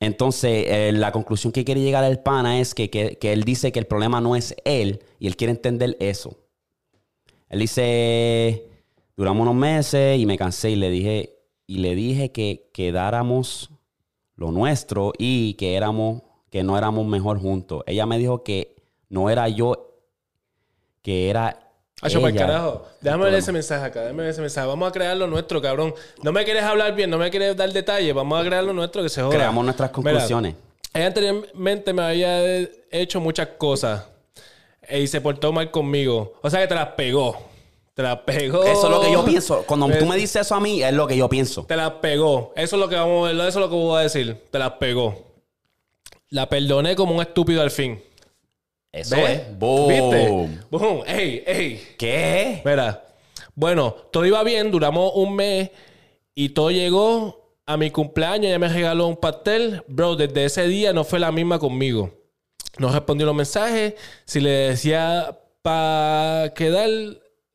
[SPEAKER 1] Entonces, eh, la conclusión que quiere llegar el pana es que, que- que él dice que el problema no es él y él quiere entender eso. Él dice, duramos unos meses y me cansé y le dije, y le dije que quedáramos lo nuestro y que éramos, que no éramos mejor juntos. Ella me dijo que no era yo, que era
[SPEAKER 2] Hacho, carajo. Déjame ver ese mensaje acá. Déjame ver ese mensaje. Vamos a crear lo nuestro, cabrón. No me quieres hablar bien, no me quieres dar detalles. Vamos a crear lo nuestro que se joda.
[SPEAKER 1] Creamos nuestras
[SPEAKER 2] Mira,
[SPEAKER 1] conclusiones.
[SPEAKER 2] ella anteriormente me había hecho muchas cosas e- y se portó mal conmigo. O sea que te las pegó. Te las pegó.
[SPEAKER 1] Eso es lo que yo pienso. Cuando tú me dices eso a mí, es lo que yo pienso.
[SPEAKER 2] Te las pegó. Eso es lo que vamos a ver. Eso es lo que voy a decir. Te las pegó. La perdoné como un estúpido al fin.
[SPEAKER 1] Eso
[SPEAKER 2] ¿Ves?
[SPEAKER 1] es. Boom.
[SPEAKER 2] ¿Viste? Boom. Ey, ey.
[SPEAKER 1] ¿Qué?
[SPEAKER 2] Mira, bueno, todo iba bien, duramos un mes y todo llegó a mi cumpleaños, ella me regaló un pastel. Bro, desde ese día no fue la misma conmigo. No respondió los mensajes. Si le decía para quedar,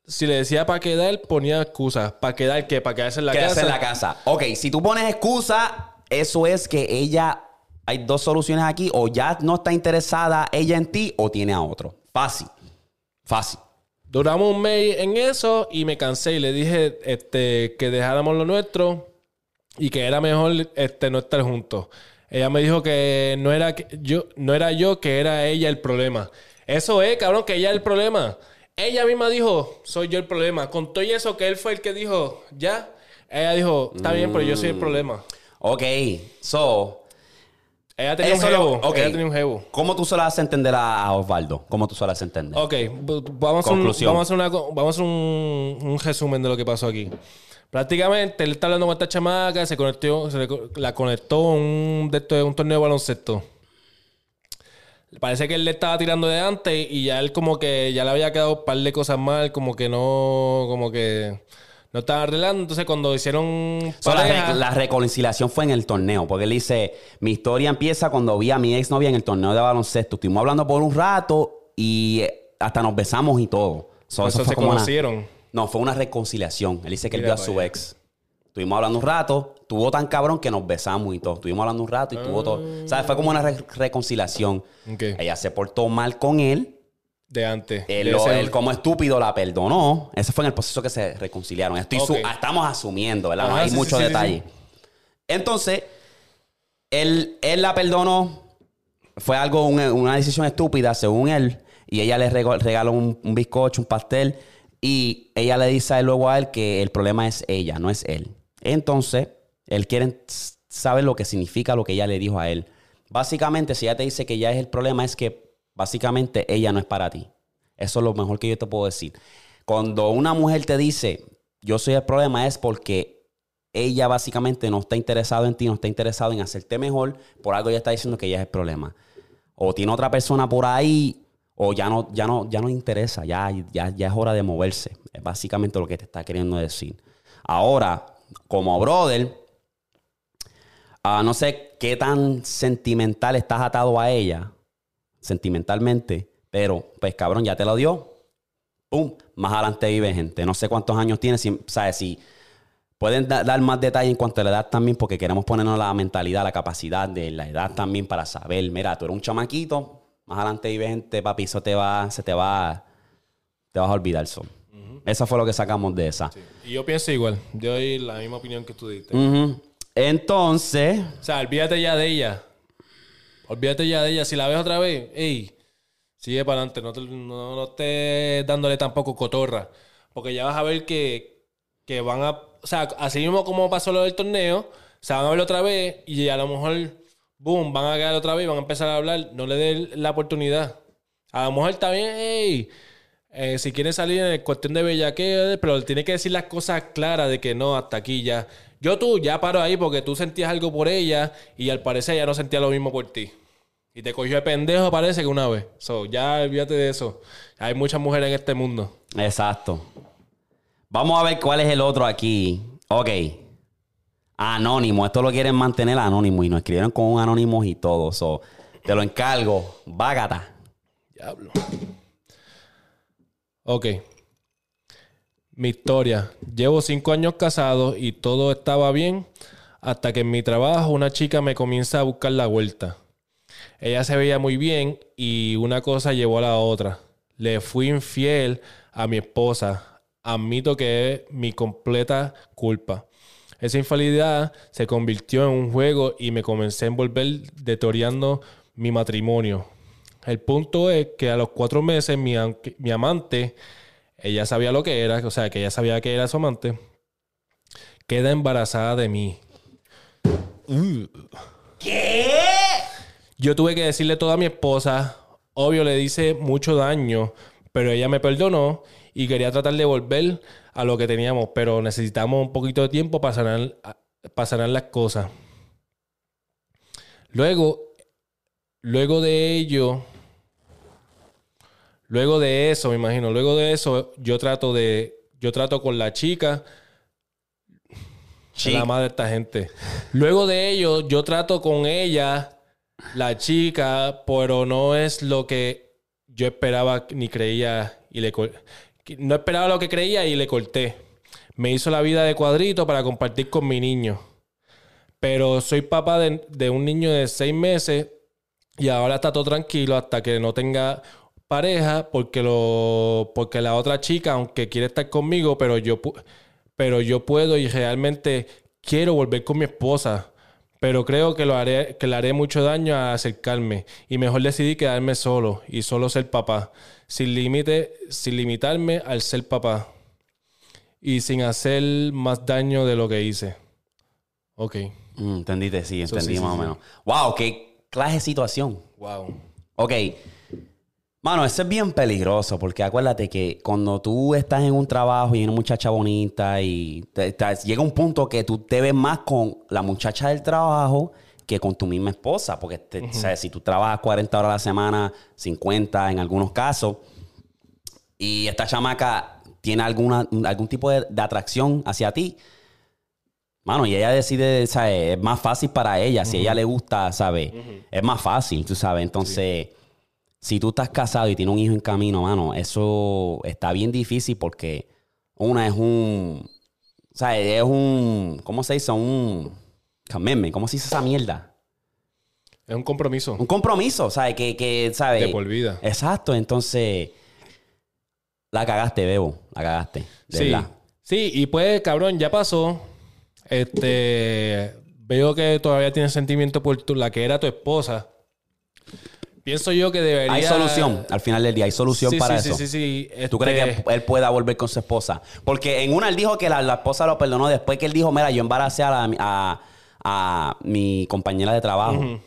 [SPEAKER 2] si le decía para quedar, ponía excusas. ¿Para quedar qué? ¿Para quedarse en la
[SPEAKER 1] Quedarse
[SPEAKER 2] casa?
[SPEAKER 1] en la casa. Ok, si tú pones excusa, eso es que ella. Hay dos soluciones aquí. O ya no está interesada ella en ti o tiene a otro. Fácil. Fácil.
[SPEAKER 2] Duramos un mes en eso y me cansé y le dije este, que dejáramos lo nuestro y que era mejor este, no estar juntos. Ella me dijo que no era, yo, no era yo, que era ella el problema. Eso es, cabrón, que ella es el problema. Ella misma dijo, soy yo el problema. Con todo y eso que él fue el que dijo, ya. Ella dijo, está bien, pero yo soy el problema.
[SPEAKER 1] Ok, so.
[SPEAKER 2] Ella tenía
[SPEAKER 1] Eso
[SPEAKER 2] un
[SPEAKER 1] lo-
[SPEAKER 2] jevo.
[SPEAKER 1] ok.
[SPEAKER 2] Ella tenía un jevo.
[SPEAKER 1] ¿Cómo tú se lo haces entender a, Osvaldo? ¿Cómo tú se lo haces entender?
[SPEAKER 2] Ok, bu- vamos a, hacer un,
[SPEAKER 1] Conclusión.
[SPEAKER 2] vamos a hacer, una vamos a hacer un, un resumen de lo que pasó aquí. Prácticamente él está hablando con esta chamaca, se conectó, se la conectó a un, de estos- un torneo de baloncesto. Parece que él le estaba tirando de antes y ya él como que ya le había quedado un par de cosas mal, como que no, como que no estaba arreglando. Entonces cuando hicieron
[SPEAKER 1] So, la,
[SPEAKER 2] pareja-
[SPEAKER 1] re- la reconciliación fue en el torneo, porque él dice, mi historia empieza cuando vi a mi ex novia en el torneo de baloncesto. Estuvimos hablando por un rato y eh, hasta nos besamos y todo. So, eso
[SPEAKER 2] se
[SPEAKER 1] una-
[SPEAKER 2] conocieron.
[SPEAKER 1] No, fue una reconciliación. Él dice que él vio a su ex. Estuvimos hablando un rato, tuvo tan cabrón que nos besamos y todo. Estuvimos hablando un rato y tuvo todo. O sea, fue como una re- reconciliación.
[SPEAKER 2] Ok.
[SPEAKER 1] Ella se portó mal con él.
[SPEAKER 2] De antes.
[SPEAKER 1] Él, lo- como estúpido la perdonó. Ese fue en el proceso que se reconciliaron. Estoy su- estamos asumiendo, ¿verdad? No hay
[SPEAKER 2] sí,
[SPEAKER 1] mucho
[SPEAKER 2] sí, sí,
[SPEAKER 1] detalle. Entonces, él, él la perdonó. Fue algo, un- una decisión estúpida, según él. Y ella le regaló un, un bizcocho, un pastel. Y ella le dice a él luego a él que el problema es ella, no es él. Entonces, él quiere saber lo que significa lo que ella le dijo a él. Básicamente, si ella te dice que ella es el problema, es que básicamente ella no es para ti. Eso es lo mejor que yo te puedo decir. Cuando una mujer te dice, yo soy el problema, es porque ella básicamente no está interesado en ti, no está interesado en hacerte mejor, por algo ella está diciendo que ella es el problema. O tiene otra persona por ahí, o ya no, ya no, ya no interesa, ya, ya, ya es hora de moverse. Es básicamente lo que te está queriendo decir. Ahora, como brother, ah, no sé qué tan sentimental estás atado a ella, sentimentalmente, pero pues cabrón, ya te lo dio. Pum, más adelante vive gente. No sé cuántos años tiene, si, ¿sabes? Si pueden da- dar más detalle en cuanto a la edad también, porque queremos ponernos la mentalidad, la capacidad de la edad también para saber, mira, tú eres un chamaquito, más adelante vive gente, papi, eso te va, se te va, te vas a olvidar eso. Eso fue lo que sacamos de esa.
[SPEAKER 2] Y yo pienso igual. Yo doy la misma opinión que tú diste.
[SPEAKER 1] Entonces,
[SPEAKER 2] O sea, olvídate ya de ella. Olvídate ya de ella. Si la ves otra vez, ey, sigue para adelante. No, te- no, no estés dándole tampoco cotorra. Porque ya vas a ver que, que van a. O sea, así mismo como pasó lo del torneo, se van a ver otra vez y a lo mejor, boom, van a quedar otra vez y van a empezar a hablar. No le des la oportunidad. A lo mejor bien, ey. eh, si quiere salir en cuestión de bellaqueo, pero tiene que decir las cosas claras de que no, hasta aquí ya. Yo tú ya paro ahí porque tú sentías algo por ella y al parecer ella no sentía lo mismo por ti. Y te cogió de pendejo, parece que una vez. So, ya olvídate de eso. Hay muchas mujeres en este mundo.
[SPEAKER 1] exacto. Vamos a ver cuál es el otro aquí. Ok. Anónimo. Esto lo quieren mantener anónimo y nos escribieron con un anónimo y todo. So, te lo encargo. Vágata.
[SPEAKER 2] Diablo. Ok. Mi historia. Llevo cinco años casado y todo estaba bien hasta que en mi trabajo una chica me comienza a buscar la vuelta. Ella se veía muy bien y una cosa llevó a la otra. Le fui infiel a mi esposa. Admito que es mi completa culpa. Esa infidelidad se convirtió en un juego y me comencé a envolver deteriorando mi matrimonio. El punto es que a los cuatro meses mi, mi amante, ella sabía lo que era, o sea, que ella sabía que era su amante, queda embarazada de mí. ¿Qué? Yo tuve que decirle todo a mi esposa. Obvio, le dice mucho daño, pero ella me perdonó y quería tratar de volver a lo que teníamos, pero necesitamos un poquito de tiempo para sanar, para sanar las cosas. Luego, luego de ello, luego de eso, me imagino, luego de eso, yo trato de, yo trato con la chica,
[SPEAKER 1] Sí.
[SPEAKER 2] la madre de esta gente. Luego de ello, yo trato con ella, la chica, pero no es lo que yo esperaba ni creía y le no esperaba lo que creía y le corté. Me hizo la vida de cuadrito para compartir con mi niño. Pero soy papá de, de un niño de seis meses y ahora está todo tranquilo hasta que no tenga pareja porque lo porque la otra chica aunque quiere estar conmigo pero yo pero yo puedo y realmente quiero volver con mi esposa pero creo que lo haré que le haré mucho daño a acercarme y mejor decidí quedarme solo y solo ser papá sin límite sin limitarme al ser papá y sin hacer más daño de lo que hice ok
[SPEAKER 1] Mm, entendiste, sí, entendí
[SPEAKER 2] sí,
[SPEAKER 1] más
[SPEAKER 2] sí.
[SPEAKER 1] o menos. Wow, qué clase de situación.
[SPEAKER 2] wow
[SPEAKER 1] Ok. Mano, eso es bien peligroso porque acuérdate que cuando tú estás en un trabajo y hay una muchacha bonita y te- te- llega un punto que tú te ves más con la muchacha del trabajo que con tu misma esposa. Porque te- si tú trabajas 40 horas a la semana, 50 en algunos casos, y esta chamaca tiene alguna, algún tipo de, de atracción hacia ti, Mano, y ella decide, ¿sabes? Es más fácil para ella. Si a ella le gusta, ¿sabes? Es más fácil, tú sabes. Entonces, si tú estás casado y tienes un hijo en camino, mano, eso está bien difícil porque una es un. ¿Sabes? Es un. ¿Cómo se dice? Un. commitment. ¿Cómo se dice esa mierda?
[SPEAKER 2] es un compromiso
[SPEAKER 1] Un compromiso, ¿sabes? Que, que ¿sabes?
[SPEAKER 2] de por vida
[SPEAKER 1] Exacto, entonces. La cagaste, Bebo. La cagaste. De
[SPEAKER 2] Sí.
[SPEAKER 1] verdad.
[SPEAKER 2] Sí, y pues, cabrón, ya pasó. Este. Veo que todavía tienes sentimiento por tu, la que era tu esposa. Pienso yo que debería.
[SPEAKER 1] Hay solución. Al final del día, hay solución
[SPEAKER 2] Sí,
[SPEAKER 1] para
[SPEAKER 2] sí,
[SPEAKER 1] eso.
[SPEAKER 2] Sí, sí, sí.
[SPEAKER 1] ¿Tú crees
[SPEAKER 2] Este,
[SPEAKER 1] que él pueda volver con su esposa? Porque en una él dijo que la, la esposa lo perdonó después que él dijo, mira, yo embaracé a, la- a- a mi compañera de trabajo.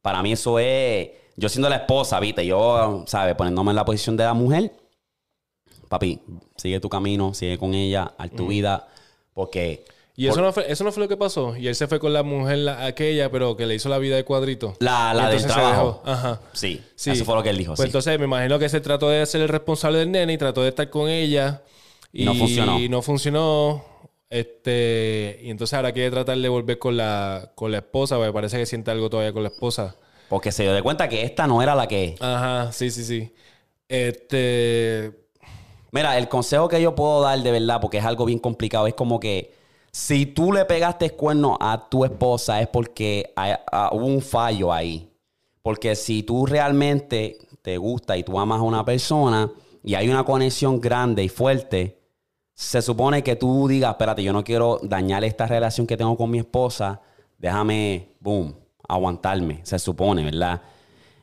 [SPEAKER 1] Para mí eso es, yo siendo la esposa, viste, yo, ¿sabes? Poniéndome en la posición de la mujer, papi, sigue tu camino, sigue con ella, haz tu vida, porque
[SPEAKER 2] Y eso no, fue, eso no fue lo que pasó. Y él se fue con la mujer la- aquella, pero que le hizo la vida de cuadrito.
[SPEAKER 1] la, la del trabajo.
[SPEAKER 2] Ajá.
[SPEAKER 1] sí,
[SPEAKER 2] Sí.
[SPEAKER 1] eso fue lo que él dijo,
[SPEAKER 2] Pues
[SPEAKER 1] sí.
[SPEAKER 2] entonces me imagino que se trató de ser el responsable del nene y trató de estar con ella.
[SPEAKER 1] Y no funcionó.
[SPEAKER 2] Y no funcionó. Este, y entonces ahora quiere tratar de volver con la, con la esposa, porque parece que siente algo todavía con la esposa.
[SPEAKER 1] Porque se dio de cuenta que esta no era la que...
[SPEAKER 2] Ajá, sí, sí, sí. Este.
[SPEAKER 1] Mira, el consejo que yo puedo dar de verdad, porque es algo bien complicado, es como que si tú le pegaste cuerno a tu esposa es porque hay- ah, hubo un fallo ahí. Porque si tú realmente te gusta y tú amas a una persona y hay una conexión grande y fuerte, se supone que tú digas, espérate, yo no quiero dañar esta relación que tengo con mi esposa, déjame, boom, aguantarme, se supone, ¿verdad?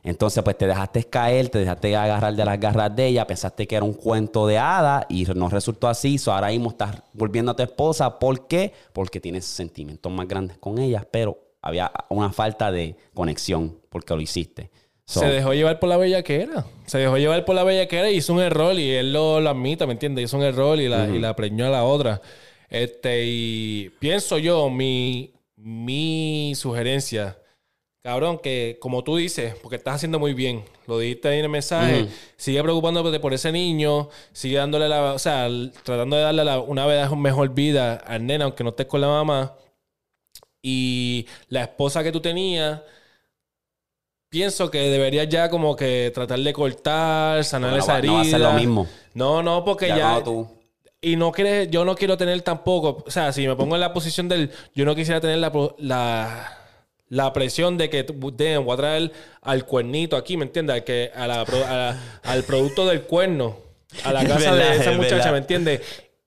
[SPEAKER 1] Entonces, pues te dejaste caer, te dejaste agarrar de las garras de ella, pensaste que era un cuento de hada y no resultó así. So, ahora mismo estás volviendo a tu esposa. ¿Por qué? Porque tienes sentimientos más grandes con ella, pero había una falta de conexión porque lo hiciste. So,
[SPEAKER 2] Se dejó llevar por la bella que era. Se dejó llevar por la bella que era y hizo un error y él lo, lo admite, ¿me entiendes? Hizo un error y la, y la preñó a la otra. Este, y pienso yo, mi, mi sugerencia, cabrón, que como tú dices, porque estás haciendo muy bien, lo dijiste ahí en el mensaje, sigue preocupándote por ese niño, sigue dándole la, o sea, tratando de darle la- una vez mejor vida al nena, aunque no estés con la mamá. Y la esposa que tú tenías, pienso que deberías ya como que tratar de cortar, sanar esa herida.
[SPEAKER 1] no va a ser lo mismo.
[SPEAKER 2] No, no, porque
[SPEAKER 1] ya
[SPEAKER 2] ya.
[SPEAKER 1] cuando tú-
[SPEAKER 2] Y no quieres, yo no quiero tener tampoco, o sea, si me pongo en la posición del, yo no quisiera tener la, la presión de que de, voy a traer al cuernito aquí, ¿me entiendes? Al, que, a la pro- a la- al producto del cuerno, a la
[SPEAKER 1] Es
[SPEAKER 2] casa
[SPEAKER 1] verdad,
[SPEAKER 2] de esa
[SPEAKER 1] es
[SPEAKER 2] muchacha. ¿me entiendes?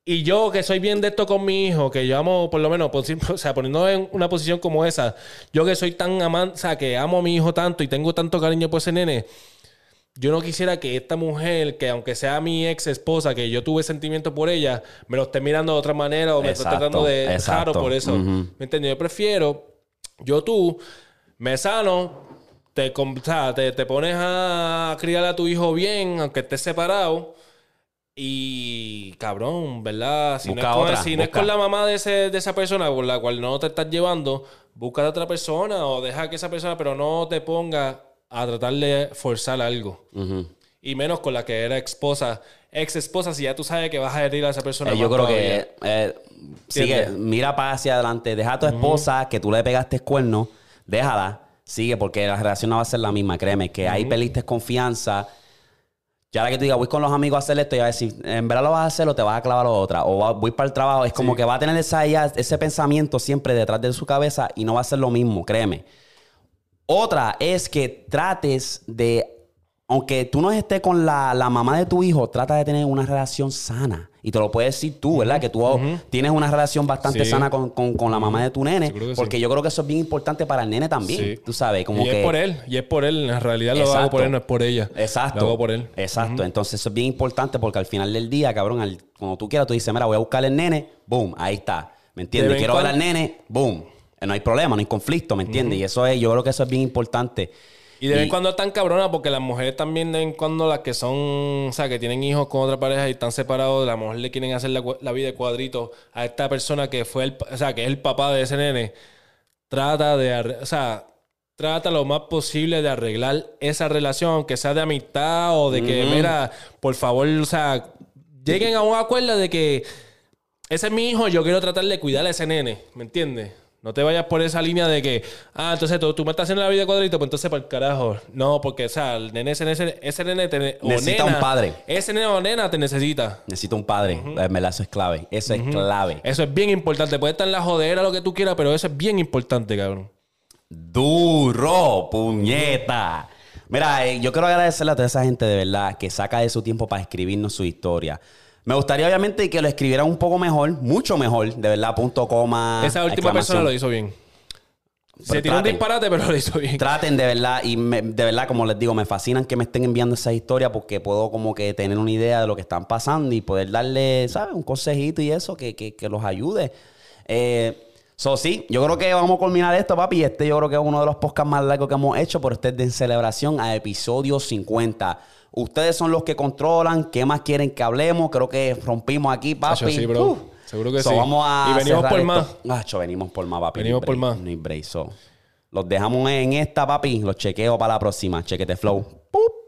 [SPEAKER 2] Y yo que soy bien de esto con mi hijo, que yo amo, por lo menos, por o sea, poniendo en una posición como esa, yo que soy tan amante, o sea, que amo a mi hijo tanto y tengo tanto cariño por ese nene, yo no quisiera que esta mujer, que aunque sea mi ex esposa, que yo tuve sentimientos por ella, me lo esté mirando de otra manera o me esté tratando de
[SPEAKER 1] exacto.
[SPEAKER 2] raro por eso. ¿Me entiendes? Yo prefiero, yo tú, me sano, te, o sea, te, te pones a criar a tu hijo bien, aunque estés separado. Y cabrón, ¿verdad? Si, no es, con,
[SPEAKER 1] otra,
[SPEAKER 2] si no es con la mamá de, ese, de esa persona por la cual no te estás llevando, busca a otra persona o deja que esa persona, pero no te ponga a tratar de forzar algo. Y menos con la que era esposa, ex esposa, si ya tú sabes que vas a herir a esa persona.
[SPEAKER 1] Eh, yo creo que eh, sigue, mira para hacia adelante, deja a tu esposa que tú le pegaste cuerno, déjala, sigue porque la relación no va a ser la misma, créeme, que ahí perdiste confianza. Ya la que tú digas, voy con los amigos a hacer esto y a decir, en verdad lo vas a hacer o te vas a clavar a otra. O va- voy para el trabajo. Es como que va a tener esa, ese pensamiento siempre detrás de su cabeza y no va a ser lo mismo, créeme. Otra es que trates de, aunque tú no estés con la, la mamá de tu hijo, trata de tener una relación sana. Y te lo puedes decir tú, ¿verdad? Que tú tienes una relación bastante
[SPEAKER 2] Sí.
[SPEAKER 1] sana con, con- con la mamá de tu nene.
[SPEAKER 2] Sí.
[SPEAKER 1] Porque yo creo que eso es bien importante para el nene también. Tú sabes, como
[SPEAKER 2] y
[SPEAKER 1] que...
[SPEAKER 2] es por él, y es por él. En realidad lo hago por él, no es por ella.
[SPEAKER 1] Exacto.
[SPEAKER 2] Lo hago por él.
[SPEAKER 1] Exacto. Entonces eso es bien importante porque al final del día, cabrón, al- cuando tú quieras, tú dices, mira, voy a buscar al nene, boom, ahí está. ¿Me
[SPEAKER 2] De
[SPEAKER 1] entiendes? Quiero ver al nene, boom. Eh, No hay problema, no hay conflicto, ¿me entiendes? Y eso es, yo creo que eso es bien importante.
[SPEAKER 2] Y de vez en cuando están cabronas porque las mujeres también de vez en cuando las que son, o sea, que tienen hijos con otra pareja y están separados, la mujer le quieren hacer la, vida de cuadrito a esta persona que fue el, o sea, que es el papá de ese nene. Trata de, o sea, trata lo más posible de arreglar esa relación, aunque sea de amistad o de que, mira, por favor, o sea, lleguen a un acuerdo de que ese es mi hijo, yo quiero tratar de cuidar a ese nene, ¿me entiendes? No te vayas por esa línea de que, ah, entonces tú, tú me estás haciendo la vida de cuadrito, pues entonces para el carajo. No, porque, o sea, el nene, ese, ese, ese nene te, o
[SPEAKER 1] Necesita
[SPEAKER 2] nena,
[SPEAKER 1] un padre.
[SPEAKER 2] Ese nene o nena te necesita.
[SPEAKER 1] Necesito un padre. Verdad, eso es clave. Eso es clave.
[SPEAKER 2] Eso es bien importante. Puede estar en la jodera, lo que tú quieras, pero eso es bien importante, cabrón.
[SPEAKER 1] Duro, puñeta. Mira, eh, yo quiero agradecerle a toda esa gente de verdad que saca de su tiempo para escribirnos su historia. Me gustaría obviamente que lo escribieran un poco mejor, mucho mejor, de verdad, punto coma.
[SPEAKER 2] Esa última persona lo hizo bien. Se tiró un disparate, pero lo hizo bien.
[SPEAKER 1] Traten de verdad, y me- de verdad, como les digo, me fascinan que me estén enviando esa historia porque puedo como que tener una idea de lo que están pasando y poder darle, ¿sabes? Un consejito y eso que, que- que los ayude. Eh, so, sí, yo creo que vamos a culminar esto, papi. Este yo creo que es uno de los podcasts más largos que hemos hecho, pero este es de celebración a episodio 50. Ustedes son los que controlan, ¿qué más quieren que hablemos? Creo que rompimos aquí, papi.
[SPEAKER 2] Sí, bro.
[SPEAKER 1] Uf.
[SPEAKER 2] Seguro que
[SPEAKER 1] So,
[SPEAKER 2] sí.
[SPEAKER 1] Vamos a
[SPEAKER 2] Y venimos por
[SPEAKER 1] esto.
[SPEAKER 2] más.
[SPEAKER 1] Acho, venimos por más, papi.
[SPEAKER 2] Venimos por más.
[SPEAKER 1] No. So, los dejamos en esta, papi. Los chequeo para la próxima. Chequete flow. Pup.